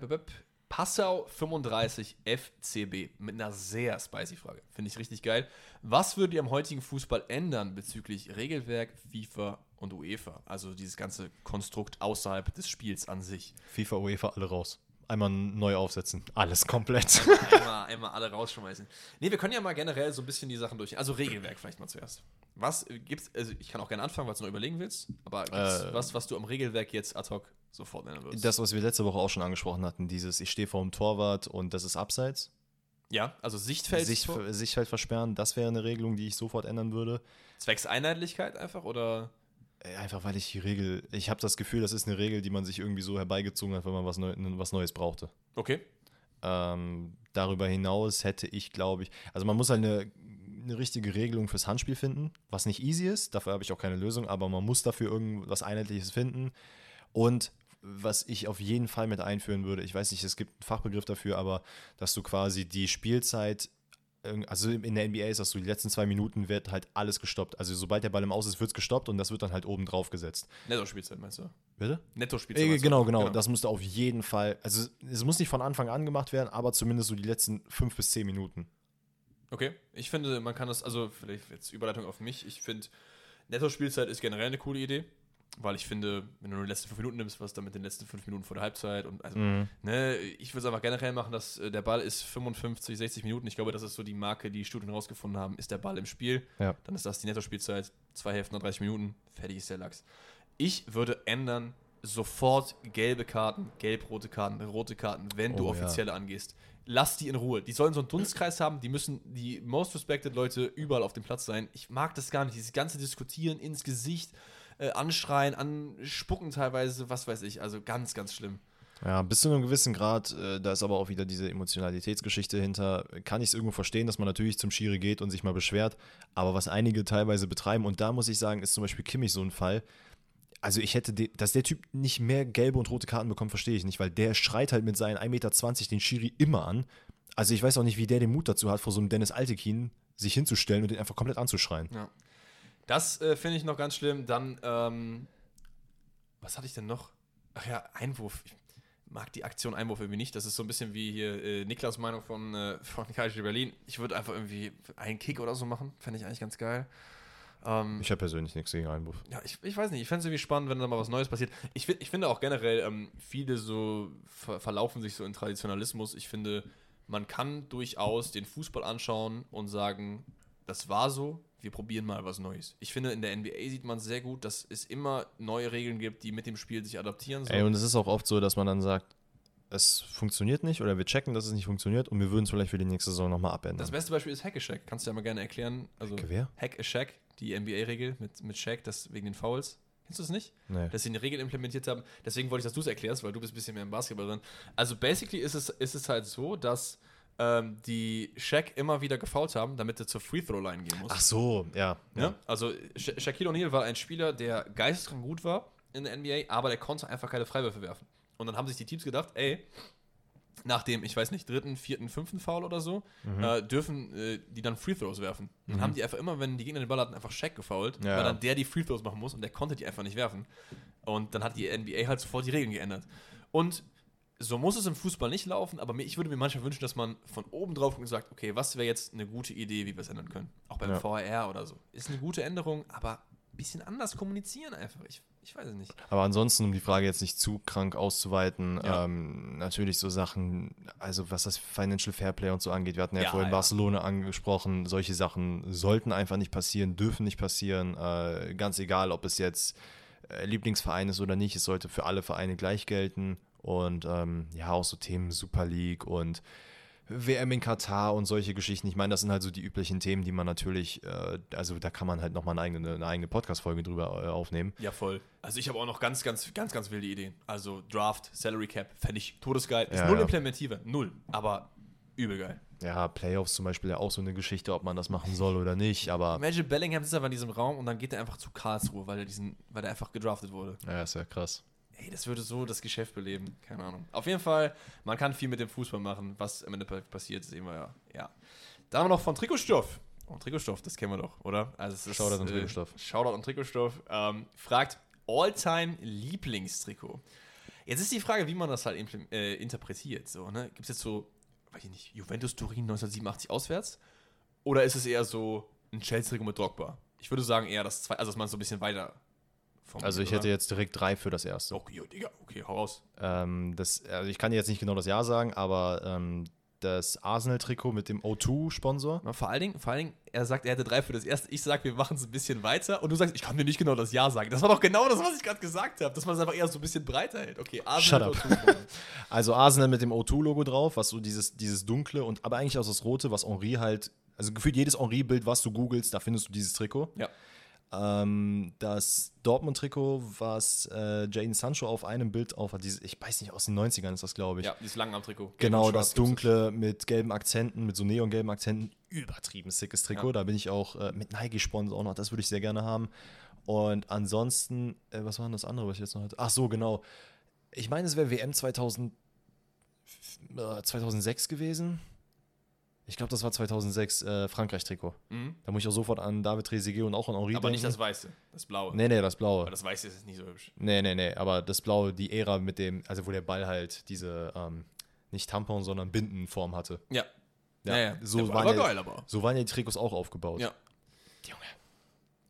S1: Passau 35 FCB mit einer sehr spicy Frage. Finde ich richtig geil. Was würdet ihr am heutigen Fußball ändern bezüglich Regelwerk, FIFA und UEFA? Also dieses ganze Konstrukt außerhalb des Spiels an sich.
S2: FIFA, UEFA, alle raus. Einmal neu aufsetzen. Alles komplett. <laughs>
S1: einmal, einmal alle rausschmeißen. Nee, wir können ja mal generell so ein bisschen die Sachen durch. Also Regelwerk vielleicht mal zuerst. Was gibt's, also ich kann auch gerne anfangen, weil du noch überlegen willst, aber
S2: Äh,
S1: was, was du am Regelwerk jetzt ad hoc sofort würdest?
S2: Das, was wir letzte Woche auch schon angesprochen hatten, dieses ich stehe vor dem Torwart und das ist abseits.
S1: ja, also Sichtfeld
S2: Sicht, Sichtfeld versperren, das wäre eine Regelung, die ich sofort ändern würde.
S1: zwecks Einheitlichkeit einfach oder
S2: Einfach weil ich die Regel, ich habe das Gefühl, das ist eine Regel, die man sich irgendwie so herbeigezogen hat, weil man was, Neu was Neues brauchte.
S1: okay.
S2: Ähm, darüber hinaus hätte ich, glaube ich, also man muss halt eine, eine richtige Regelung fürs Handspiel finden, was nicht easy ist, dafür habe ich auch keine Lösung, aber man muss dafür irgendwas Einheitliches finden. Und was ich auf jeden Fall mit einführen würde, ich weiß nicht, es gibt einen Fachbegriff dafür, aber dass du quasi die Spielzeit, also in der NBA ist das so, die letzten zwei Minuten wird halt alles gestoppt. Also sobald der Ball im Aus ist, wird es gestoppt und das wird dann halt oben drauf gesetzt.
S1: Netto-Spielzeit meinst du?
S2: Bitte?
S1: Netto-Spielzeit.
S2: Äh,
S1: du?
S2: genau, genau, Das müsste auf jeden Fall, also es muss nicht von Anfang an gemacht werden, aber zumindest so die letzten fünf bis zehn Minuten.
S1: Okay, ich finde, man kann das, also vielleicht jetzt Überleitung auf mich, ich finde, Netto-Spielzeit ist generell eine coole Idee, weil ich finde, wenn du nur die letzten fünf Minuten nimmst, was dann mit den letzten fünf Minuten vor der Halbzeit und also,
S2: Mhm.
S1: ne, ich würde es einfach generell machen, dass äh, der Ball ist 55, 60 Minuten, ich glaube, das ist so die Marke, die Studien rausgefunden haben, ist der Ball im Spiel,
S2: Ja.
S1: dann ist das die Netto-Spielzeit, zwei Hälften, 30 Minuten, fertig ist der Lachs. Ich würde ändern, sofort gelbe Karten, gelb-rote Karten, rote Karten, wenn du
S2: Oh, ja.
S1: offizielle angehst. Lass die in Ruhe. Die sollen so einen Dunstkreis haben, die müssen die most respected Leute überall auf dem Platz sein. Ich mag das gar nicht, dieses ganze Diskutieren ins Gesicht, äh, anschreien, anspucken teilweise, was weiß ich. Also ganz, ganz schlimm.
S2: Ja, bis zu einem gewissen Grad, äh, da ist aber auch wieder diese Emotionalitätsgeschichte hinter, kann ich es irgendwo verstehen, dass man natürlich zum Schiri geht und sich mal beschwert, aber was einige teilweise betreiben, und da muss ich sagen, ist zum Beispiel Kimmich so ein Fall, also ich hätte, de, dass der Typ nicht mehr gelbe und rote Karten bekommt, verstehe ich nicht, weil der schreit halt mit seinen 1,20 Meter den Schiri immer an. Also ich weiß auch nicht, wie der den Mut dazu hat, vor so einem Dennis Altekin sich hinzustellen und den einfach komplett anzuschreien.
S1: Ja. Das äh, finde ich noch ganz schlimm. Dann, ähm, was hatte ich denn noch? Ach ja, Einwurf. Ich mag die Aktion Einwurf irgendwie nicht. Das ist so ein bisschen wie hier äh, Niklas Meinung von, äh, von KSG Berlin. Ich würde einfach irgendwie einen Kick oder so machen. Fände ich eigentlich ganz geil. Ähm,
S2: Ich habe persönlich nichts gegen Einwurf.
S1: ja, ich, ich weiß nicht, ich fände es irgendwie spannend, wenn da mal was Neues passiert. Ich, ich finde auch generell, ähm, viele so ver verlaufen sich so in Traditionalismus. Ich finde, man kann durchaus den Fußball anschauen und sagen, das war so, wir probieren mal was Neues. Ich finde, in der NBA sieht man sehr gut, dass es immer neue Regeln gibt, die mit dem Spiel sich adaptieren
S2: Ey,
S1: sollen.
S2: und es ist auch oft so, dass man dann sagt, es funktioniert nicht oder wir checken, dass es nicht funktioniert und wir würden es vielleicht für die nächste Saison nochmal abändern.
S1: Das beste Beispiel ist Hack a Shack. Kannst du ja mal gerne erklären. Also
S2: Wer?
S1: Hack a Shack, die NBA-Regel mit, mit Shaq, das wegen den Fouls. Kennst du das nicht?
S2: Nee.
S1: dass sie eine Regel implementiert haben. Deswegen wollte ich, dass du es erklärst, weil du bist ein bisschen mehr im Basketball drin. Also basically ist es, ist es halt so, dass ähm, die Shaq immer wieder gefoult haben, damit er zur Free-Throw-Line gehen muss.
S2: Ach so, ja.
S1: Ja? Also Sha Shaquille O'Neal war ein Spieler, der geisteskrank gut war in der NBA, aber der konnte einfach keine Freiwürfe werfen. Und dann haben sich die Teams gedacht, ey, nach dem, ich weiß nicht, dritten, vierten, fünften Foul oder so,
S2: Mhm.
S1: äh, dürfen äh, die dann Free Throws werfen. Dann haben die einfach immer, wenn die Gegner den Ball hatten, einfach Shaq gefoult,
S2: Ja.
S1: weil dann der die Free Throws machen muss und der konnte die einfach nicht werfen. Und dann hat die NBA halt sofort die Regeln geändert. Und so muss es im Fußball nicht laufen, aber ich würde mir manchmal wünschen, dass man von oben drauf und sagt, okay, was wäre jetzt eine gute Idee, wie wir es ändern können? Auch beim
S2: Ja.
S1: VAR oder so. Ist eine gute Änderung, aber ein bisschen anders kommunizieren einfach. Ich, ich weiß es nicht.
S2: Aber ansonsten, um die Frage jetzt nicht zu krank auszuweiten,
S1: Ja.
S2: ähm, natürlich so Sachen, also was das Financial Fairplay und so angeht, wir hatten ja,
S1: Ja,
S2: vorhin
S1: ja.
S2: Barcelona angesprochen, solche Sachen sollten einfach nicht passieren, dürfen nicht passieren, äh, ganz egal, ob es jetzt äh, Lieblingsverein ist oder nicht, es sollte für alle Vereine gleich gelten und ähm, ja, auch so Themen Super League und WM in Katar und solche Geschichten. Ich meine, das sind halt so die üblichen Themen, die man natürlich, äh, also da kann man halt nochmal eine eigene, eine eigene Podcast-Folge drüber äh, aufnehmen.
S1: Ja, voll. Also ich habe auch noch ganz, ganz, ganz, ganz wilde Ideen. Also Draft, Salary Cap, fände ich todesgeil. Ist
S2: Ja,
S1: null
S2: ja.
S1: implementierbar. Null. Aber übel geil.
S2: Ja, Playoffs zum Beispiel ja auch so eine Geschichte, ob man das machen soll oder nicht, aber
S1: Imagine Bellingham sitzt einfach in diesem Raum und dann geht er einfach zu Karlsruhe, weil er diesen, weil er einfach gedraftet wurde.
S2: ja, ist ja krass.
S1: Ey, das würde so das Geschäft beleben. Keine Ahnung. Auf jeden Fall, man kann viel mit dem Fußball machen. Was am Ende passiert, sehen wir ja. ja. Dann haben wir noch von Trikotstoff. Oh, Trikotstoff, das kennen wir doch, oder? Also es ist,
S2: Shoutout an Trikotstoff.
S1: Äh, Shoutout an Trikotstoff. Ähm, fragt Alltime Lieblingstrikot. Jetzt ist die Frage, wie man das halt äh, interpretiert. So, ne? Gibt es jetzt so, weiß ich nicht, Juventus Turin 1987 auswärts? Oder ist es eher so ein Chelsea-Trikot mit Drogba? Ich würde sagen eher das zweite, also dass man es so ein bisschen weiter
S2: Also ich
S1: oder?
S2: hätte jetzt direkt drei für das erste.
S1: Okay, Digga, okay, hau raus.
S2: Ähm, das, also ich kann dir jetzt nicht genau das Jahr sagen, aber ähm, das Arsenal-Trikot mit dem O2-Sponsor.
S1: Na, vor allen Dingen, vor allen Dingen, er sagt, er hätte drei für das erste. Ich sag, wir machen es ein bisschen weiter. Und du sagst, ich kann dir nicht genau das Ja sagen. Das war doch genau das, was ich gerade gesagt habe. Dass man es einfach eher so ein bisschen breiter hält. Okay,
S2: Shut
S1: Arsenal
S2: up.
S1: mit O2. <laughs>
S2: Also Arsenal mit dem O2-Logo drauf, was so dieses, dieses dunkle und aber eigentlich auch das rote, was Henri halt, also gefühlt jedes Henri-Bild, was du googelst, da findest du dieses Trikot.
S1: ja.
S2: Ähm, das Dortmund-Trikot, was äh, Jaden Sancho auf einem Bild auf hat, ich weiß nicht, aus den 90ern ist das, glaube ich.
S1: ja, dieses Langarm-Trikot.
S2: Genau, das dunkle mit gelben Akzenten, mit so neongelben Akzenten. Übertrieben sickes Trikot.
S1: Ja.
S2: Da bin ich auch äh, mit Nike-Sponsor auch noch. Das würde ich sehr gerne haben. Und ansonsten, äh, was war denn das andere, was ich jetzt noch hatte? Ach so, genau. Ich meine, es wäre WM 2000, äh, 2006 gewesen. Ich glaube, das war 2006 äh, Frankreich-Trikot.
S1: Mhm.
S2: Da muss ich auch sofort an David Trezeguet und auch an Henri
S1: Aber nicht das
S2: denken.
S1: Weiße, das Blaue.
S2: Nee, nee, das Blaue.
S1: Aber das Weiße ist nicht so hübsch.
S2: Nee, nee, nee, aber das Blaue, die Ära mit dem, also wo der Ball halt diese, ähm, nicht Tampon, sondern Bindenform hatte.
S1: Ja.
S2: Ja,
S1: ja, ja.
S2: so waren ja-
S1: geil, aber.
S2: So waren ja die Trikots auch aufgebaut.
S1: Ja.
S2: Junge.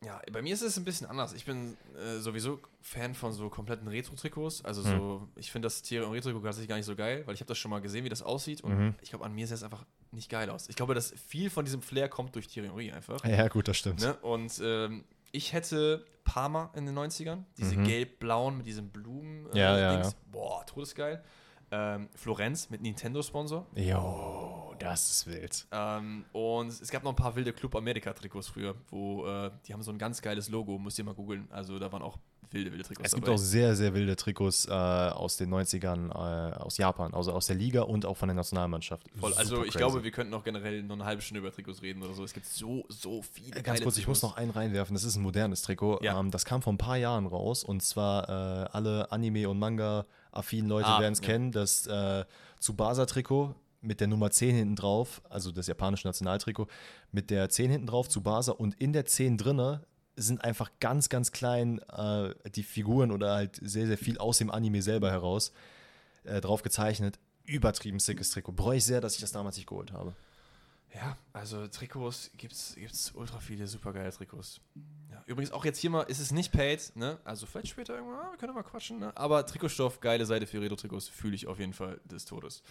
S1: Ja, bei mir ist es ein bisschen anders. Ich bin äh, sowieso Fan von so kompletten Retro-Trikots. Also
S2: Hm.
S1: so, ich finde das Thierry Henry-Trikot tatsächlich gar nicht so geil, weil ich habe das schon mal gesehen, wie das aussieht. Und
S2: Mhm.
S1: ich glaube, an mir sieht es einfach nicht geil aus. Ich glaube, dass viel von diesem Flair kommt durch Thierry Henry einfach.
S2: Ja, gut, das stimmt.
S1: Ne? Und ähm, ich hätte Parma in den 90ern, diese
S2: Mhm.
S1: gelb-blauen mit diesen Blumen. Äh,
S2: Ja, ja, ja.
S1: Boah, todesgeil. Ähm, Florenz mit Nintendo-Sponsor.
S2: Jo, das ist wild.
S1: Ähm, und es gab noch ein paar wilde Club America-Trikots früher, wo äh, die haben so ein ganz geiles Logo, müsst ihr mal googeln. Also da waren auch wilde, wilde Trikots
S2: Es gibt
S1: dabei.
S2: auch sehr, sehr wilde Trikots äh, aus den 90ern äh, aus Japan, also aus der Liga und auch von der Nationalmannschaft.
S1: Voll. Also
S2: Super
S1: ich
S2: crazy.
S1: glaube, wir könnten noch generell noch eine halbe Stunde über Trikots reden oder so. Es gibt so, so viele
S2: Äh, Ganz kurz, ich muss
S1: Trikots.
S2: noch einen reinwerfen. Das ist ein modernes Trikot.
S1: Ja.
S2: Ähm, das kam vor ein paar Jahren raus. Und zwar äh, alle Anime- und Manga-affinen Leute
S1: Ah,
S2: werden es
S1: ja.
S2: kennen. Das äh, Tsubasa-Trikot mit der Nummer 10 hinten drauf, also das japanische Nationaltrikot, mit der 10 hinten drauf, Tsubasa. Und in der 10 drinne sind einfach ganz, ganz klein äh, die Figuren oder halt sehr, sehr viel aus dem Anime selber heraus äh, drauf gezeichnet. Übertrieben sickes Trikot. Bereue ich sehr, dass ich das damals nicht geholt habe.
S1: Ja, also Trikots gibt's, gibt's ultra viele super geile Trikots. Ja, übrigens auch jetzt hier mal, ist es nicht paid, ne? Also vielleicht später irgendwann, ah, wir können mal quatschen, ne? Aber Trikotstoff, geile Seite für Retro-Trikots, fühle ich auf jeden Fall des Todes.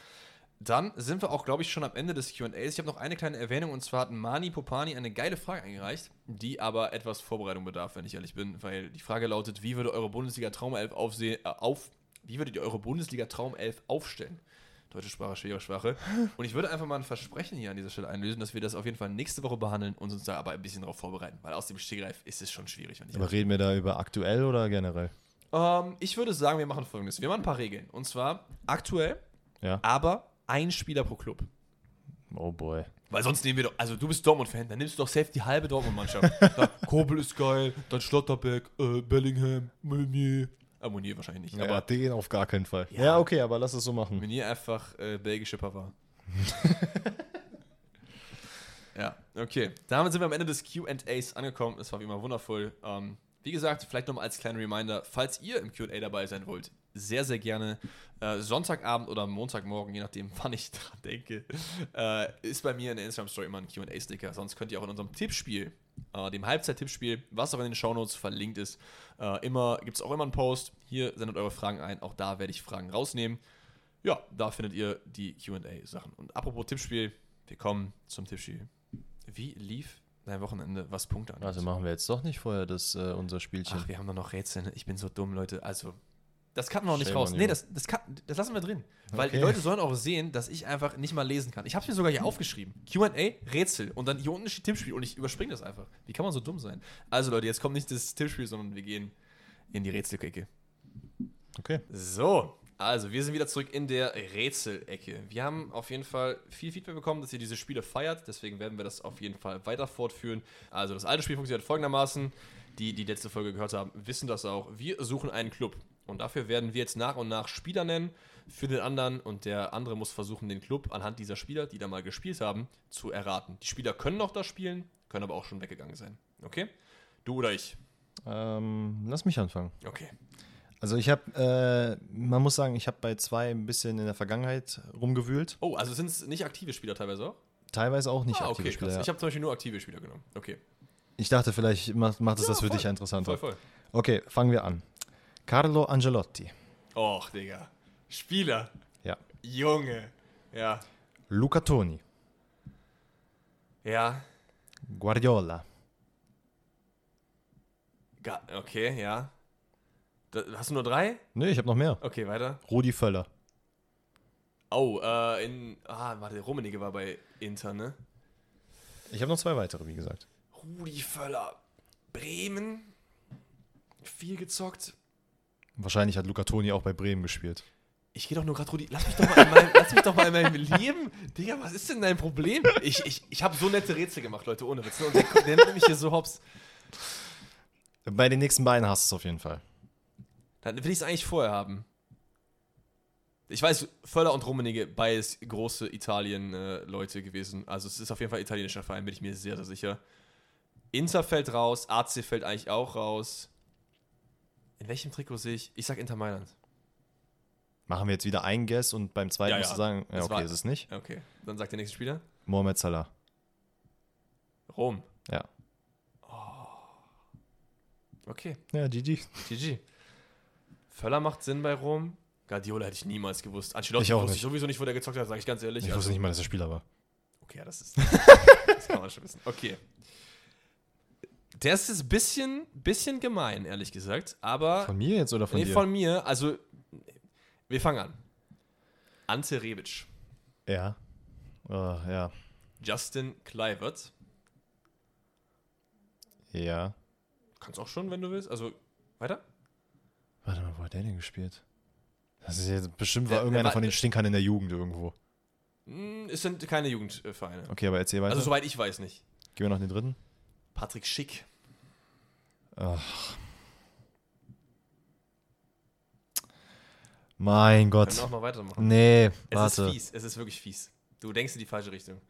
S1: Dann sind wir auch, glaube ich, schon am Ende des QAs. Ich habe noch eine kleine Erwähnung und zwar hat Mani Popani eine geile Frage eingereicht, die aber etwas Vorbereitung bedarf, wenn ich ehrlich bin, weil die Frage lautet: Wie würde eure Bundesliga Traumelf aufsehen, äh, auf, wie würdet ihr eure Bundesliga Traumelf aufstellen? Deutsche Sprache, schwere Sprache. <laughs> Und ich würde einfach mal ein Versprechen hier an dieser Stelle einlösen, dass wir das auf jeden Fall nächste Woche behandeln und uns da aber ein bisschen darauf vorbereiten, weil aus dem Stegreif ist es schon schwierig.
S2: Aber reden wir da über aktuell oder generell?
S1: ähm, ich würde sagen, wir machen folgendes: Wir machen ein paar Regeln. Und zwar aktuell,
S2: Ja.
S1: aber ein Spieler pro Club.
S2: Oh boy.
S1: Weil sonst nehmen wir doch, also du bist Dortmund-Fan, dann nimmst du doch safe die halbe Dortmund-Mannschaft. <laughs> Kobel ist geil, dann Schlotterbeck, äh, Bellingham, Meunier. Äh, Meunier wahrscheinlich nicht,
S2: Aber
S1: aber
S2: den auf gar keinen Fall.
S1: Ja.
S2: Ja, okay, aber lass es so machen.
S1: Meunier einfach äh, belgische Papa. <laughs> ja, okay. Damit sind wir am Ende des QAs angekommen. Es war wie immer wundervoll. Ähm, wie gesagt, vielleicht nochmal als kleinen Reminder, falls ihr im QA dabei sein wollt, sehr, sehr gerne äh, Sonntagabend oder Montagmorgen, je nachdem, <laughs> wann ich dran denke, äh, ist bei mir in der Instagram-Story immer ein QA-Sticker. Sonst könnt ihr auch in unserem Tippspiel äh, dem Halbzeit-Tippspiel, was auch in den Shownotes verlinkt ist. Äh, immer gibt es auch immer einen Post. Hier sendet eure Fragen ein. Auch da werde ich Fragen rausnehmen. Ja, da findet ihr die QA-Sachen. Und apropos Tippspiel, wir kommen zum Tippspiel. Wie lief dein Wochenende, was Punkte angeht?
S2: Also machen wir jetzt doch nicht vorher das, äh, unser Spielchen.
S1: Ach, wir haben doch noch Rätsel. ne? Ich bin so dumm, Leute. Also, das cutten wir auch nicht
S2: Shame
S1: raus. Nee, das, das, cut, das lassen wir drin. Weil die
S2: Okay.
S1: Leute sollen auch sehen, dass ich einfach nicht mal lesen kann. Ich habe mir sogar hier aufgeschrieben. QA, Rätsel. Und dann hier unten steht Tippspiel und ich überspringe das einfach. Wie kann man so dumm sein? Also, Leute, jetzt kommt nicht das Tippspiel, sondern wir gehen in die Rätselecke.
S2: Okay.
S1: So, also wir sind wieder zurück in der Rätselecke. Wir haben auf jeden Fall viel Feedback bekommen, dass ihr diese Spiele feiert. Deswegen werden wir das auf jeden Fall weiter fortführen. Also das alte Spiel funktioniert folgendermaßen. Die, die letzte Folge gehört haben, wissen das auch. Wir suchen einen Club. Und dafür werden wir jetzt nach und nach Spieler nennen für den anderen. Und der andere muss versuchen, den Club anhand dieser Spieler, die da mal gespielt haben, zu erraten. Die Spieler können noch da spielen, können aber auch schon weggegangen sein. Okay? Du oder ich?
S2: Ähm, lass mich anfangen.
S1: Okay.
S2: Also ich habe, äh, man muss sagen, ich habe bei zwei ein bisschen in der Vergangenheit rumgewühlt.
S1: Oh, also sind es nicht aktive Spieler teilweise auch?
S2: Teilweise auch nicht
S1: ah,
S2: aktive
S1: okay,
S2: Spieler. ja.
S1: Ich habe zum Beispiel nur aktive Spieler genommen. Okay.
S2: Ich dachte, vielleicht macht, macht es
S1: Ja,
S2: das für
S1: voll.
S2: dich interessanter.
S1: Voll, voll.
S2: Okay, fangen wir an. Carlo Angelotti.
S1: Och, Digga. Spieler.
S2: Ja.
S1: Junge. Ja.
S2: Luca Toni.
S1: Ja.
S2: Guardiola.
S1: Ga okay, ja. Da, hast du nur drei?
S2: Nee, ich habe noch mehr.
S1: Okay, weiter.
S2: Rudi Völler.
S1: Oh, äh, in. Ah, warte, Rummenigge war bei Inter, ne?
S2: Ich habe noch zwei weitere, wie gesagt.
S1: Rudi Völler. Bremen. Viel gezockt.
S2: Wahrscheinlich hat Luca Toni auch bei Bremen gespielt.
S1: Ich gehe doch nur gerade Rudi. Lass mich doch mal in meinem, lass mich doch mal in meinem Leben. Digga, was ist denn dein Problem? Ich, ich, ich habe so nette Rätsel gemacht, Leute, ohne Witz. Und der, der nimmt mich hier so hops.
S2: Bei den nächsten beiden hast du es auf jeden Fall.
S1: Dann will ich es eigentlich vorher haben. Ich weiß, Völler und Rummenigge, beides große Italien-Leute gewesen. Also es ist auf jeden Fall italienischer Verein, bin ich mir sehr, sehr sicher. Inter fällt raus, AC fällt eigentlich auch raus. In welchem Trikot sehe ich? Ich sag Inter Mailand.
S2: Machen wir jetzt wieder einen Guess und beim zweiten
S1: Ja,
S2: musst
S1: ja.
S2: du sagen, ja, okay, ist es nicht.
S1: Okay, dann sagt der nächste Spieler.
S2: Mohamed Salah.
S1: Rom.
S2: Ja.
S1: Okay,
S2: Ja, GG.
S1: GG. Völler macht Sinn bei Rom. Guardiola hätte ich niemals gewusst. Ancelotti
S2: Ich auch
S1: wusste
S2: nicht.
S1: ich sowieso nicht, wo der gezockt hat, sage ich ganz ehrlich.
S2: Ich
S1: Also-
S2: wusste nicht mal, dass er Spieler war.
S1: Okay, ja, das ist. <laughs> das kann man schon wissen. Okay. Der ist jetzt ein bisschen, bisschen gemein, ehrlich gesagt. Aber.
S2: Von mir jetzt oder von
S1: nee,
S2: dir?
S1: von mir. Also, wir fangen an. Ante Rebic.
S2: ja. Oh, ja.
S1: Justin Kluivert.
S2: Ja.
S1: Kannst auch schon, wenn du willst. Also, weiter?
S2: Warte mal, wo hat der denn gespielt? Das ist jetzt bestimmt war irgendeiner
S1: war-
S2: von den Stinkern in der Jugend irgendwo.
S1: Hm, Es sind keine Jugendvereine.
S2: Okay, aber erzähl weiter.
S1: Also, soweit ich weiß nicht.
S2: Gehen wir noch den dritten.
S1: Patrick Schick.
S2: Ach. Mein
S1: Können
S2: Gott.
S1: wir auch noch weitermachen.
S2: Nee,
S1: Es
S2: warte.
S1: ist fies. Es ist wirklich fies. Du denkst in die falsche Richtung.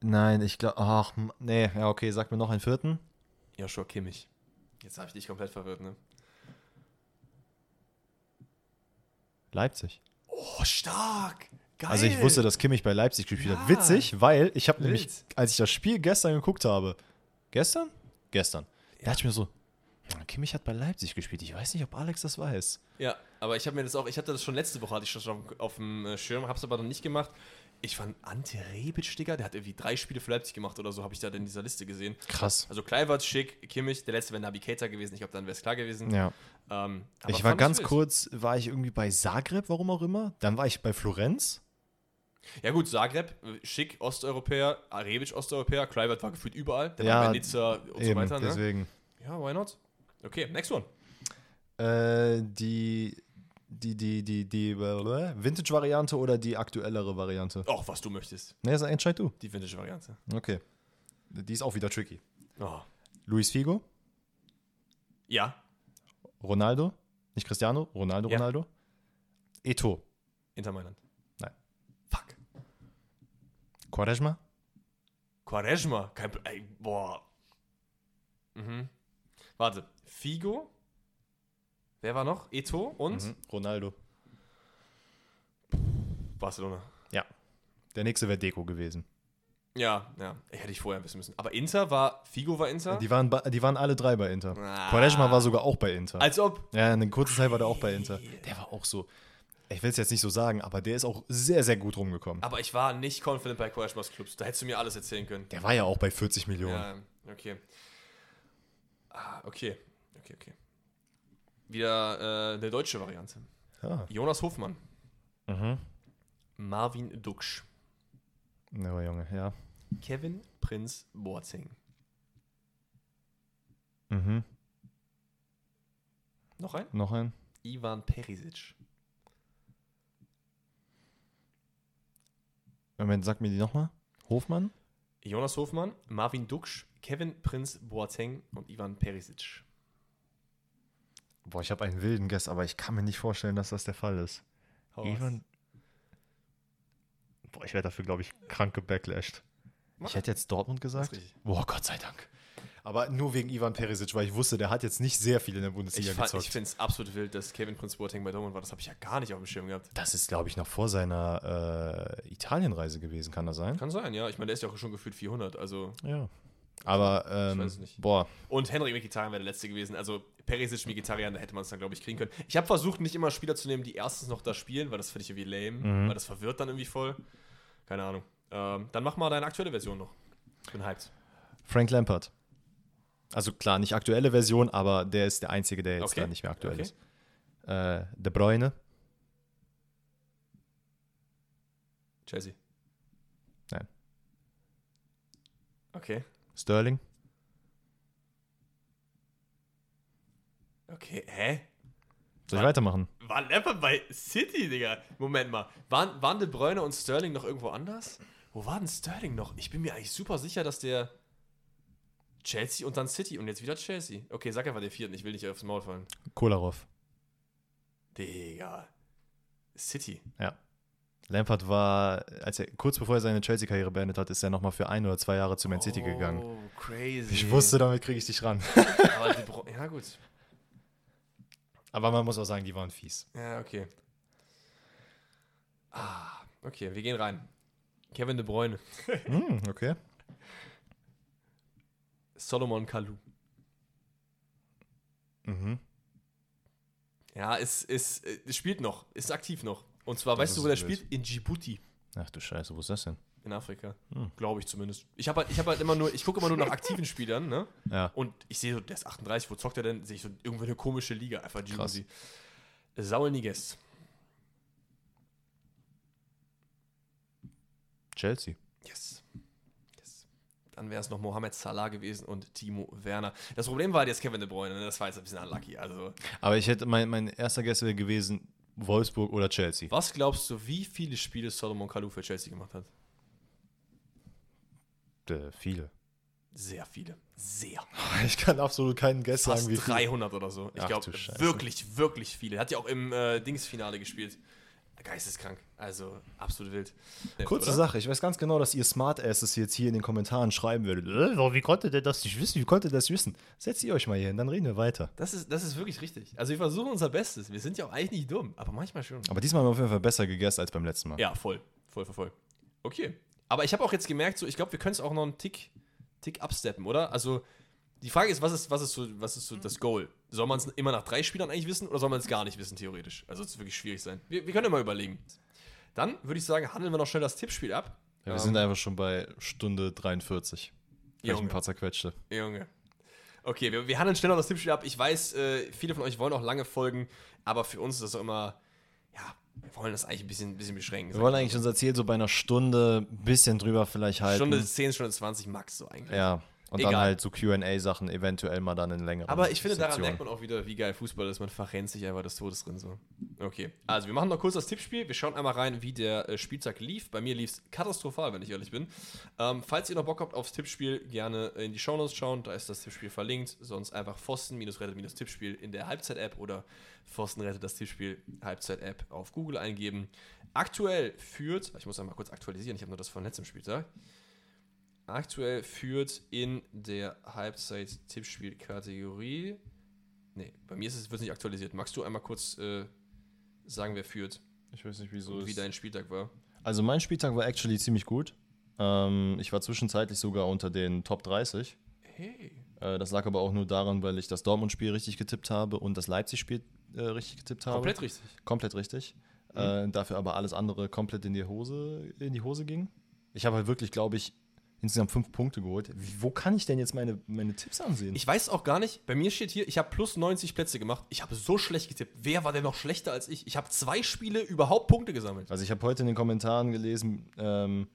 S2: Nein, ich glaube. Ach, nee, ja, okay, sag mir noch einen vierten.
S1: Joshua Kimmich. Jetzt habe ich dich komplett verwirrt, ne?
S2: Leipzig.
S1: Oh, stark. Geil.
S2: Also ich wusste, dass Kimmich bei Leipzig gespielt
S1: Ja.
S2: hat. Witzig, weil ich habe nämlich, als ich das Spiel gestern geguckt habe, gestern? Gestern. Da dachte ich mir so, "Ah, Kimmich hat bei Leipzig gespielt. Ich weiß nicht, ob Alex das weiß.
S1: Ja, aber ich habe mir das auch, ich hatte das schon letzte Woche, hatte ich schon auf, auf dem äh, Schirm, habe es aber noch nicht gemacht. Ich fand Ante Rebic, Digga, der hat irgendwie drei Spiele für Leipzig gemacht oder so, habe ich da in dieser Liste gesehen.
S2: Krass.
S1: Also Kleivert, Schick, Kimmich, der letzte wäre Nabi Keita gewesen, ich glaube, dann wäre es klar gewesen.
S2: Ja.
S1: Ähm,
S2: ich war ganz kurz, war ich irgendwie bei Zagreb, warum auch immer. Dann war ich bei Florenz.
S1: Ja gut, Zagreb, Schick, Osteuropäer, Rebic, Osteuropäer, Kleivert war gefühlt überall, der
S2: Ja,
S1: war bei Nizza und so
S2: Eben,
S1: weiter, ne?
S2: deswegen.
S1: Ja, why not? Okay, next one.
S2: Äh, die, die, die, die, die äh, Vintage-Variante oder die aktuellere Variante?
S1: Och, was du möchtest.
S2: Ne, sag- entscheid du.
S1: Die Vintage-Variante.
S2: Okay. Die ist auch wieder tricky.
S1: Oh.
S2: Luis Figo,
S1: Ja,
S2: Ronaldo, nicht Cristiano, Ronaldo,
S1: Ja.
S2: Ronaldo. Eto,
S1: Inter Mailand.
S2: Quaresma,
S1: Quaresma, kein ey, boah. Mhm. Warte, Figo. Wer war noch? Eto und
S2: mhm. Ronaldo.
S1: Barcelona.
S2: Ja. Der nächste wäre Deko gewesen.
S1: Ja, ja. Hätte ich vorher wissen müssen. Aber Inter war, Figo war Inter?
S2: Die waren, die waren alle drei bei Inter.
S1: Ah.
S2: Quaresma war sogar auch bei Inter.
S1: Als ob.
S2: ja, eine kurze Zeit war der auch bei Inter. Der war auch so, ich will es jetzt nicht so sagen, aber der ist auch sehr, sehr gut rumgekommen.
S1: Aber ich war nicht confident bei Quaresmas Clubs. Da hättest du mir alles erzählen können.
S2: Der war ja auch bei 40 Millionen.
S1: Ja, okay. Ah, okay. Okay, okay. Wieder äh, eine deutsche Variante.
S2: Ja.
S1: Jonas Hofmann.
S2: Mhm.
S1: Marvin Duksch.
S2: Ja, Junge, ja.
S1: Kevin Prinz Boateng.
S2: Mhm.
S1: Noch ein?
S2: Noch ein?
S1: Ivan Perisic.
S2: Moment, sag mir die nochmal. Hofmann?
S1: Jonas Hofmann, Marvin Duksch, Kevin Prinz Boateng und Ivan Perisic.
S2: Boah, ich habe einen wilden Guess, aber ich kann mir nicht vorstellen, dass das der Fall ist.
S1: Hau.
S2: Ivan. Boah, ich werde dafür, glaube ich, krank gebacklashed. Ich hätte jetzt Dortmund gesagt. Boah, Gott sei Dank. Aber nur wegen Ivan Perisic, weil ich wusste, der hat jetzt nicht sehr viel in der Bundesliga
S1: Ich, fand-
S2: gezockt.
S1: ich finde es absolut wild, dass Kevin Prinz Boateng bei Dortmund war. Das habe ich ja gar nicht auf dem Schirm gehabt.
S2: das ist, glaube ich, noch vor seiner äh, Italienreise gewesen, kann das sein?
S1: Kann sein, ja. Ich meine, der ist ja auch schon gefühlt 400. Also
S2: Ja. Aber, ähm, boah,
S1: Und Henrik Mkhitaryan wäre der letzte gewesen. Also Perisic, Mkhitaryan, da hätte man es dann, glaube ich, kriegen können. Ich habe versucht, nicht immer Spieler zu nehmen, die erstens noch da spielen, weil das finde ich irgendwie lame,
S2: Mhm.
S1: weil das verwirrt dann irgendwie voll. Keine Ahnung. Ähm, dann mach mal deine aktuelle Version noch. Ich bin hyped.
S2: Frank Lampard. Also klar, nicht aktuelle Version, aber der ist der Einzige, der jetzt
S1: Okay.
S2: da nicht mehr aktuell
S1: Okay.
S2: ist. Äh, De Bruyne.
S1: Chelsea.
S2: Nein.
S1: Okay.
S2: Sterling.
S1: Okay. Hä?
S2: Soll ich weitermachen?
S1: War Lampard bei City, Digga? Moment mal. Waren, waren De Bruyne und Sterling noch irgendwo anders? Wo war denn Sterling noch? Ich bin mir eigentlich super sicher, dass der Chelsea und dann City und jetzt wieder Chelsea. Okay, sag einfach den vierten, ich will nicht aufs Maul fallen.
S2: Kolarov.
S1: Digga. City.
S2: Ja. Lampard war, als er kurz bevor er seine Chelsea-Karriere beendet hat, ist er nochmal für ein oder zwei Jahre zu Man City gegangen.
S1: Oh, crazy.
S2: Ich wusste, damit kriege ich dich ran. <laughs>
S1: Aber Bruyne, ja gut.
S2: Aber man muss auch sagen, die waren fies.
S1: Ja, okay. Ah, okay, wir gehen rein. Kevin De Bruyne.
S2: Hm, okay.
S1: Solomon Kalou.
S2: Mhm.
S1: Ja, ist, ist, äh, spielt noch, ist aktiv noch. Und zwar,
S2: Das
S1: weißt du, wo der spielt? In Djibouti.
S2: Ach du Scheiße, wo ist das denn?
S1: In Afrika.
S2: Hm.
S1: Glaube ich zumindest. Ich habe halt, ich hab halt immer nur, ich gucke immer nur nach aktiven Spielern, ne?
S2: Ja.
S1: Und ich sehe so, der ist 38, wo zockt er denn? Sehe ich so irgendwo eine komische Liga, einfach Djibouti. Saul Niguez.
S2: Chelsea.
S1: Yes. Dann wäre es noch Mohamed Salah gewesen und Timo Werner. Das Problem war halt jetzt Kevin De Bruyne, ne? das war jetzt ein bisschen unlucky. Also,
S2: Aber ich hätte, mein, mein erster Guess wäre gewesen, Wolfsburg oder Chelsea.
S1: was glaubst du, wie viele Spiele Solomon Kalou für Chelsea gemacht hat?
S2: Äh, viele.
S1: Sehr viele. Sehr. <laughs>
S2: Ich kann absolut keinen Guess
S1: Fast
S2: sagen, wie viele.
S1: 300 oder so. Ich glaube, wirklich, wirklich viele. Hat ja auch im äh, Dingsfinale gespielt. Geisteskrank. Also, absolut wild.
S2: Kurze
S1: Oder?
S2: Sache, ich weiß ganz genau, dass ihr Smartasses jetzt hier in den Kommentaren schreiben würdet. Äh, wie konnte der das nicht wissen? Wie konnte der das wissen? Setzt ihr euch mal hier hin, dann reden wir weiter.
S1: Das ist, das ist wirklich richtig. Also, wir versuchen unser Bestes. Wir sind ja auch eigentlich nicht dumm, aber manchmal schon.
S2: Aber diesmal haben wir auf jeden Fall besser gegessen als beim letzten Mal.
S1: Ja, voll. Voll, voll, voll. Okay. Aber ich habe auch jetzt gemerkt, so, ich glaube, wir können es auch noch einen Tick, Tick absteppen, oder? Also, die Frage ist, was ist, was ist, so, was ist so das Goal? Soll man es immer nach drei Spielern eigentlich wissen oder soll man es gar nicht wissen, theoretisch? Also, es ist wirklich schwierig sein. Wir, wir können ja mal überlegen. Dann würde ich sagen, handeln wir noch schnell das Tippspiel ab.
S2: Ja, wir
S1: Ähm,
S2: sind einfach schon bei Stunde 43. Vielleicht ein
S1: Junge.
S2: paar zerquetschte.
S1: Junge. Okay, wir, wir handeln schnell noch das Tippspiel ab. Ich weiß, äh, viele von euch wollen auch lange folgen, aber für uns ist das auch immer, ja, wir wollen das eigentlich ein bisschen, bisschen beschränken.
S2: Wir wollen eigentlich unser Ziel so bei einer Stunde ein bisschen drüber vielleicht halten.
S1: Stunde 10, Stunde 20 max so eigentlich.
S2: Ja. Und
S1: Egal.
S2: dann halt so QA-Sachen eventuell mal dann in längeren
S1: Aber ich finde, daran
S2: Sektionen.
S1: merkt man auch wieder, wie geil Fußball ist. Man verrennt sich einfach des Todes drin. So. Okay, also wir machen noch kurz das Tippspiel. Wir schauen einmal rein, wie der äh, Spieltag lief. Bei mir lief es katastrophal, wenn ich ehrlich bin. Ähm, falls ihr noch Bock habt aufs Tippspiel, gerne in die Shownotes schauen. Da ist das Tippspiel verlinkt. Sonst einfach Pfosten-rettet-Tippspiel in der Halbzeit-App oder Pfosten rettet das Tippspiel Halbzeit-App auf Google eingeben. Aktuell führt, ich muss einmal kurz aktualisieren, ich habe nur das von letztem Spieltag. Aktuell führt in der Halbzeit-Tippspiel-Kategorie. Nee, bei mir ist es, wird es nicht aktualisiert. Magst du einmal kurz äh, sagen, wer führt
S2: Ich weiß nicht, wieso.
S1: und wie dein Spieltag war?
S2: Also mein Spieltag war actually ziemlich gut. Ähm, ich war zwischenzeitlich sogar unter den Top 30.
S1: Hey.
S2: Äh, das lag aber auch nur daran, weil ich das Dortmund-Spiel richtig getippt habe und das Leipzig-Spiel äh, richtig getippt habe.
S1: Komplett richtig.
S2: Komplett richtig. Äh, dafür aber alles andere komplett in die Hose, in die Hose ging. Ich habe halt wirklich, glaube ich, insgesamt fünf Punkte geholt. Wo kann ich denn jetzt meine, meine Tipps ansehen?
S1: Ich weiß auch gar nicht, bei mir steht hier, ich habe plus 90 Plätze gemacht. Ich habe so schlecht getippt. Wer war denn noch schlechter als ich? Ich habe zwei Spiele überhaupt Punkte gesammelt.
S2: also ich habe heute in den Kommentaren gelesen, ähm,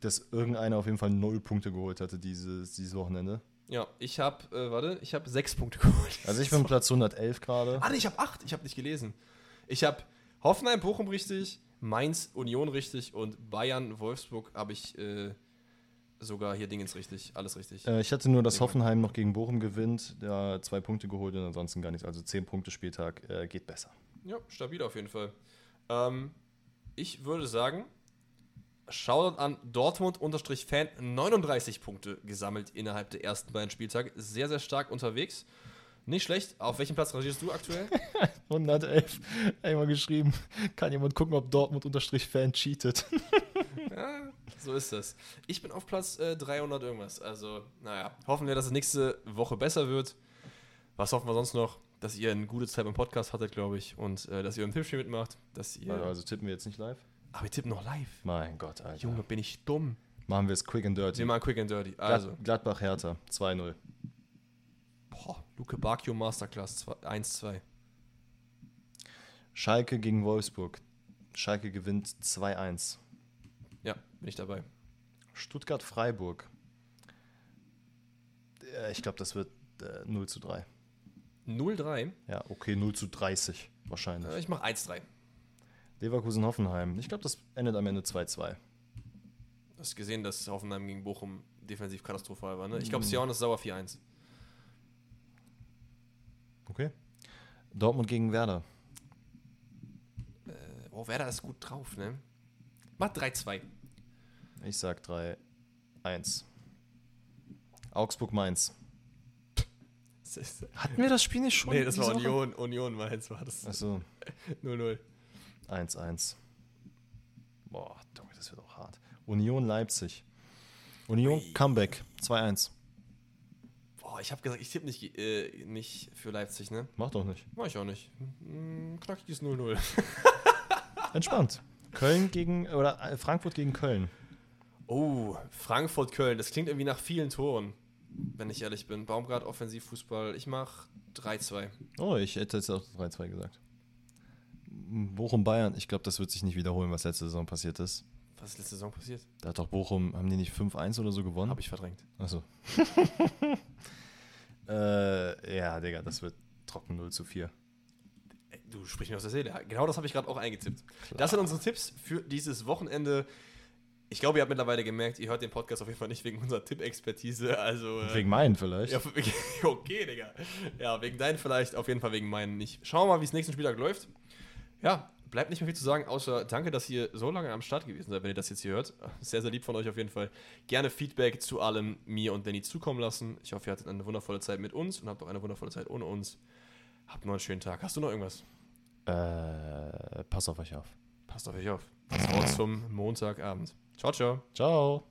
S2: dass irgendeiner auf jeden Fall null Punkte geholt hatte dieses, dieses Wochenende.
S1: Ja, ich habe, äh, warte, ich habe sechs Punkte <laughs> geholt.
S2: Also ich bin Platz 111 gerade.
S1: Ah, nee, ich habe acht. Ich habe nicht gelesen. Ich habe Hoffenheim, Bochum richtig, Mainz, Union richtig und Bayern, Wolfsburg habe ich äh, sogar hier Dingens richtig. Alles richtig.
S2: Äh, ich hatte nur, dass Hoffenheim noch gegen Bochum gewinnt, da zwei Punkte geholt und ansonsten gar nichts. Also 10 Punkte Spieltag äh, geht besser.
S1: Ja, stabil auf jeden Fall. Ähm, ich würde sagen, Shoutout an Dortmund-Fan 39 Punkte gesammelt innerhalb der ersten beiden Spieltage. Sehr, sehr stark unterwegs. Nicht schlecht. Auf welchem Platz rangierst du aktuell? <laughs>
S2: 111, einmal geschrieben, kann jemand gucken, ob Dortmund-Fan cheatet.
S1: Ja, <laughs> so ist das. Ich bin auf Platz äh, 300 irgendwas. Also, naja, hoffen wir, dass es nächste Woche besser wird. Was hoffen wir sonst noch? Dass ihr eine gute Zeit beim Podcast hattet, glaube ich. Und äh, dass ihr im Tippspiel mitmacht. Dass ihr.
S2: Also tippen wir jetzt nicht live?
S1: Aber wir tippen noch live.
S2: Mein Gott, Alter.
S1: Junge, bin ich dumm.
S2: Machen wir es quick and dirty.
S1: Wir machen quick and dirty.
S2: Also. Gladbach Hertha, 2-0.
S1: boah, Luke Bacchio Masterclass 1-2.
S2: Schalke gegen Wolfsburg. Schalke gewinnt 2-1.
S1: Bin ich dabei.
S2: Stuttgart-Freiburg. Äh, Ich glaube, das wird äh, 0 zu 3.
S1: 0-3.
S2: Ja, okay, 0 zu 30 wahrscheinlich.
S1: Äh, Ich mache 1-3.
S2: Leverkusen-Hoffenheim. Ich glaube, das endet am Ende 2-2.
S1: Du hast gesehen, dass Hoffenheim gegen Bochum defensiv katastrophal war, ne? Ich glaube, Sion ist sauer 4-1.
S2: Okay. Dortmund gegen Werder.
S1: Äh, oh, Werder ist gut drauf, ne? Mach 3-2.
S2: Ich sag 3-1. Augsburg-Mainz. <laughs> Hatten wir das Spiel nicht schon?
S1: Nee, das war? Union. Union Mainz war das.
S2: Achso,
S1: 0-0.
S2: 1-1. Boah, Junge, das wird auch hart. Union Leipzig. Union
S1: Ui.
S2: Comeback 2-1.
S1: Boah, ich habe gesagt, ich tippe nicht, äh, nicht für Leipzig, ne?
S2: Mach doch nicht.
S1: Mach ich auch nicht. Hm, knackiges 0-0.
S2: Entspannt. Köln gegen, oder äh, Frankfurt gegen Köln.
S1: Oh, Frankfurt-Köln. Das klingt irgendwie nach vielen Toren, wenn ich ehrlich bin. Baumgart, Offensivfußball. Ich mach 3-2.
S2: Oh, ich hätte jetzt auch 3-2 gesagt. Bochum Bayern, ich glaube, das wird sich nicht wiederholen, was letzte Saison passiert ist.
S1: Was ist letzte Saison passiert?
S2: Da hat doch Bochum, haben die nicht 5-1 oder so gewonnen?
S1: Habe ich verdrängt.
S2: Achso. <laughs> äh, ja, Digga, das wird trocken 0 zu 4.
S1: Ey, Du sprichst mir aus der Seele. Genau das habe ich gerade auch eingetippt. Das sind unsere Tipps für dieses Wochenende. Ich glaube, ihr habt mittlerweile gemerkt, ihr hört den Podcast auf jeden Fall nicht wegen unserer Tippexpertise. Also, äh,
S2: Wegen meinen vielleicht.
S1: Ja, <laughs> okay, Digga. Ja, wegen deinen vielleicht, auf jeden Fall wegen meinen nicht. Schauen wir mal, wie es nächsten Spieltag läuft. Ja, bleibt nicht mehr viel zu sagen, außer danke, dass ihr so lange am Start gewesen seid, wenn ihr das jetzt hier hört. Sehr, sehr lieb von euch auf jeden Fall. Gerne Feedback zu allem mir und Danny zukommen lassen. Ich hoffe, ihr hattet eine wundervolle Zeit mit uns und habt auch eine wundervolle Zeit ohne uns. Habt noch einen schönen Tag. Hast du noch irgendwas?
S2: Äh, pass auf euch auf.
S1: Passt auf euch auf. Das Wort zum Montagabend. Ciao, ciao.
S2: Ciao.